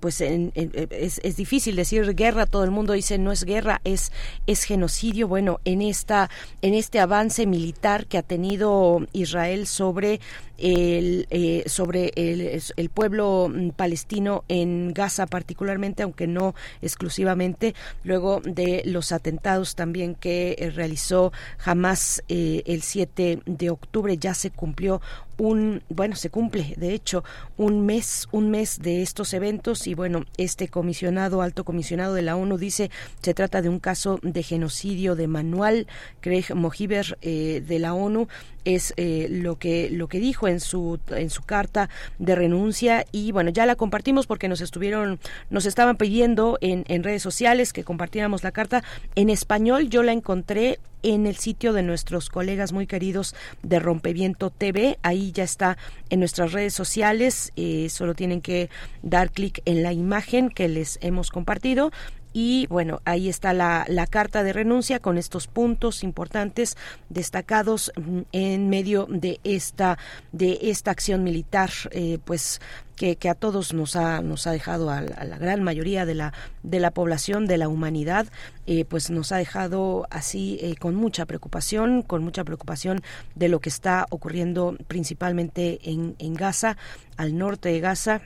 pues es, es, difícil decir guerra todo el mundo dice no es guerra es es genocidio. Bueno en esta en este avance militar que ha tenido Israel sobre el, eh, sobre el, el, pueblo mm, palestino en Gaza particularmente, aunque no exclusivamente, luego de los atentados también que eh, realizó Hamas eh, el 7 de octubre, ya se cumplió un, bueno, se cumple, de hecho, un mes, un mes de estos eventos. Y bueno, este comisionado, alto comisionado de la ONU dice se trata de un caso de genocidio de manual. Craig Mohiber eh, de la ONU. Es eh, lo que lo que dijo en su en su carta de renuncia. Y bueno ya la compartimos porque nos estuvieron nos estaban pidiendo en, en redes sociales que compartiéramos la carta. En español yo la encontré en el sitio de nuestros colegas muy queridos de Rompeviento TV. Ahí ya está en nuestras redes sociales. Eh, solo tienen que dar clic en la imagen que les hemos compartido y bueno, ahí está la, carta de renuncia con estos puntos importantes destacados mm, en medio de esta, de esta acción militar, eh, pues que, que, a todos nos ha, nos ha dejado, a, la gran mayoría de la, de la población, de la humanidad, eh, pues nos ha dejado así eh, con mucha preocupación, con mucha preocupación de lo que está ocurriendo principalmente en, en Gaza, al norte de Gaza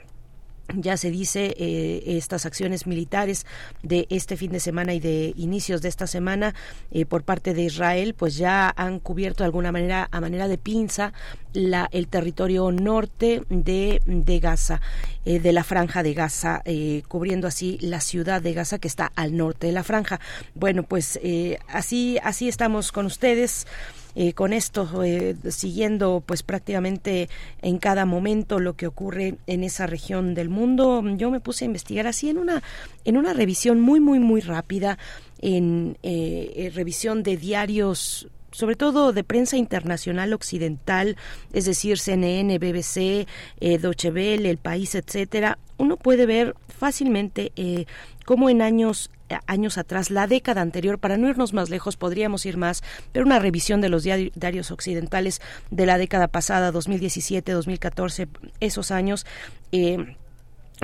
ya se dice eh, estas acciones militares de este fin de semana y de inicios de esta semana eh, por parte de Israel pues ya han cubierto de alguna manera a manera de pinza la, el territorio norte de, de Gaza eh, de la franja de Gaza cubriendo así la ciudad de Gaza que está al norte de la franja. Bueno pues así así estamos con ustedes eh, con esto, eh, siguiendo pues prácticamente en cada momento lo que ocurre en esa región del mundo. Yo me puse a investigar así en una, en una revisión muy, muy, muy rápida, en eh, revisión de diarios sobre todo de prensa internacional occidental, es decir, CNN, BBC, eh, El País, etcétera, uno puede ver fácilmente eh, cómo en años años atrás, la década anterior, para no irnos más lejos, podríamos ir más, pero una revisión de los diarios occidentales de la década pasada, 2017, 2014, esos años, eh,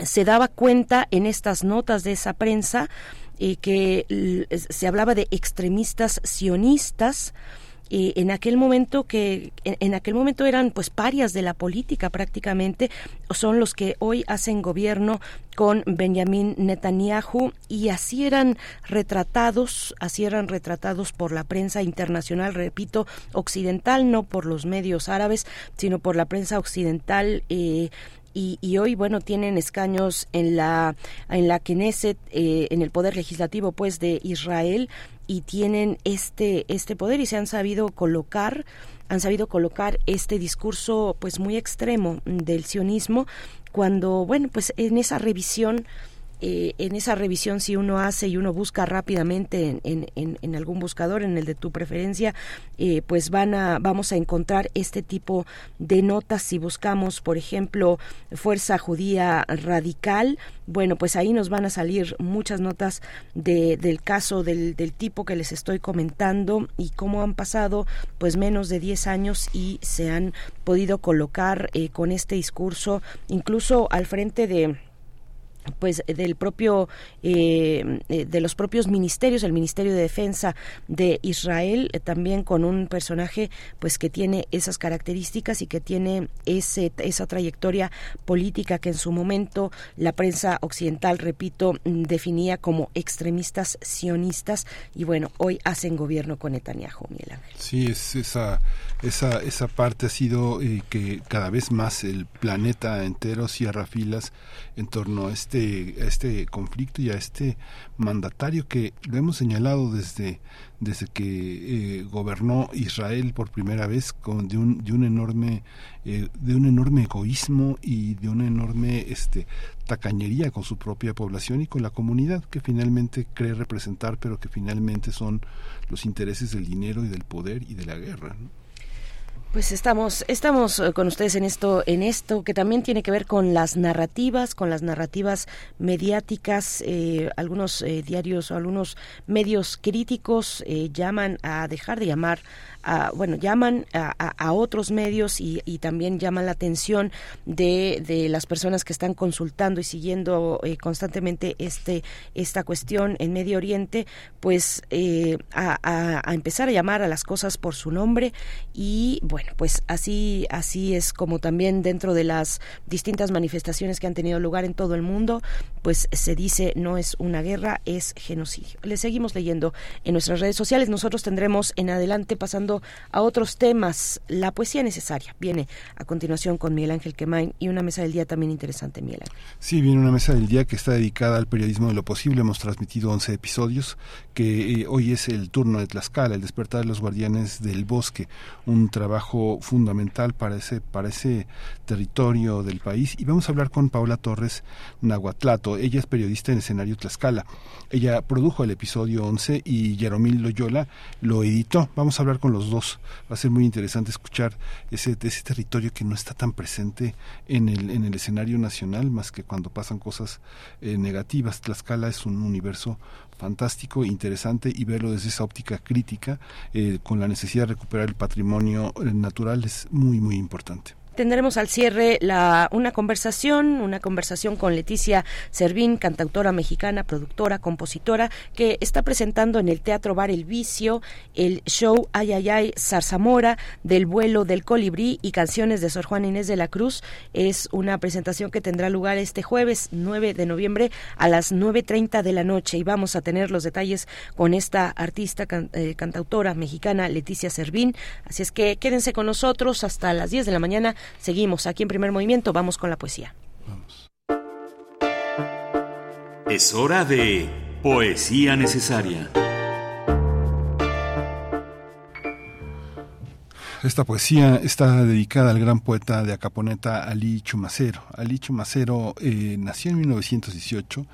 se daba cuenta en estas notas de esa prensa eh, que se hablaba de extremistas sionistas, en aquel momento que en, aquel momento eran pues parias de la política prácticamente son los que hoy hacen gobierno con Benjamin Netanyahu y así eran retratados así eran retratados por la prensa internacional repito occidental no por los medios árabes sino por la prensa occidental eh, y, hoy bueno tienen escaños en la en la Knesset eh, en el poder legislativo pues de Israel y tienen este, este poder y se han sabido colocar han sabido colocar este discurso pues muy extremo del sionismo cuando bueno pues en esa revisión eh, en esa revisión si uno hace y uno busca rápidamente en, en, en algún buscador, en el de tu preferencia, eh, pues van a, vamos a encontrar este tipo de notas. Si buscamos, por ejemplo, Fuerza Judía Radical, bueno, pues ahí nos van a salir muchas notas de, del caso del, del tipo que les estoy comentando y cómo han pasado pues menos de 10 años y se han podido colocar eh, con este discurso incluso al frente de pues del propio eh, eh, de los propios ministerios el ministerio de defensa de Israel eh, también con un personaje pues que tiene esas características y que tiene ese esa trayectoria política que en su momento la prensa occidental repito definía como extremistas sionistas y bueno hoy hacen gobierno con Netanyahu Miguel Ángel. sí es esa esa esa parte ha sido que cada vez más el planeta entero cierra filas en torno a este, este conflicto y a este mandatario que lo hemos señalado desde, desde que eh, gobernó Israel por primera vez con de un, de un enorme eh, de un enorme egoísmo y de una enorme este tacañería con su propia población y con la comunidad que finalmente cree representar pero que finalmente son los intereses del dinero y del poder y de la guerra pues estamos, estamos eh, con ustedes en esto, en esto que también tiene que ver con las narrativas, con las narrativas mediáticas. Eh, algunos eh, diarios o algunos medios críticos llaman a dejar de llamar bueno, llaman a, otros medios y, también llaman la atención de, de, las personas que están consultando y siguiendo eh, constantemente este esta cuestión en Medio Oriente, pues eh, a, a, empezar a llamar a las cosas por su nombre y bueno, pues así así es como también dentro de las distintas manifestaciones que han tenido lugar en todo el mundo, pues se dice no es una guerra, es genocidio. Le seguimos leyendo en nuestras redes sociales. Nosotros tendremos en adelante pasando a otros temas. La poesía necesaria viene a continuación con Miguel Ángel Quemain y una mesa del día también interesante, Miguel Ángel. Sí, viene una mesa del día que está dedicada al periodismo de lo posible. Hemos transmitido 11 episodios, que eh, hoy es el turno de Tlaxcala, el despertar de los guardianes del bosque, un trabajo fundamental para ese, para ese territorio del país. Y vamos a hablar con Paula Torres Nahuatlato. Ella es periodista en escenario Tlaxcala. Ella produjo el episodio 11 y Yeromil Loyola lo editó. Vamos a hablar con los dos. Va a ser muy interesante escuchar ese, ese territorio que no está tan presente en el, en el escenario nacional, más que cuando pasan cosas eh, negativas. Tlaxcala es un universo fantástico, interesante y verlo desde esa óptica crítica, eh, con la necesidad de recuperar el patrimonio eh, natural, es muy, muy importante. Tendremos al cierre la, una conversación, una conversación con Leticia Servín, cantautora mexicana, productora, compositora, que está presentando en el Teatro Bar El Vicio el show Ay Ay Ay Zarzamora del vuelo del colibrí y canciones de Sor Juan Inés de la Cruz. Es una presentación que tendrá lugar este jueves 9 de noviembre a las 9.30 de la noche y vamos a tener los detalles con esta artista eh, cantautora mexicana Leticia Servín. Así es que quédense con nosotros hasta las 10 de la mañana Seguimos aquí en primer movimiento, vamos con la poesía. Es hora de poesía necesaria. Esta poesía está dedicada al gran poeta de Acaponeta Ali Chumacero. Ali Chumacero eh, nació en 1918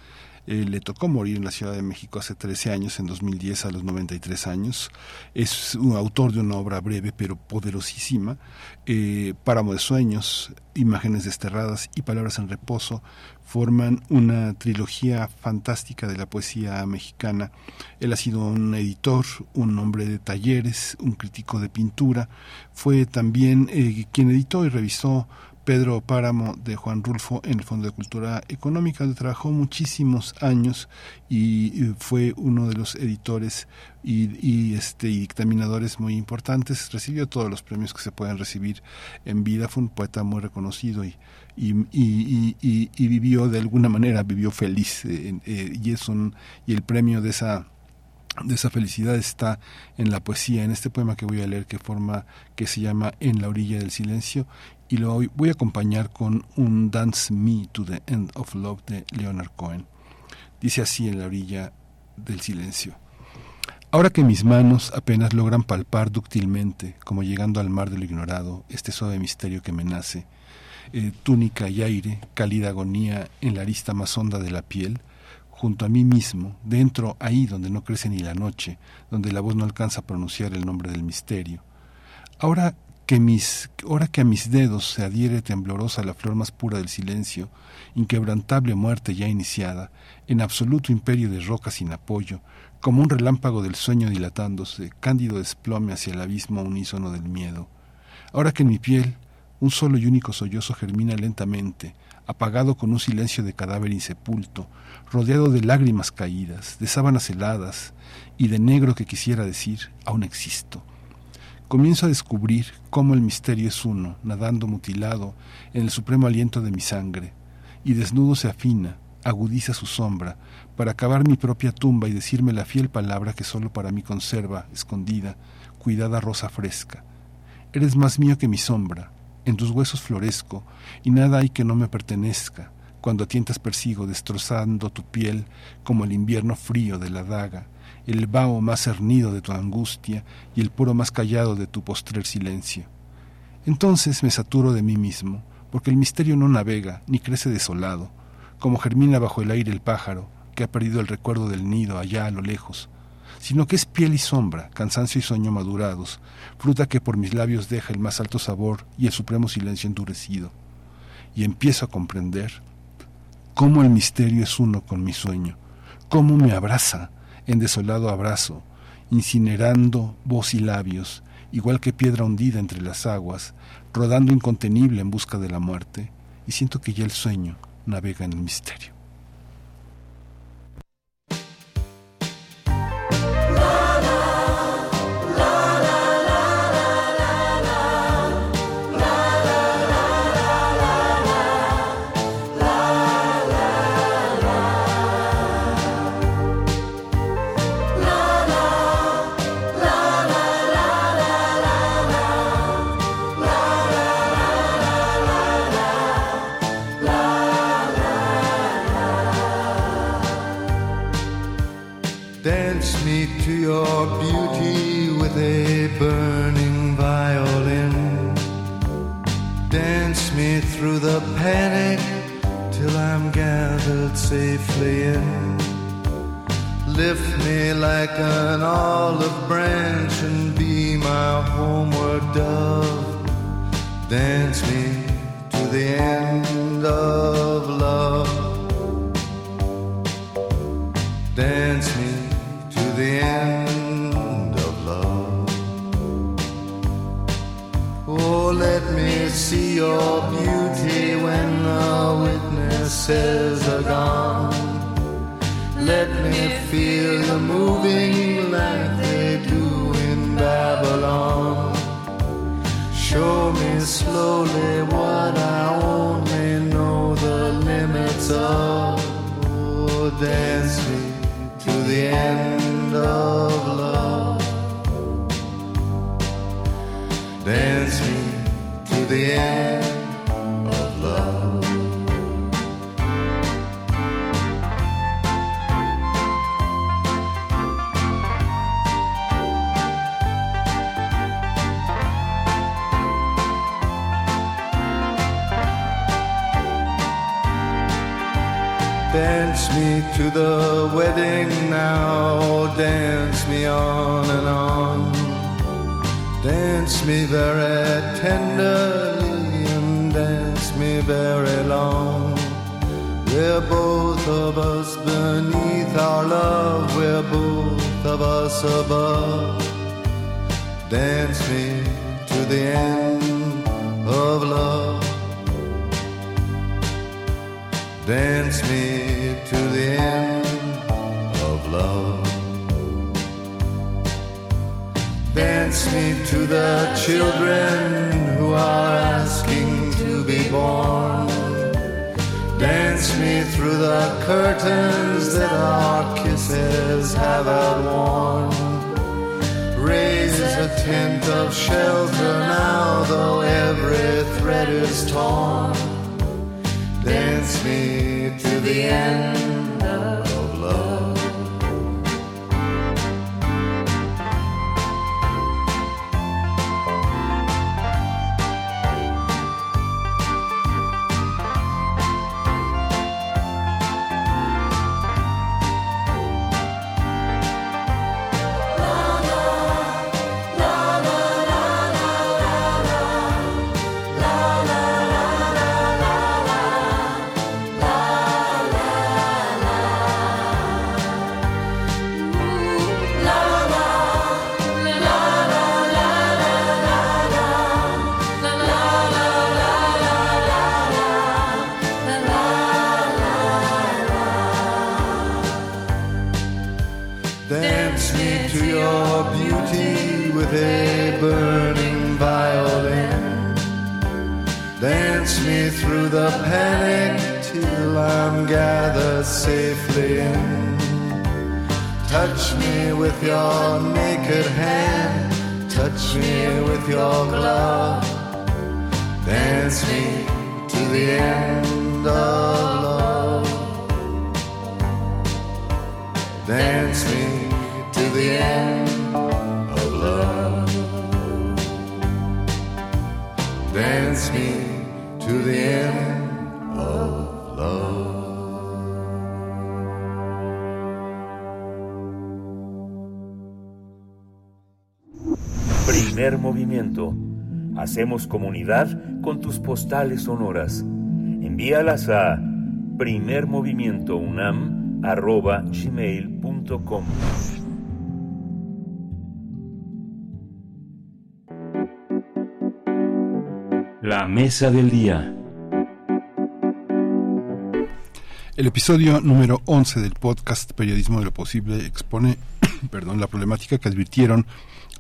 eh, le tocó morir en la Ciudad de México hace 13 años, en 2010 a los 93 años. Es un autor de una obra breve pero poderosísima, eh, Páramo de Sueños, Imágenes Desterradas y Palabras en Reposo, forman una trilogía fantástica de la poesía mexicana. Él ha sido un editor, un hombre de talleres, un crítico de pintura. Fue también eh, quien editó y revisó Pedro Páramo de Juan Rulfo en el Fondo de Cultura Económica, donde trabajó muchísimos años y fue uno de los editores y, este, dictaminadores muy importantes. Recibió todos los premios que se pueden recibir en vida. Fue un poeta muy reconocido y, y, vivió de alguna manera, vivió feliz. Eh, eh, y, es un, y el premio de esa de esa felicidad está en la poesía, en este poema que voy a leer que forma que se llama En la orilla del silencio y lo voy a acompañar con un Dance Me to the End of Love de Leonard Cohen. Dice así en la orilla del silencio. Ahora que mis manos apenas logran palpar dúctilmente, como llegando al mar de lo ignorado, este suave misterio que me nace, eh, túnica y aire, cálida agonía en la arista más honda de la piel, junto a mí mismo, dentro, ahí donde no crece ni la noche, donde la voz no alcanza a pronunciar el nombre del misterio. Ahora que mis, ahora que a mis dedos se adhiere temblorosa la flor más pura del silencio, inquebrantable muerte ya iniciada, en absoluto imperio de rocas sin apoyo, como un relámpago del sueño dilatándose, cándido desplome hacia el abismo unísono del miedo. Ahora que en mi piel un solo y único sollozo germina lentamente, apagado con un silencio de cadáver insepulto, rodeado de lágrimas caídas, de sábanas heladas y de negro que quisiera decir, aún existo. Comienzo a descubrir cómo el misterio es uno, nadando mutilado en el supremo aliento de mi sangre, y desnudo se afina, agudiza su sombra, para acabar mi propia tumba y decirme la fiel palabra que solo para mí conserva, escondida, cuidada rosa fresca. Eres más mío que mi sombra, en tus huesos florezco, y nada hay que no me pertenezca, cuando a tientas persigo destrozando tu piel como el invierno frío de la daga, el vaho más cernido de tu angustia y el puro más callado de tu postrer silencio. Entonces me saturo de mí mismo, porque el misterio no navega ni crece desolado, como germina bajo el aire el pájaro, que ha perdido el recuerdo del nido allá a lo lejos, sino que es piel y sombra, cansancio y sueño madurados, fruta que por mis labios deja el más alto sabor y el supremo silencio endurecido. Y empiezo a comprender cómo el misterio es uno con mi sueño, cómo me abraza en desolado abrazo, incinerando voz y labios, igual que piedra hundida entre las aguas, rodando incontenible en busca de la muerte, y siento que ya el sueño navega en el misterio. Hacemos comunidad con tus postales sonoras. Envíalas a primermovimientounam.gmail.com La mesa del día. El episodio número 11 del podcast Periodismo de lo Posible expone perdón, la problemática que advirtieron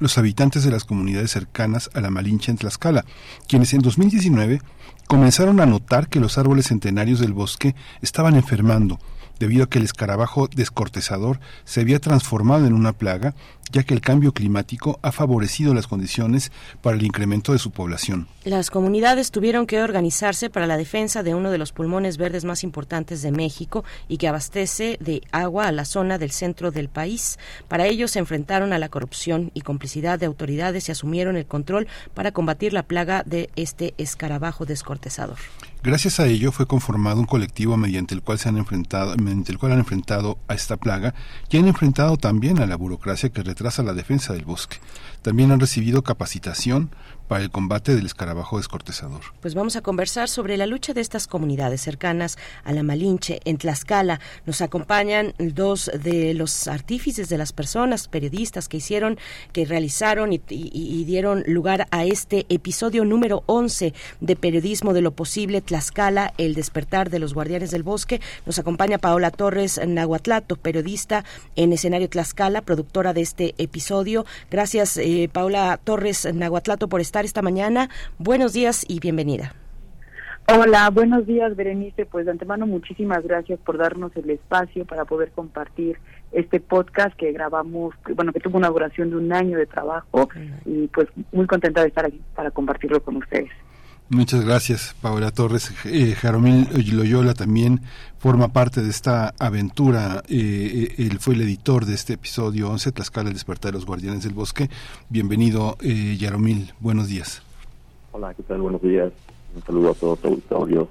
los habitantes de las comunidades cercanas a la Malinche en Tlaxcala, quienes en 2019 comenzaron a notar que los árboles centenarios del bosque estaban enfermando, debido a que el escarabajo descortezador se había transformado en una plaga, ya que el cambio climático ha favorecido las condiciones para el incremento de su población. Las comunidades tuvieron que organizarse para la defensa de uno de los pulmones verdes más importantes de México y que abastece de agua a la zona del centro del país. Para ello se enfrentaron a la corrupción y complicidad de autoridades y asumieron el control para combatir la plaga de este escarabajo descortezador. Gracias a ello fue conformado un colectivo mediante el cual se han enfrentado, mediante el cual han enfrentado a esta plaga y han enfrentado también a la burocracia que retrasa la defensa del bosque. También han recibido capacitación para el combate del escarabajo descortezador. Pues vamos a conversar sobre la lucha de estas comunidades cercanas a la Malinche, en Tlaxcala. Nos acompañan dos de los artífices de las personas, periodistas que hicieron, que realizaron y, y, dieron lugar a este episodio número 11 de Periodismo de lo Posible Tlaxcala, el despertar de los guardianes del bosque. Nos acompaña Paola Torres Nahuatlato, periodista en escenario Tlaxcala, productora de este episodio. Gracias, eh, Paola Torres Nahuatlato, por estar esta mañana. Buenos días y bienvenida. Hola, buenos días, Berenice. Pues de antemano, muchísimas gracias por darnos el espacio para poder compartir este podcast que grabamos, bueno, que tuvo una duración de un año de trabajo y pues muy contenta de estar aquí para compartirlo con ustedes. Muchas gracias, Paola Torres. Eh, Jaromil Loyola también forma parte de esta aventura. Eh, él fue el editor de este episodio 11, Tlaxcala, el despertar de los guardianes del bosque. Bienvenido, eh, Jaromil. Buenos días. Hola, ¿qué tal? Buenos días. Un saludo a todo tu auditorio.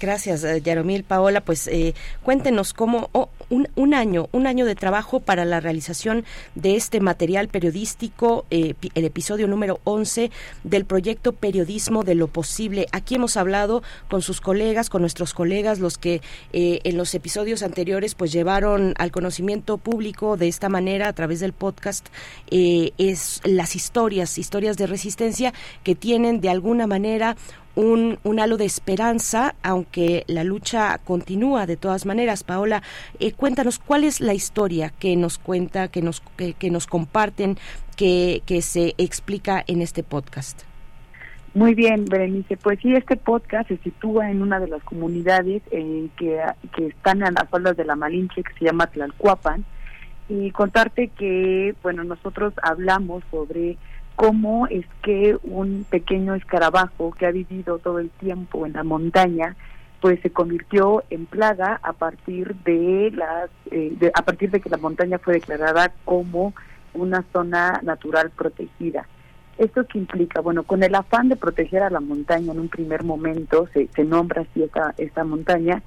Gracias, Yaromil. Paola, pues eh, cuéntenos cómo oh, un, un, año, un año de trabajo para la realización de este material periodístico, eh, el episodio número 11 del proyecto Periodismo de lo Posible. Aquí hemos hablado con sus colegas, con nuestros colegas, los que eh, en los episodios anteriores pues llevaron al conocimiento público de esta manera a través del podcast es las historias, historias de resistencia que tienen de alguna manera un, un, halo de esperanza, aunque la lucha continúa de todas maneras. Paola, eh, cuéntanos cuál es la historia que nos cuenta, que nos, que, que nos comparten, que, que se explica en este podcast. Muy bien, Berenice. Pues sí, este podcast se sitúa en una de las comunidades eh, que, que están a las faldas de la Malinche, que se llama Tlalcuapan, y contarte que, bueno, nosotros hablamos sobre cómo es que un pequeño escarabajo que ha vivido todo el tiempo en la montaña pues se convirtió en plaga a partir de las eh, a partir de que la montaña fue declarada como una zona natural protegida. ¿Esto qué implica? Bueno, con el afán de proteger a la montaña en un primer momento, se, se nombra así esta, esta montaña,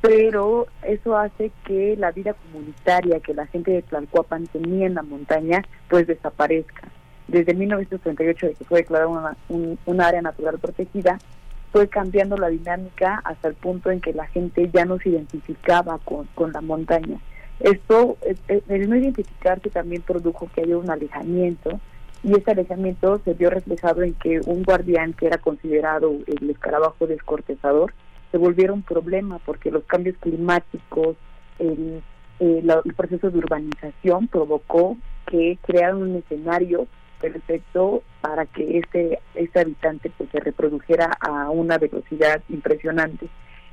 pero eso hace que la vida comunitaria que la gente de Tlalcuapan tenía en la montaña, pues desaparezca desde 1938, de que fue declarada una, un, un, área natural protegida, fue cambiando la dinámica hasta el punto en que la gente ya no se identificaba con, con la montaña. Esto, el no identificarse también produjo que haya un alejamiento y ese alejamiento se vio reflejado en que un guardián que era considerado el escarabajo descortezador se volviera un problema porque los cambios climáticos, el eh, el proceso de urbanización provocó que crearon un escenario perfecto para que este, este habitante pues, se reprodujera a una velocidad impresionante.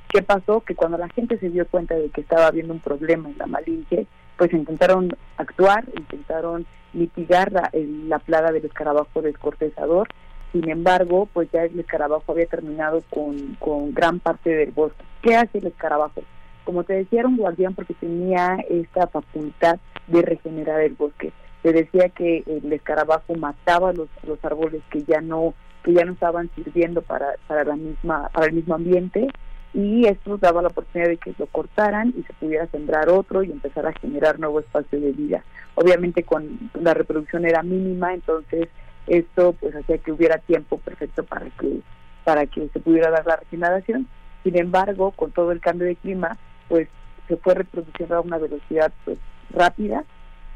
¿Qué pasó? Que cuando la gente se dio cuenta de que estaba habiendo un problema en la Malinche, pues intentaron actuar, intentaron mitigar la, la plaga del escarabajo descortezador. Sin embargo, pues ya el escarabajo había terminado con, con gran parte del bosque. ¿Qué hace el escarabajo? Como te decía, era un guardián porque tenía esta facultad de regenerar el bosque. Se decía que el escarabajo mataba los, los árboles que ya no que ya no estaban sirviendo para, para la misma para el mismo ambiente y esto daba la oportunidad de que lo cortaran y se pudiera sembrar otro y empezar a generar nuevo espacio de vida. Obviamente con la reproducción era mínima, entonces esto pues hacía que hubiera tiempo perfecto para que para que se pudiera dar la regeneración. Sin embargo, con todo el cambio de clima, pues se fue reproduciendo a una velocidad pues rápida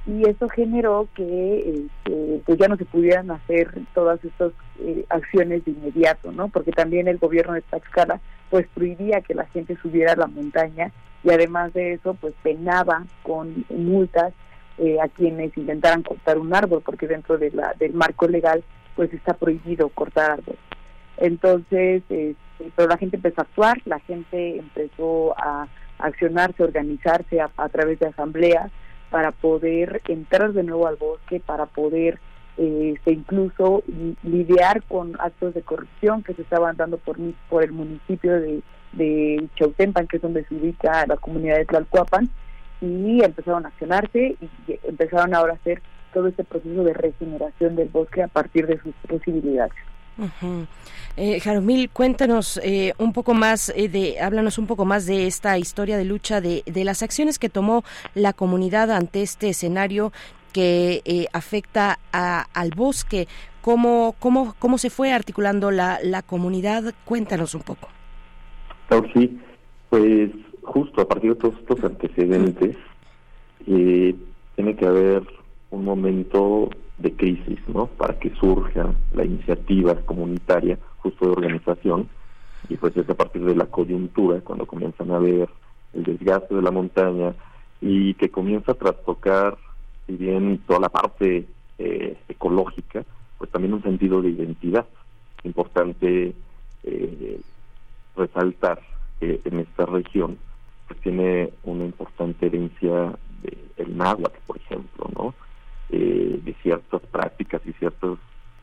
y eso generó que este, pues ya no se pudieran hacer todas estas eh, acciones de inmediato, ¿no? Porque también el gobierno de Tlaxcala pues prohibía que la gente subiera a la montaña y además de eso pues penaba con multas eh, a quienes intentaran cortar un árbol porque dentro de la, del marco legal pues está prohibido cortar árboles. Entonces, este, pero la gente empezó a actuar, la gente empezó a accionarse, organizarse a, a través de asambleas para poder entrar de nuevo al bosque, para poder este, incluso lidiar con actos de corrupción que se estaban dando por, por el municipio de, de Chautempan, que es donde se ubica la comunidad de Tlalcuapan, y empezaron a accionarse y empezaron ahora a hacer todo este proceso de regeneración del bosque a partir de sus posibilidades. Eh, Jaromil, cuéntanos eh, un poco más eh, de, háblanos un poco más de esta historia de lucha, de, de las acciones que tomó la comunidad ante este escenario que eh, afecta a, al bosque. ¿Cómo, cómo, ¿Cómo se fue articulando la, la comunidad? Cuéntanos un poco. sí, pues justo a partir de todos estos antecedentes, eh, tiene que haber un momento de crisis, ¿no? Para que surja la iniciativa comunitaria, justo de organización, y pues es a partir de la coyuntura, cuando comienzan a ver el desgaste de la montaña y que comienza a trastocar, si bien toda la parte eh, ecológica, pues también un sentido de identidad. Importante eh, resaltar que en esta región pues tiene una importante herencia del náhuatl, por ejemplo, ¿no? Eh, de ciertas prácticas y ciertos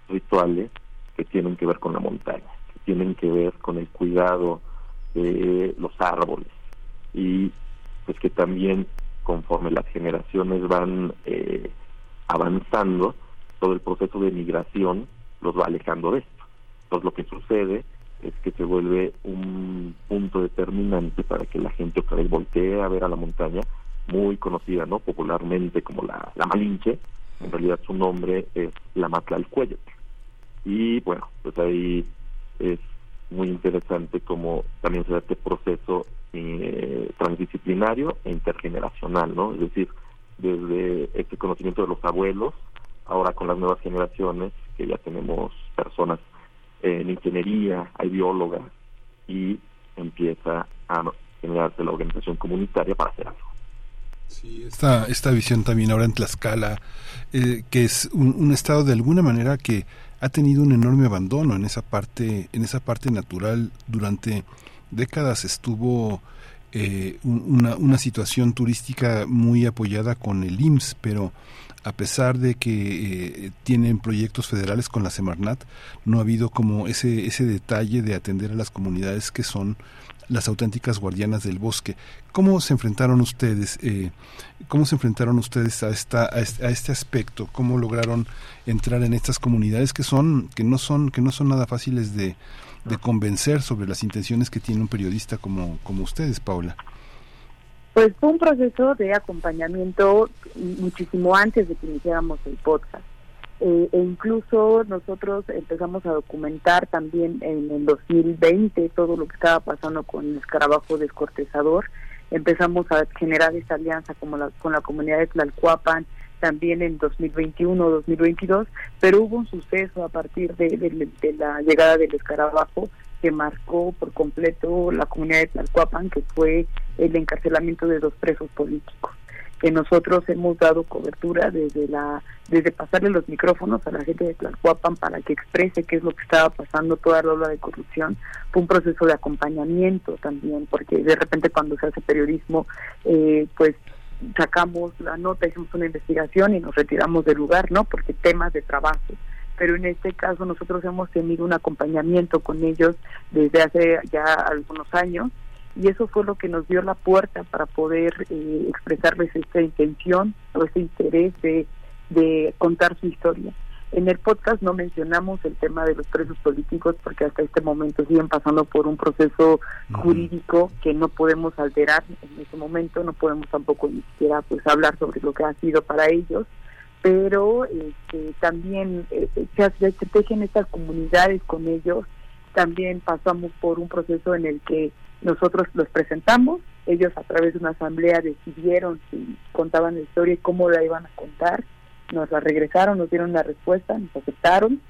rituales que tienen que ver con la montaña, que tienen que ver con el cuidado de los árboles y pues que también conforme las generaciones van eh, avanzando, todo el proceso de migración los va alejando de esto. Entonces lo que sucede es que se vuelve un punto determinante para que la gente otra vez voltee a ver a la montaña, muy conocida no popularmente como la, la Malinche, en realidad su nombre es la Matlalcuello. Y bueno, pues ahí es muy interesante como también se da este proceso eh, transdisciplinario e intergeneracional, ¿no? Es decir, desde este conocimiento de los abuelos, ahora con las nuevas generaciones, que ya tenemos personas en ingeniería, hay biólogas, y empieza a generarse la organización comunitaria para hacer algo. Sí, esta, esta visión también ahora en Tlaxcala, eh, que es un, estado de alguna manera que ha tenido un enorme abandono en esa parte, en esa parte natural. Durante décadas estuvo eh, una, una situación turística muy apoyada con el IMSS, pero a pesar de que eh, tienen proyectos federales con la Semarnat, no ha habido como ese, ese detalle de atender a las comunidades que son las auténticas guardianas del bosque. ¿Cómo se enfrentaron ustedes? Eh, ¿Cómo se enfrentaron ustedes a esta a este, aspecto? ¿Cómo lograron entrar en estas comunidades que son que no son que no son nada fáciles de, convencer sobre las intenciones que tiene un periodista como como ustedes, Paula? Pues fue un proceso de acompañamiento muchísimo antes de que iniciáramos el podcast. Eh, e incluso nosotros empezamos a documentar también en el 2020 todo lo que estaba pasando con el escarabajo descortezador. Empezamos a generar esta alianza como la, con la comunidad de Tlalcuapan también en 2021-2022, pero hubo un suceso a partir de, la llegada del escarabajo que marcó por completo la comunidad de Tlalcuapan, que fue el encarcelamiento de dos presos políticos. Que nosotros hemos dado cobertura desde la desde pasarle los micrófonos a la gente de Tlalhuapan para que exprese qué es lo que estaba pasando toda la ola de corrupción. Fue un proceso de acompañamiento también porque de repente cuando se hace periodismo eh, pues sacamos la nota hicimos una investigación y nos retiramos del lugar no porque temas de trabajo. Pero en este caso nosotros hemos tenido un acompañamiento con ellos desde hace ya algunos años y eso fue lo que nos dio la puerta para poder eh, expresarles esta intención o ese interés de, de contar su historia. En el podcast no mencionamos el tema de los presos políticos porque hasta este momento siguen pasando por un proceso jurídico que no podemos alterar en este momento, no podemos tampoco ni siquiera pues hablar sobre lo que ha sido para ellos, pero este, también eh, se, se tejen estas comunidades con ellos, también pasamos por un proceso en el que nosotros los presentamos, ellos a través de una asamblea decidieron si contaban la historia y cómo la iban a contar, nos la regresaron, nos dieron una respuesta, nos aceptaron.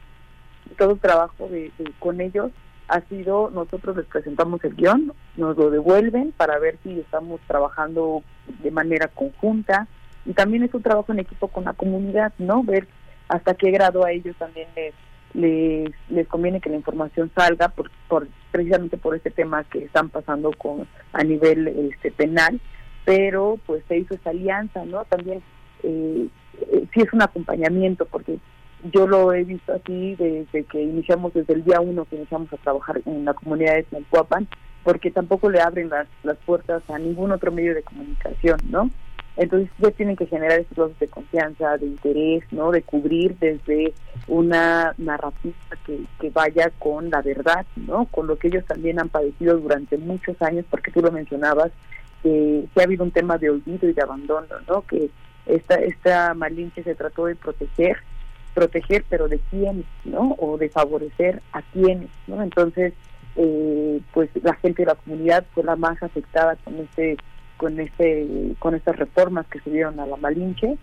Todo el trabajo de, con ellos ha sido, nosotros les presentamos el guion, nos lo devuelven para ver si estamos trabajando de manera conjunta y también es un trabajo en equipo con la comunidad, ¿no? Ver hasta qué grado a ellos también les les, les conviene que la información salga por, por precisamente por este tema que están pasando con a nivel este penal pero pues se hizo esa alianza no también eh, eh, sí es un acompañamiento porque yo lo he visto así desde que iniciamos desde el día uno que iniciamos a trabajar en la comunidad de Tlalpuapan porque tampoco le abren las, las puertas a ningún otro medio de comunicación no entonces ya tienen que generar estos lazos de confianza, de interés, ¿no? De cubrir desde una narrativa que, que vaya con la verdad, ¿no? Con lo que ellos también han padecido durante muchos años, porque tú lo mencionabas, que, ha habido un tema de olvido y de abandono, ¿no? Que esta, esta Malinche se trató de proteger, proteger, pero de quién, ¿no? O de favorecer a quiénes, ¿no? Entonces, eh, pues la gente de la comunidad fue la más afectada con este con este con estas reformas que se dieron a la Malinche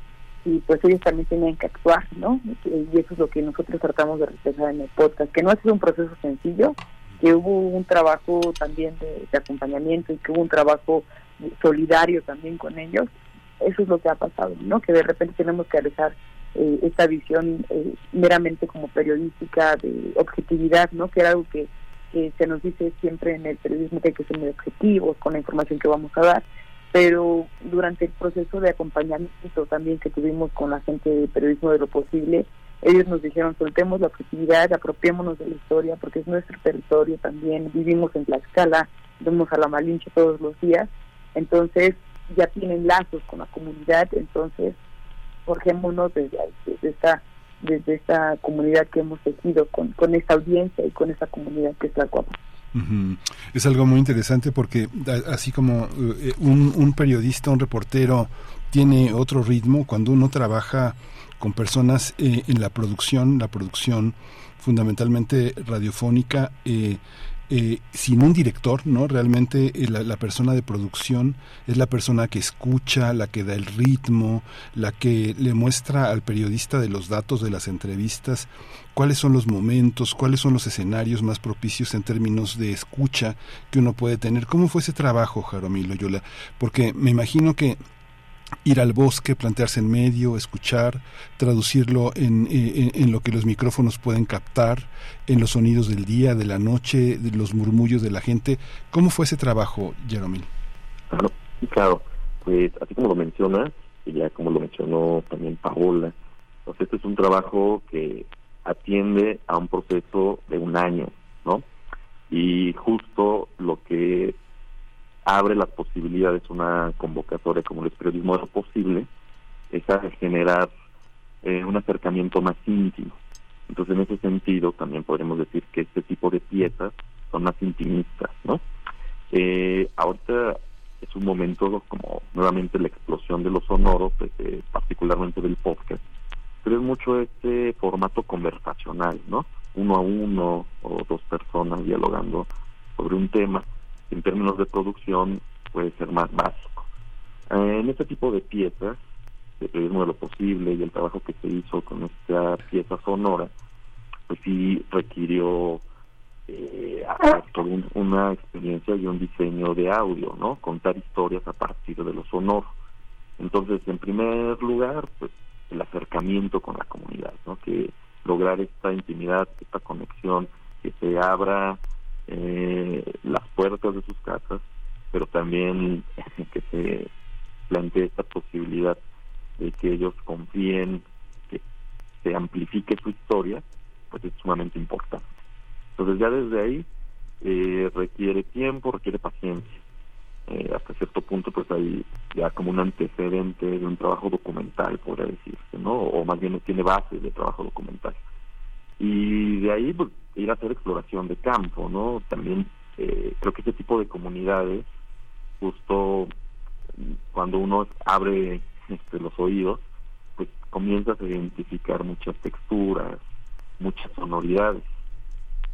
y pues ellos también tenían que actuar, ¿no? Y eso es lo que nosotros tratamos de reflejar en el podcast, que no ha sido un proceso sencillo, que hubo un trabajo también de, acompañamiento y que hubo un trabajo solidario también con ellos. Eso es lo que ha pasado, ¿no? Que de repente tenemos que alejar eh, esta visión eh, meramente como periodística de objetividad, ¿no? Que era algo que, que se nos dice siempre en el periodismo que hay que ser muy objetivos con la información que vamos a dar pero durante el proceso de acompañamiento también que tuvimos con la gente de periodismo de lo posible, ellos nos dijeron soltemos la objetividad, apropiémonos de la historia porque es nuestro territorio también, vivimos en Tlaxcala, vemos a la Malinche todos los días, entonces ya tienen lazos con la comunidad, entonces forjémonos desde, desde esta desde esta comunidad que hemos tejido con, con esta audiencia y con esta comunidad que es la Guapa. Es algo muy interesante porque así como eh, un, un periodista, un reportero tiene otro ritmo, cuando uno trabaja con personas eh, en la producción, la producción fundamentalmente radiofónica, eh, eh, sin un director, ¿no? Realmente eh, la, persona de producción es la persona que escucha, la que da el ritmo, la que le muestra al periodista de los datos de las entrevistas cuáles son los momentos, cuáles son los escenarios más propicios en términos de escucha que uno puede tener. ¿Cómo fue ese trabajo, Jaromilo Yola? Porque me imagino que ir al bosque, plantearse en medio, escuchar, traducirlo en, eh, en, lo que los micrófonos pueden captar, en los sonidos del día, de la noche, de los murmullos de la gente. ¿Cómo fue ese trabajo, Jeromín? Claro, claro, pues así como lo mencionas, y ya como lo mencionó también Paola, pues este es un trabajo que atiende a un proceso de un año, ¿no? Y justo lo que abre las posibilidades una convocatoria como el periodismo de posible, es a generar eh, un acercamiento más íntimo. Entonces, en ese sentido, también podemos decir que este tipo de piezas son más intimistas, ¿no? Eh, ahorita es un momento como nuevamente la explosión de los sonoros, eh, particularmente del podcast, pero es mucho este formato conversacional, ¿no? Uno a uno o dos personas dialogando sobre un tema en términos de producción puede ser más básico. Eh, en este tipo de piezas, de periodismo de lo posible y el trabajo que se hizo con esta pieza sonora, pues sí requirió eh, una experiencia y un diseño de audio, ¿no? Contar historias a partir de lo sonoro. Entonces, en primer lugar, pues el acercamiento con la comunidad, ¿no? Que lograr esta intimidad, esta conexión, que se abra eh, las puertas de sus casas, pero también que se plantee esta posibilidad de que ellos confíen, que se amplifique su historia, pues es sumamente importante. Entonces ya desde ahí eh, requiere tiempo, requiere paciencia. Eh, hasta cierto punto pues hay ya como un antecedente de un trabajo documental, podría decirse, ¿no? O más bien tiene base de trabajo documental. Y de ahí pues ir a hacer exploración de campo, ¿no? También eh, creo que este tipo de comunidades, justo cuando uno abre este, los oídos, pues comienzas a identificar muchas texturas, muchas sonoridades.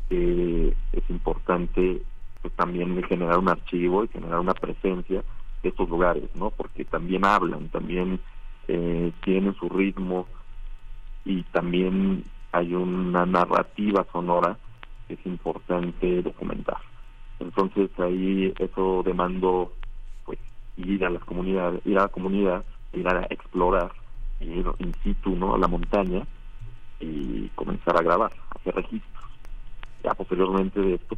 Eh, es importante pues, también generar un archivo y generar una presencia de estos lugares, ¿no? Porque también hablan, también eh, tienen su ritmo y también hay una narrativa sonora que es importante documentar. Entonces ahí eso demandó pues ir a las comunidades, ir a la comunidad, ir a explorar, ir in situ, ¿no? A la montaña y comenzar a grabar, hacer registros. Ya posteriormente de esto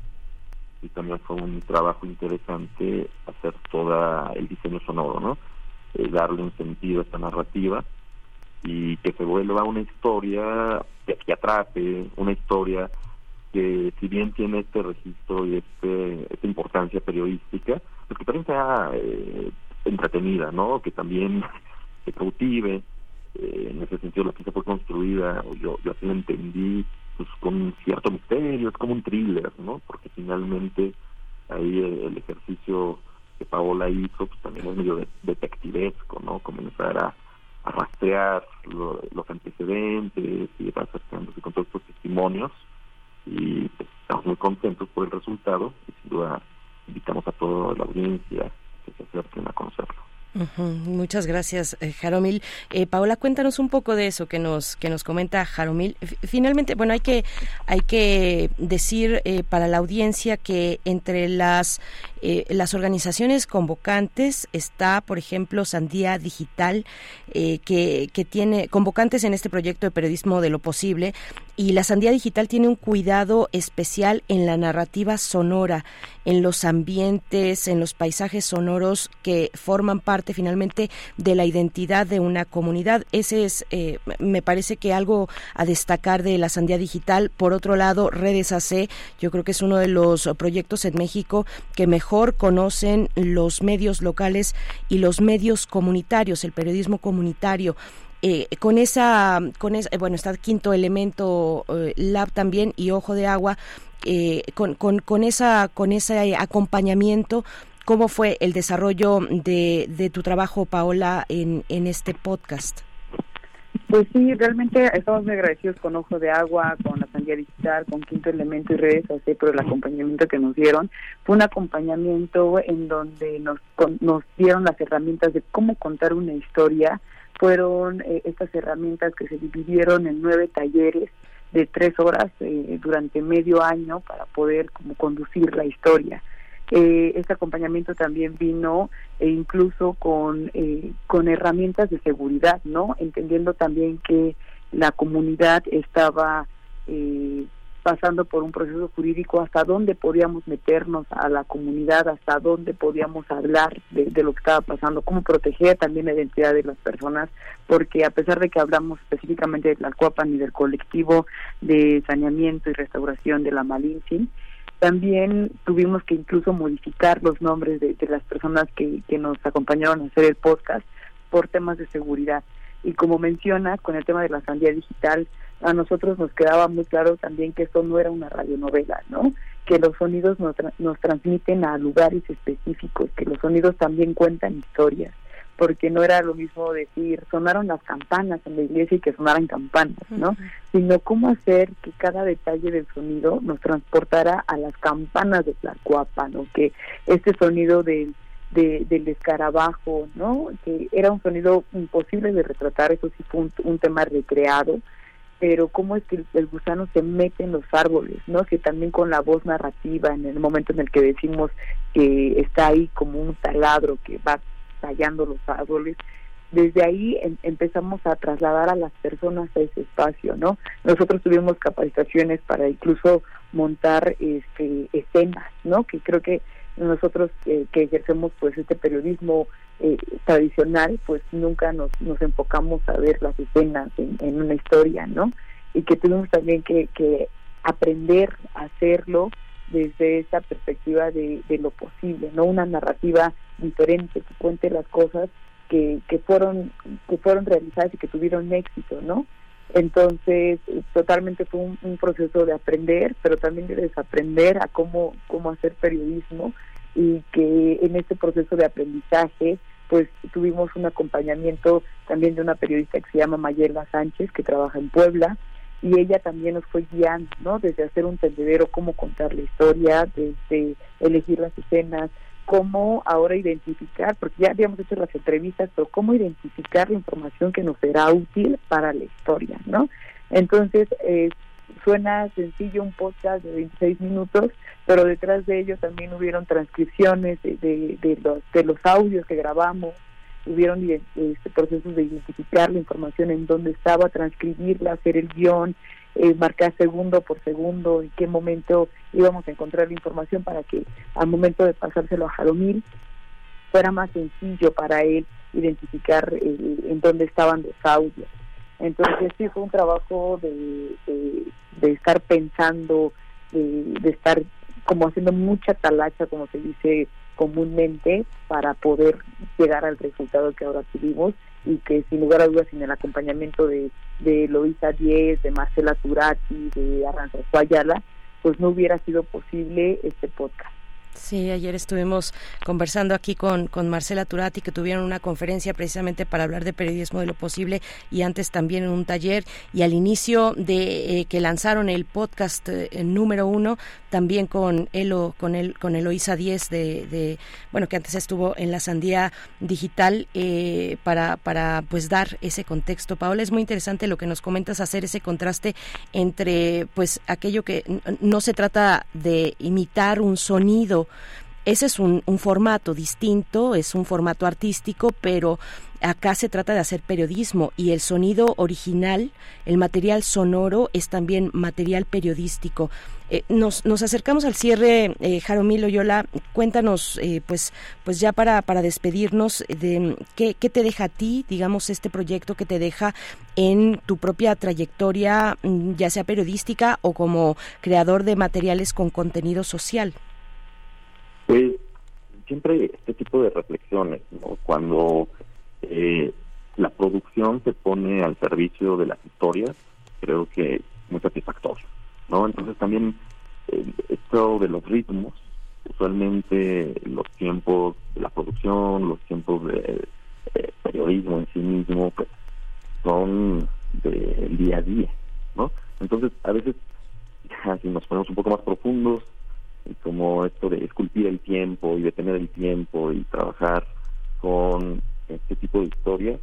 también fue un trabajo interesante hacer todo el diseño sonoro, ¿no? Eh, darle un sentido a esta narrativa y que se vuelva una historia que, que atrape, una historia que si bien tiene este registro y este, esta importancia periodística, pues que también sea eh, entretenida, ¿no? Que también se cautive. Eh, en ese sentido, la pieza fue construida, yo, yo así la entendí, pues con cierto misterio, es como un thriller, ¿no? Porque finalmente ahí el, ejercicio que Paola hizo pues también es medio detectivesco, ¿no? Comenzar a, a rastrear los antecedentes y ir acercándose con todos estos testimonios y pues, estamos muy contentos por el resultado y sin duda invitamos a toda la audiencia que se acerquen a conocerlo. Muchas gracias, eh, Jaromil. Eh, Paola, cuéntanos un poco de eso que nos que nos comenta Jaromil. Finalmente, bueno, hay que hay que decir eh, para la audiencia que entre las eh, las organizaciones convocantes está, por ejemplo, Sandía Digital, eh, que, que tiene convocantes en este proyecto de periodismo de lo posible, y la Sandía Digital tiene un cuidado especial en la narrativa sonora, en los ambientes, en los paisajes sonoros que forman parte finalmente de la identidad de una comunidad. Ese es, eh, me parece que algo a destacar de la Sandía Digital. Por otro lado, Redes AC, yo creo que es uno de los proyectos en México que mejor conocen los medios locales y los medios comunitarios, el periodismo comunitario. Eh, con esa, con esa, bueno, está Quinto Elemento eh, Lab también y Ojo de Agua, eh, con, con, con, esa, con ese acompañamiento, ¿cómo fue el desarrollo de, de tu trabajo, Paola, en, en este podcast? Pues sí, realmente estamos muy agradecidos con Ojo de Agua, con la Sandía Digital, con Quinto Elemento y Redes así por el acompañamiento que nos dieron. Fue un acompañamiento en donde nos, nos dieron las herramientas de cómo contar una historia. Fueron eh, estas herramientas que se dividieron en nueve talleres de tres horas eh, durante medio año para poder como conducir la historia. Eh, este acompañamiento también vino e incluso con, eh, con herramientas de seguridad, ¿no? Entendiendo también que la comunidad estaba eh, pasando por un proceso jurídico, hasta dónde podíamos meternos a la comunidad, hasta dónde podíamos hablar de, de, lo que estaba pasando, cómo proteger también la identidad de las personas, porque a pesar de que hablamos específicamente de la CUAPAN y del colectivo de saneamiento y restauración de la Malintzin, también tuvimos que incluso modificar los nombres de, las personas que, que nos acompañaron a hacer el podcast por temas de seguridad. Y como menciona, con el tema de la sandía digital, a nosotros nos quedaba muy claro también que esto no era una radionovela, ¿no? Que los sonidos nos, nos transmiten a lugares específicos, que los sonidos también cuentan historias porque no era lo mismo decir sonaron las campanas en la iglesia y que sonaran campanas, ¿no? Sino cómo hacer que cada detalle del sonido nos transportara a las campanas de Tlacuapan, ¿no? Que este sonido del del escarabajo, ¿no? Que era un sonido imposible de retratar, eso sí fue un, tema recreado, pero cómo es que el, gusano se mete en los árboles, ¿no? Que también con la voz narrativa, en el momento en el que decimos que está ahí como un taladro que va tallando los árboles, desde ahí em, empezamos a trasladar a las personas a ese espacio, ¿no? Nosotros tuvimos capacitaciones para incluso montar este, escenas, ¿no? Que creo que nosotros que ejercemos pues este periodismo eh, tradicional, pues nunca nos, nos enfocamos a ver las escenas en, una historia, ¿no? Y que tuvimos también que, que aprender a hacerlo desde esa perspectiva de, de, lo posible, no una narrativa diferente que cuente las cosas que, que fueron que fueron realizadas y que tuvieron éxito, ¿no? Entonces, totalmente fue un, proceso de aprender, pero también de desaprender a cómo, cómo hacer periodismo y que en este proceso de aprendizaje, pues tuvimos un acompañamiento también de una periodista que se llama Mayela Sánchez, que trabaja en Puebla, y ella también nos fue guiando, ¿no? Desde hacer un tendedero, cómo contar la historia, desde elegir las escenas, cómo ahora identificar, porque ya habíamos hecho las entrevistas, pero cómo identificar la información que nos será útil para la historia, ¿no? Entonces, eh, suena sencillo un podcast de 26 minutos, pero detrás de ello también hubieron transcripciones de, de, los, de los audios que grabamos, hubieron este, procesos de identificar la información en dónde estaba, transcribirla, hacer el guion, eh, marcar segundo por segundo en qué momento íbamos a encontrar la información para que al momento de pasárselo a Jaromil fuera más sencillo para él identificar eh, en dónde estaban los audios. Entonces sí fue un trabajo de, de, estar pensando, de, de estar como haciendo mucha talacha, como se dice comúnmente, para poder llegar al resultado que ahora tuvimos y que sin lugar a dudas sin el acompañamiento de, de Loisa Díez, de Marcela Turati, de Arranza Ayala, pues no hubiera sido posible este podcast. Sí, ayer estuvimos conversando aquí con, con Marcela Turati, que tuvieron una conferencia precisamente para hablar de periodismo de lo posible y antes también en un taller. Y al inicio de eh, que lanzaron el podcast eh, número uno, también con Elo, con el, con Eloisa 10 de, de, bueno, que antes estuvo en la Sandía Digital, eh, para, para pues dar ese contexto. Paola, es muy interesante lo que nos comentas, hacer ese contraste entre pues aquello que no se trata de imitar un sonido ese es un, formato distinto, es un formato artístico, pero acá se trata de hacer periodismo y el sonido original, el material sonoro es también material periodístico. Eh, nos, acercamos al cierre, eh, Jaromilo Yola, cuéntanos, eh, pues, pues ya para, despedirnos, de qué, qué te deja a ti, digamos, este proyecto que te deja en tu propia trayectoria, mm, ya sea periodística o como creador de materiales con contenido social. Pues siempre este tipo de reflexiones, cuando eh, la producción se pone al servicio de las historias, creo que es muy satisfactorio. ¿no? Entonces también eh, esto de los ritmos, usualmente los tiempos de la producción, los tiempos de eh, periodismo en sí mismo, pues son del día a día, ¿no? Entonces, a veces, si nos ponemos un poco más profundos, como esto de esculpir el tiempo y detener el tiempo y trabajar con este tipo de historias,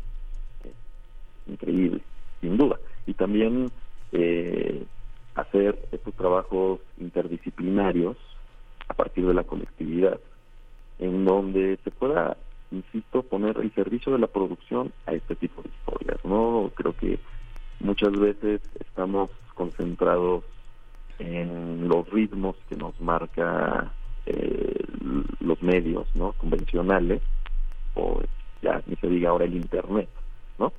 increíble, sin duda. Y también eh, hacer estos trabajos interdisciplinarios a partir de la colectividad, en donde se pueda, insisto, poner el servicio de la producción a este tipo de historias. No creo que muchas veces estamos concentrados en los ritmos que nos marca eh, los medios no convencionales o ya ni se diga ahora el internet no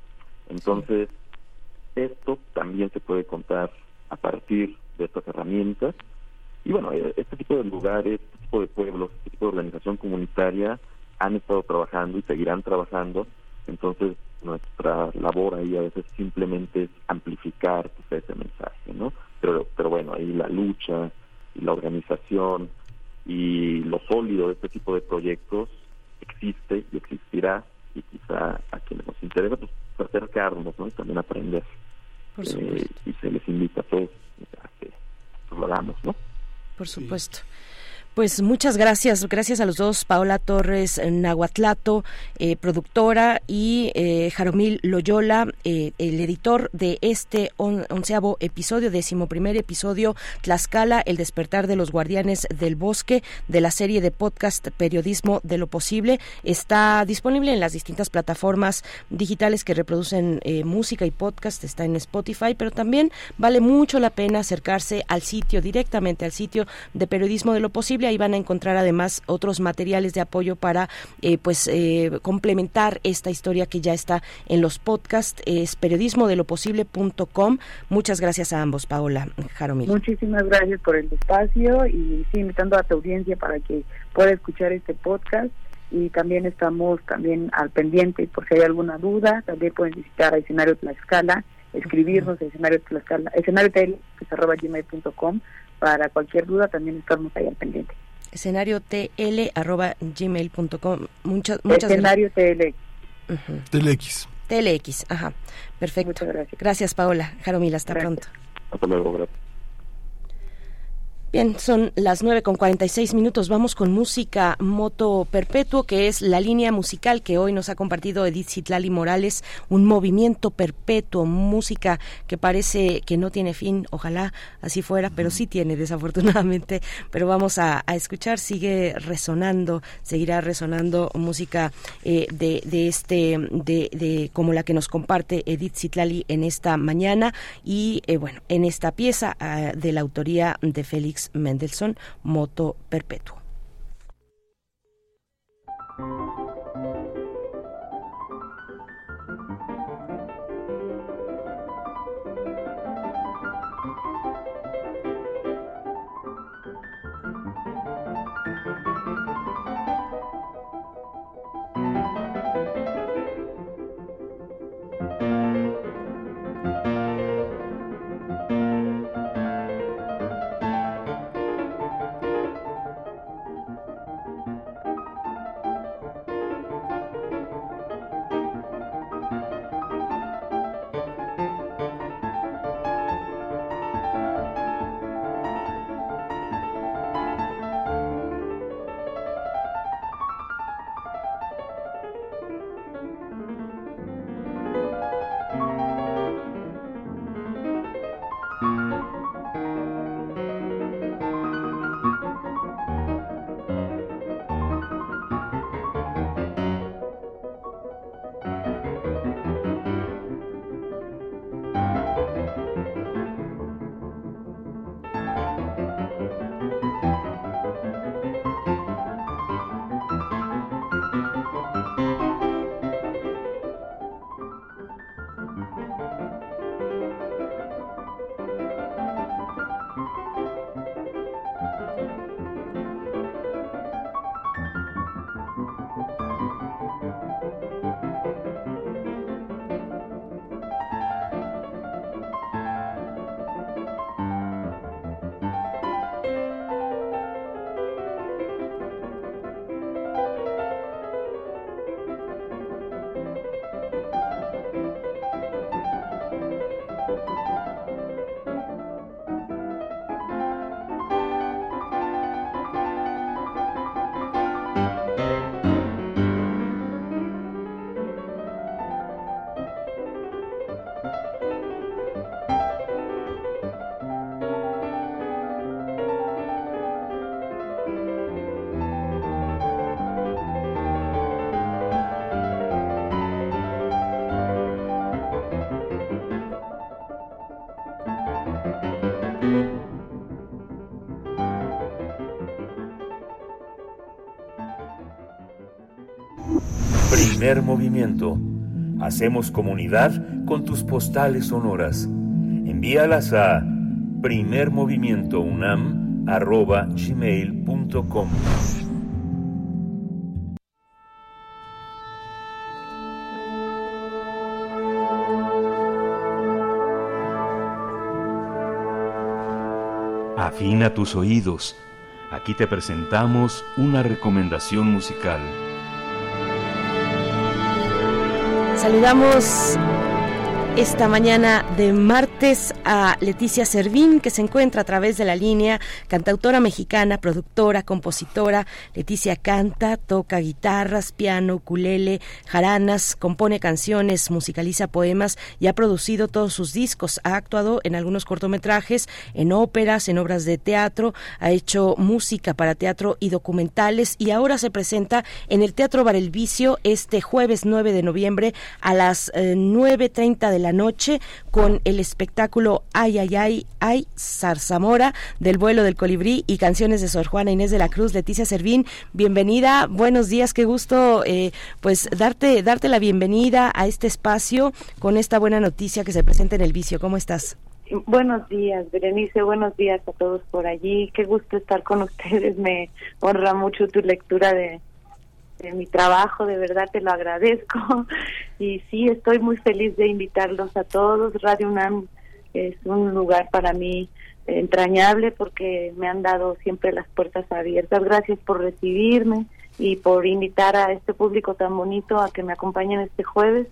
entonces esto también se puede contar a partir de estas herramientas. Y bueno eh, este tipo de lugares este tipo de pueblos este tipo de organización comunitaria han estado trabajando y seguirán trabajando. Entonces nuestra labor ahí a veces simplemente es amplificar ese mensaje no pero, pero bueno, ahí la lucha y la organización y lo sólido de este tipo de proyectos existe y existirá y quizá a quienes nos interesa pues acercarnos ¿no? y también aprender eh, y se les invita a todos a que pues, lo hagamos ¿no? por supuesto Pues muchas gracias, gracias a los dos, Paola Torres Nahuatlato, eh, productora, y eh, Jaromil Loyola, eh, el editor de este onceavo episodio, décimo primer episodio, Tlaxcala, el despertar de los guardianes del bosque, de la serie de podcast Periodismo de lo Posible. Está disponible en las distintas plataformas digitales que reproducen música y podcast, está en Spotify, pero también vale mucho la pena acercarse al sitio, directamente al sitio de Periodismo de lo Posible Ahí van a encontrar además otros materiales de apoyo para eh, pues eh, complementar esta historia que ya está en los podcasts. Es periodismodeloposible.com. Muchas gracias a ambos, Paola Jaromil. Muchísimas gracias por el espacio y sí, invitando a tu audiencia para que pueda escuchar este podcast y también estamos también al pendiente por si hay alguna duda, también pueden visitar a escenario Tlaxcala, escribirnos a escenario Tlaxcala, escenario gmail.com para cualquier duda también estamos ahí al pendiente. Escenario tl arroba gmail.com. Muchas, muchas Escenario tl. TLX. TLX, ajá. Perfecto. Muchas gracias. Gracias, Paola. Jaromil, hasta pronto. Hasta luego, gracias. Bien, son las nueve con cuarenta y seis minutos. Vamos con música Moto Perpetuo, que es la línea musical que hoy nos ha compartido Edith Citlali Morales, un movimiento perpetuo, música que parece que no tiene fin, ojalá así fuera, pero sí tiene, desafortunadamente. Pero vamos a, escuchar, sigue resonando, seguirá resonando música eh, de, de, este, de, de, como la que nos comparte Edith Citlali en esta mañana y eh, bueno, en esta pieza ah, de la autoría de Félix Mendelssohn, Moto Perpetuo. Primer movimiento. Hacemos comunidad con tus postales sonoras. Envíalas a primermovimientounam.gmail.com Afina tus oídos. Aquí te presentamos una recomendación musical. Saludamos esta mañana de martes a Leticia Servín, que se encuentra a través de la línea, cantautora mexicana, productora, compositora. Leticia canta, toca guitarras, piano, ukulele, jaranas, compone canciones, musicaliza poemas y ha producido todos sus discos. Ha actuado en algunos cortometrajes, en óperas, en obras de teatro, ha hecho música para teatro y documentales y ahora se presenta en el Teatro Bar El Vicio este jueves 9 de noviembre a las eh, 9.30 de la noche con el espectáculo Ay, ay, ay, ay, Zarzamora del vuelo del colibrí y canciones de Sor Juana Inés de la Cruz, Leticia Servín. Bienvenida, buenos días, qué gusto eh, pues darte, darte la bienvenida a este espacio con esta buena noticia que se presenta en el vicio. ¿Cómo estás? Buenos días, Berenice. Buenos días a todos por allí. Qué gusto estar con ustedes. Me honra mucho tu lectura de, de mi trabajo, de verdad te lo agradezco. Y sí, estoy muy feliz de invitarlos a todos. Radio UNAM es un lugar para mí entrañable porque me han dado siempre las puertas abiertas. Gracias por recibirme y por invitar a este público tan bonito a que me acompañen este jueves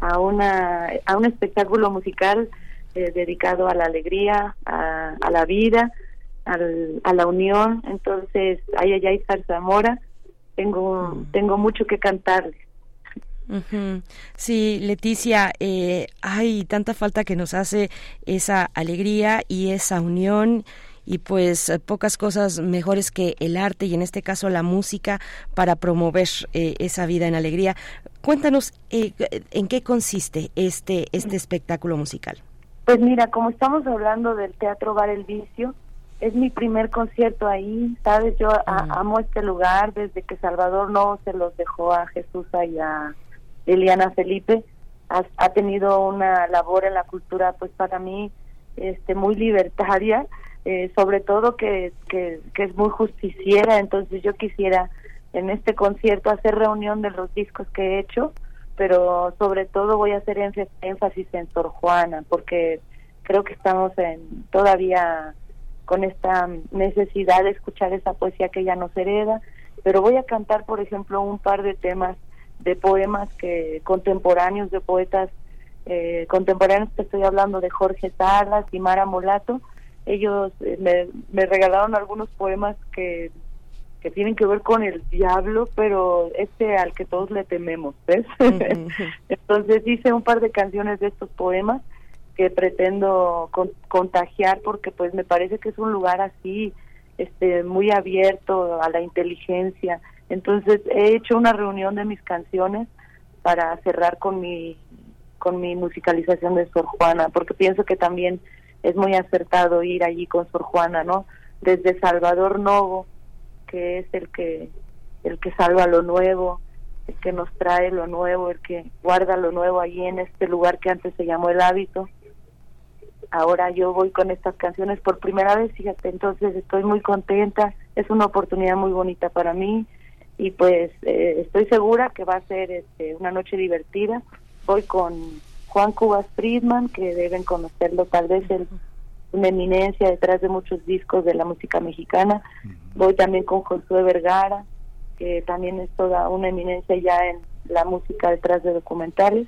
a una a un espectáculo musical eh, dedicado a la alegría, a, a la vida, al, a la unión. Entonces, hay Zarzamora tengo tengo mucho que cantarles. Sí, Leticia, eh, hay tanta falta que nos hace esa alegría y esa unión y pues pocas cosas mejores que el arte y en este caso la música para promover eh, esa vida en alegría. Cuéntanos eh, en qué consiste este este espectáculo musical. Pues mira, como estamos hablando del Teatro Bar El Vicio, es mi primer concierto ahí, sabes, yo amo este lugar desde que Salvador no se los dejó a Jesús y a Eliana Felipe, ha, tenido una labor en la cultura pues para mí este muy libertaria, eh, sobre todo que, que, que es muy justiciera, entonces yo quisiera en este concierto hacer reunión de los discos que he hecho, pero sobre todo voy a hacer énfasis en Sor Juana, porque creo que estamos en todavía con esta necesidad de escuchar esa poesía que ella nos hereda, pero voy a cantar, por ejemplo, un par de temas de poemas que contemporáneos de poetas eh, contemporáneos que estoy hablando de Jorge Salas y Mara Molato. Ellos eh, me, me, regalaron algunos poemas que, que tienen que ver con el diablo, pero este al que todos le tememos, ¿ves? Entonces hice un par de canciones de estos poemas que pretendo contagiar porque pues me parece que es un lugar así este muy abierto a la inteligencia. Entonces he hecho una reunión de mis canciones para cerrar con mi con mi musicalización de Sor Juana porque pienso que también es muy acertado ir allí con Sor Juana no desde Salvador Novo que es el que el que salva lo nuevo el que nos trae lo nuevo el que guarda lo nuevo allí en este lugar que antes se llamó el hábito ahora yo voy con estas canciones por primera vez, fíjate, entonces estoy muy contenta, es una oportunidad muy bonita para mí y pues eh, estoy segura que va a ser este, una noche divertida. Voy con Juan Cubas Friedman, que deben conocerlo, tal vez es una eminencia detrás de muchos discos de la música mexicana. Voy también con Josué Vergara, que también es toda una eminencia ya en la música detrás de documentales.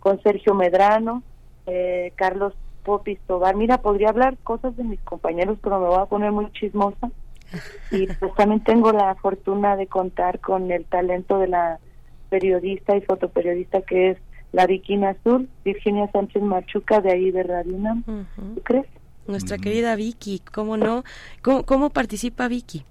Con Sergio Medrano, eh, Carlos Popis Tobar. Mira, podría hablar cosas de mis compañeros, pero me voy a poner muy chismosa. Y pues también tengo la fortuna de contar con el talento de la periodista y fotoperiodista que es la Viquina Azul, Virginia Sánchez Machuca, de ahí de Radio ¿Tú crees? Nuestra querida Vicky, ¿cómo no? ¿Cómo, ¿Cómo participa Vicky?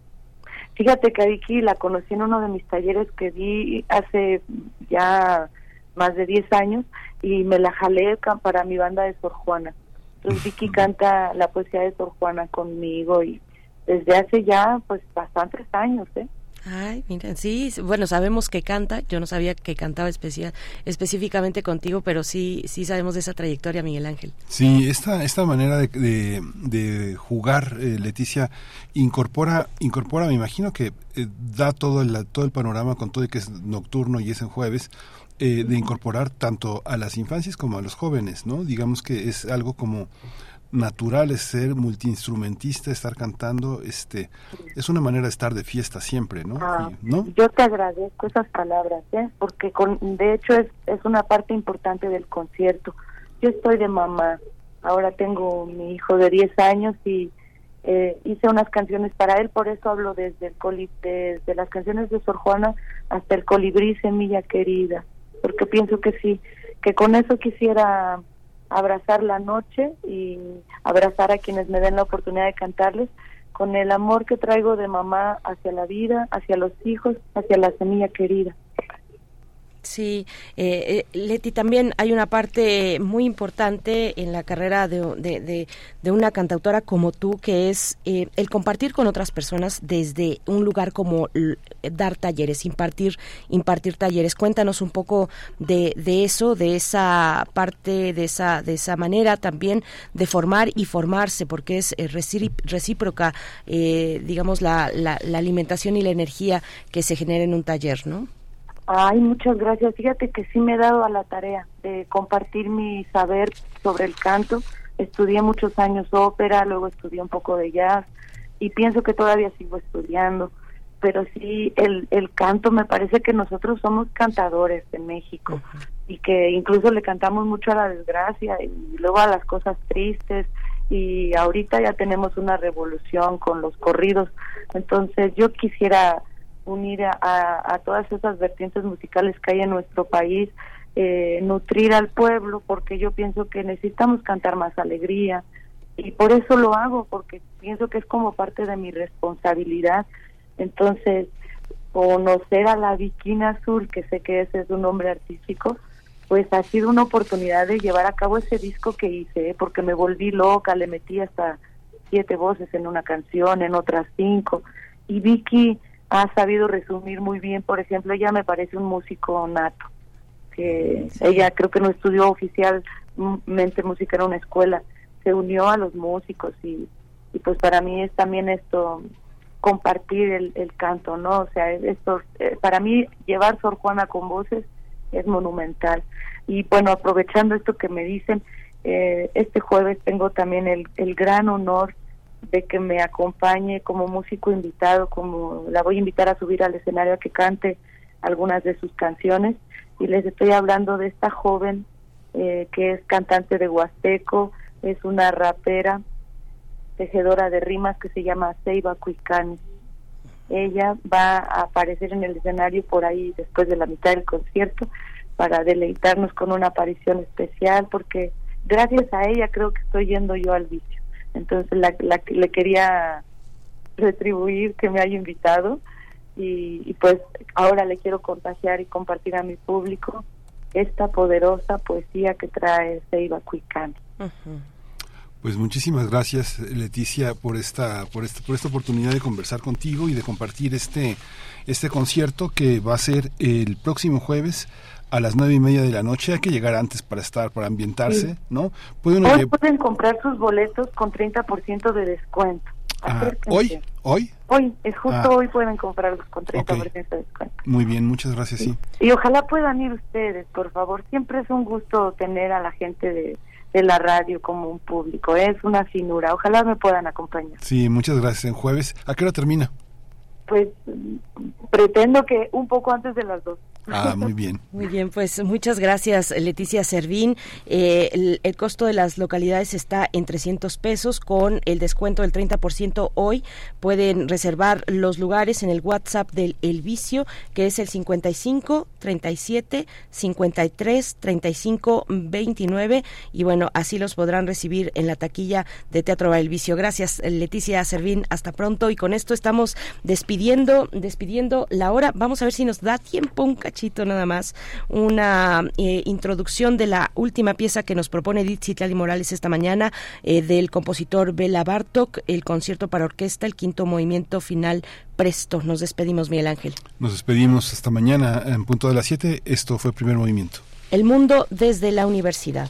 Fíjate que a Vicky la conocí en uno de mis talleres que di hace ya más de 10 años y me la jalé para mi banda de Sor Juana. Entonces Vicky canta la poesía de Sor Juana conmigo y desde hace ya pues bastantes años, ¿eh? Ay, mira, sí, bueno, sabemos que canta, yo no sabía que cantaba especial, específicamente contigo, pero sí, sí sabemos de esa trayectoria, Miguel Ángel. Sí, esta, esta manera de, de, jugar, eh, Leticia, incorpora, incorpora, me imagino que eh, da todo el, todo el panorama con todo y que es nocturno y es en jueves, eh, de incorporar tanto a las infancias como a los jóvenes, ¿no? Digamos que es algo como natural es ser multiinstrumentista, estar cantando, este, es una manera de estar de fiesta siempre, ¿no? Ah, yo te agradezco esas palabras, ¿eh? porque con, de hecho es, es una parte importante del concierto. yo estoy de mamá. Ahora tengo mi hijo de 10 años y eh, hice unas canciones para él, por eso hablo desde el coli desde las canciones de Sor Juana hasta el colibrí semilla querida, porque pienso que sí, que con eso quisiera abrazar la noche y abrazar a quienes me den la oportunidad de cantarles con el amor que traigo de mamá hacia la vida, hacia los hijos, hacia la semilla querida. Sí, eh, eh, Leti, también hay una parte muy importante en la carrera de, de, una cantautora como tú, que es eh, el compartir con otras personas desde un lugar como dar talleres, impartir, impartir talleres. Cuéntanos un poco de, de eso, de esa parte, de esa, de esa manera también de formar y formarse, porque es recíproca, digamos, la, la, la alimentación y la energía que se genera en un taller, ¿no? Ay, muchas gracias. Fíjate que sí me he dado a la tarea de compartir mi saber sobre el canto. Estudié muchos años ópera, luego estudié un poco de jazz y pienso que todavía sigo estudiando. Pero sí, el, el canto me parece que nosotros somos cantadores en México y que incluso le cantamos mucho a la desgracia y luego a las cosas tristes y ahorita ya tenemos una revolución con los corridos. Entonces yo quisiera unir a, todas esas vertientes musicales que hay en nuestro país, eh, nutrir al pueblo, porque yo pienso que necesitamos cantar más alegría y por eso lo hago, porque pienso que es como parte de mi responsabilidad. Entonces, conocer a la Viquina Azul, que sé que ese es un nombre artístico, pues ha sido una oportunidad de llevar a cabo ese disco que hice, ¿eh? porque me volví loca, le metí hasta siete voces en una canción, en otras cinco, y Vicky ha sabido resumir muy bien, por ejemplo, ella me parece un músico nato, que ella creo que no estudió oficialmente música en una escuela, se unió a los músicos y, y pues para mí es también esto compartir el, el canto, ¿no? O sea, esto eh, para mí llevar Sor Juana con voces es monumental. Y bueno, aprovechando esto que me dicen, eh, este jueves tengo también el, el gran honor de que me acompañe como músico invitado, como la voy a invitar a subir al escenario a que cante algunas de sus canciones y les estoy hablando de esta joven eh, que es cantante de Huasteco, es una rapera, tejedora de rimas que se llama Seiba Cuicani. Ella va a aparecer en el escenario por ahí después de la mitad del concierto para deleitarnos con una aparición especial porque gracias a ella creo que estoy yendo yo al vicio. Entonces la, le quería retribuir que me haya invitado y, pues ahora le quiero contagiar y compartir a mi público esta poderosa poesía que trae Seiba Cuicán. Pues muchísimas gracias Leticia por esta por esta por esta oportunidad de conversar contigo y de compartir este este concierto que va a ser el próximo jueves a las nueve y media de la noche. Hay que llegar antes para estar, para ambientarse, ¿no? ¿Pueden hoy pueden comprar sus boletos con 30% de descuento. Ah, ¿Hoy? ¿Hoy? Hoy, es justo ah. hoy pueden comprarlos con 30% de descuento. Muy bien, muchas gracias, sí. Y ojalá puedan ir ustedes, por favor. Siempre es un gusto tener a la gente de, de la radio como un público. Es una finura. Ojalá me puedan acompañar. Sí, muchas gracias. En jueves, ¿a qué hora termina? Pues pretendo que un poco antes de las dos. Ah, muy bien. Muy bien, pues muchas gracias, Leticia Servín. Eh, el, costo de las localidades está en 300 pesos con el descuento del 30% hoy. Pueden reservar los lugares en el WhatsApp del El Vicio, que es el 55 37 53 35 29. Y bueno, así los podrán recibir en la taquilla de Teatro El Vicio. Gracias, Leticia Servín. Hasta pronto. Y con esto estamos despidiendo, despidiendo la hora. Vamos a ver si nos da tiempo un nada más, una eh, introducción de la última pieza que nos propone Edith Citlali Morales esta mañana eh, del compositor Bela Bartok, el concierto para orquesta, el quinto movimiento final presto. Nos despedimos, Miguel Ángel. Nos despedimos hasta mañana en punto de las 7. Esto fue primer movimiento. El mundo desde la universidad.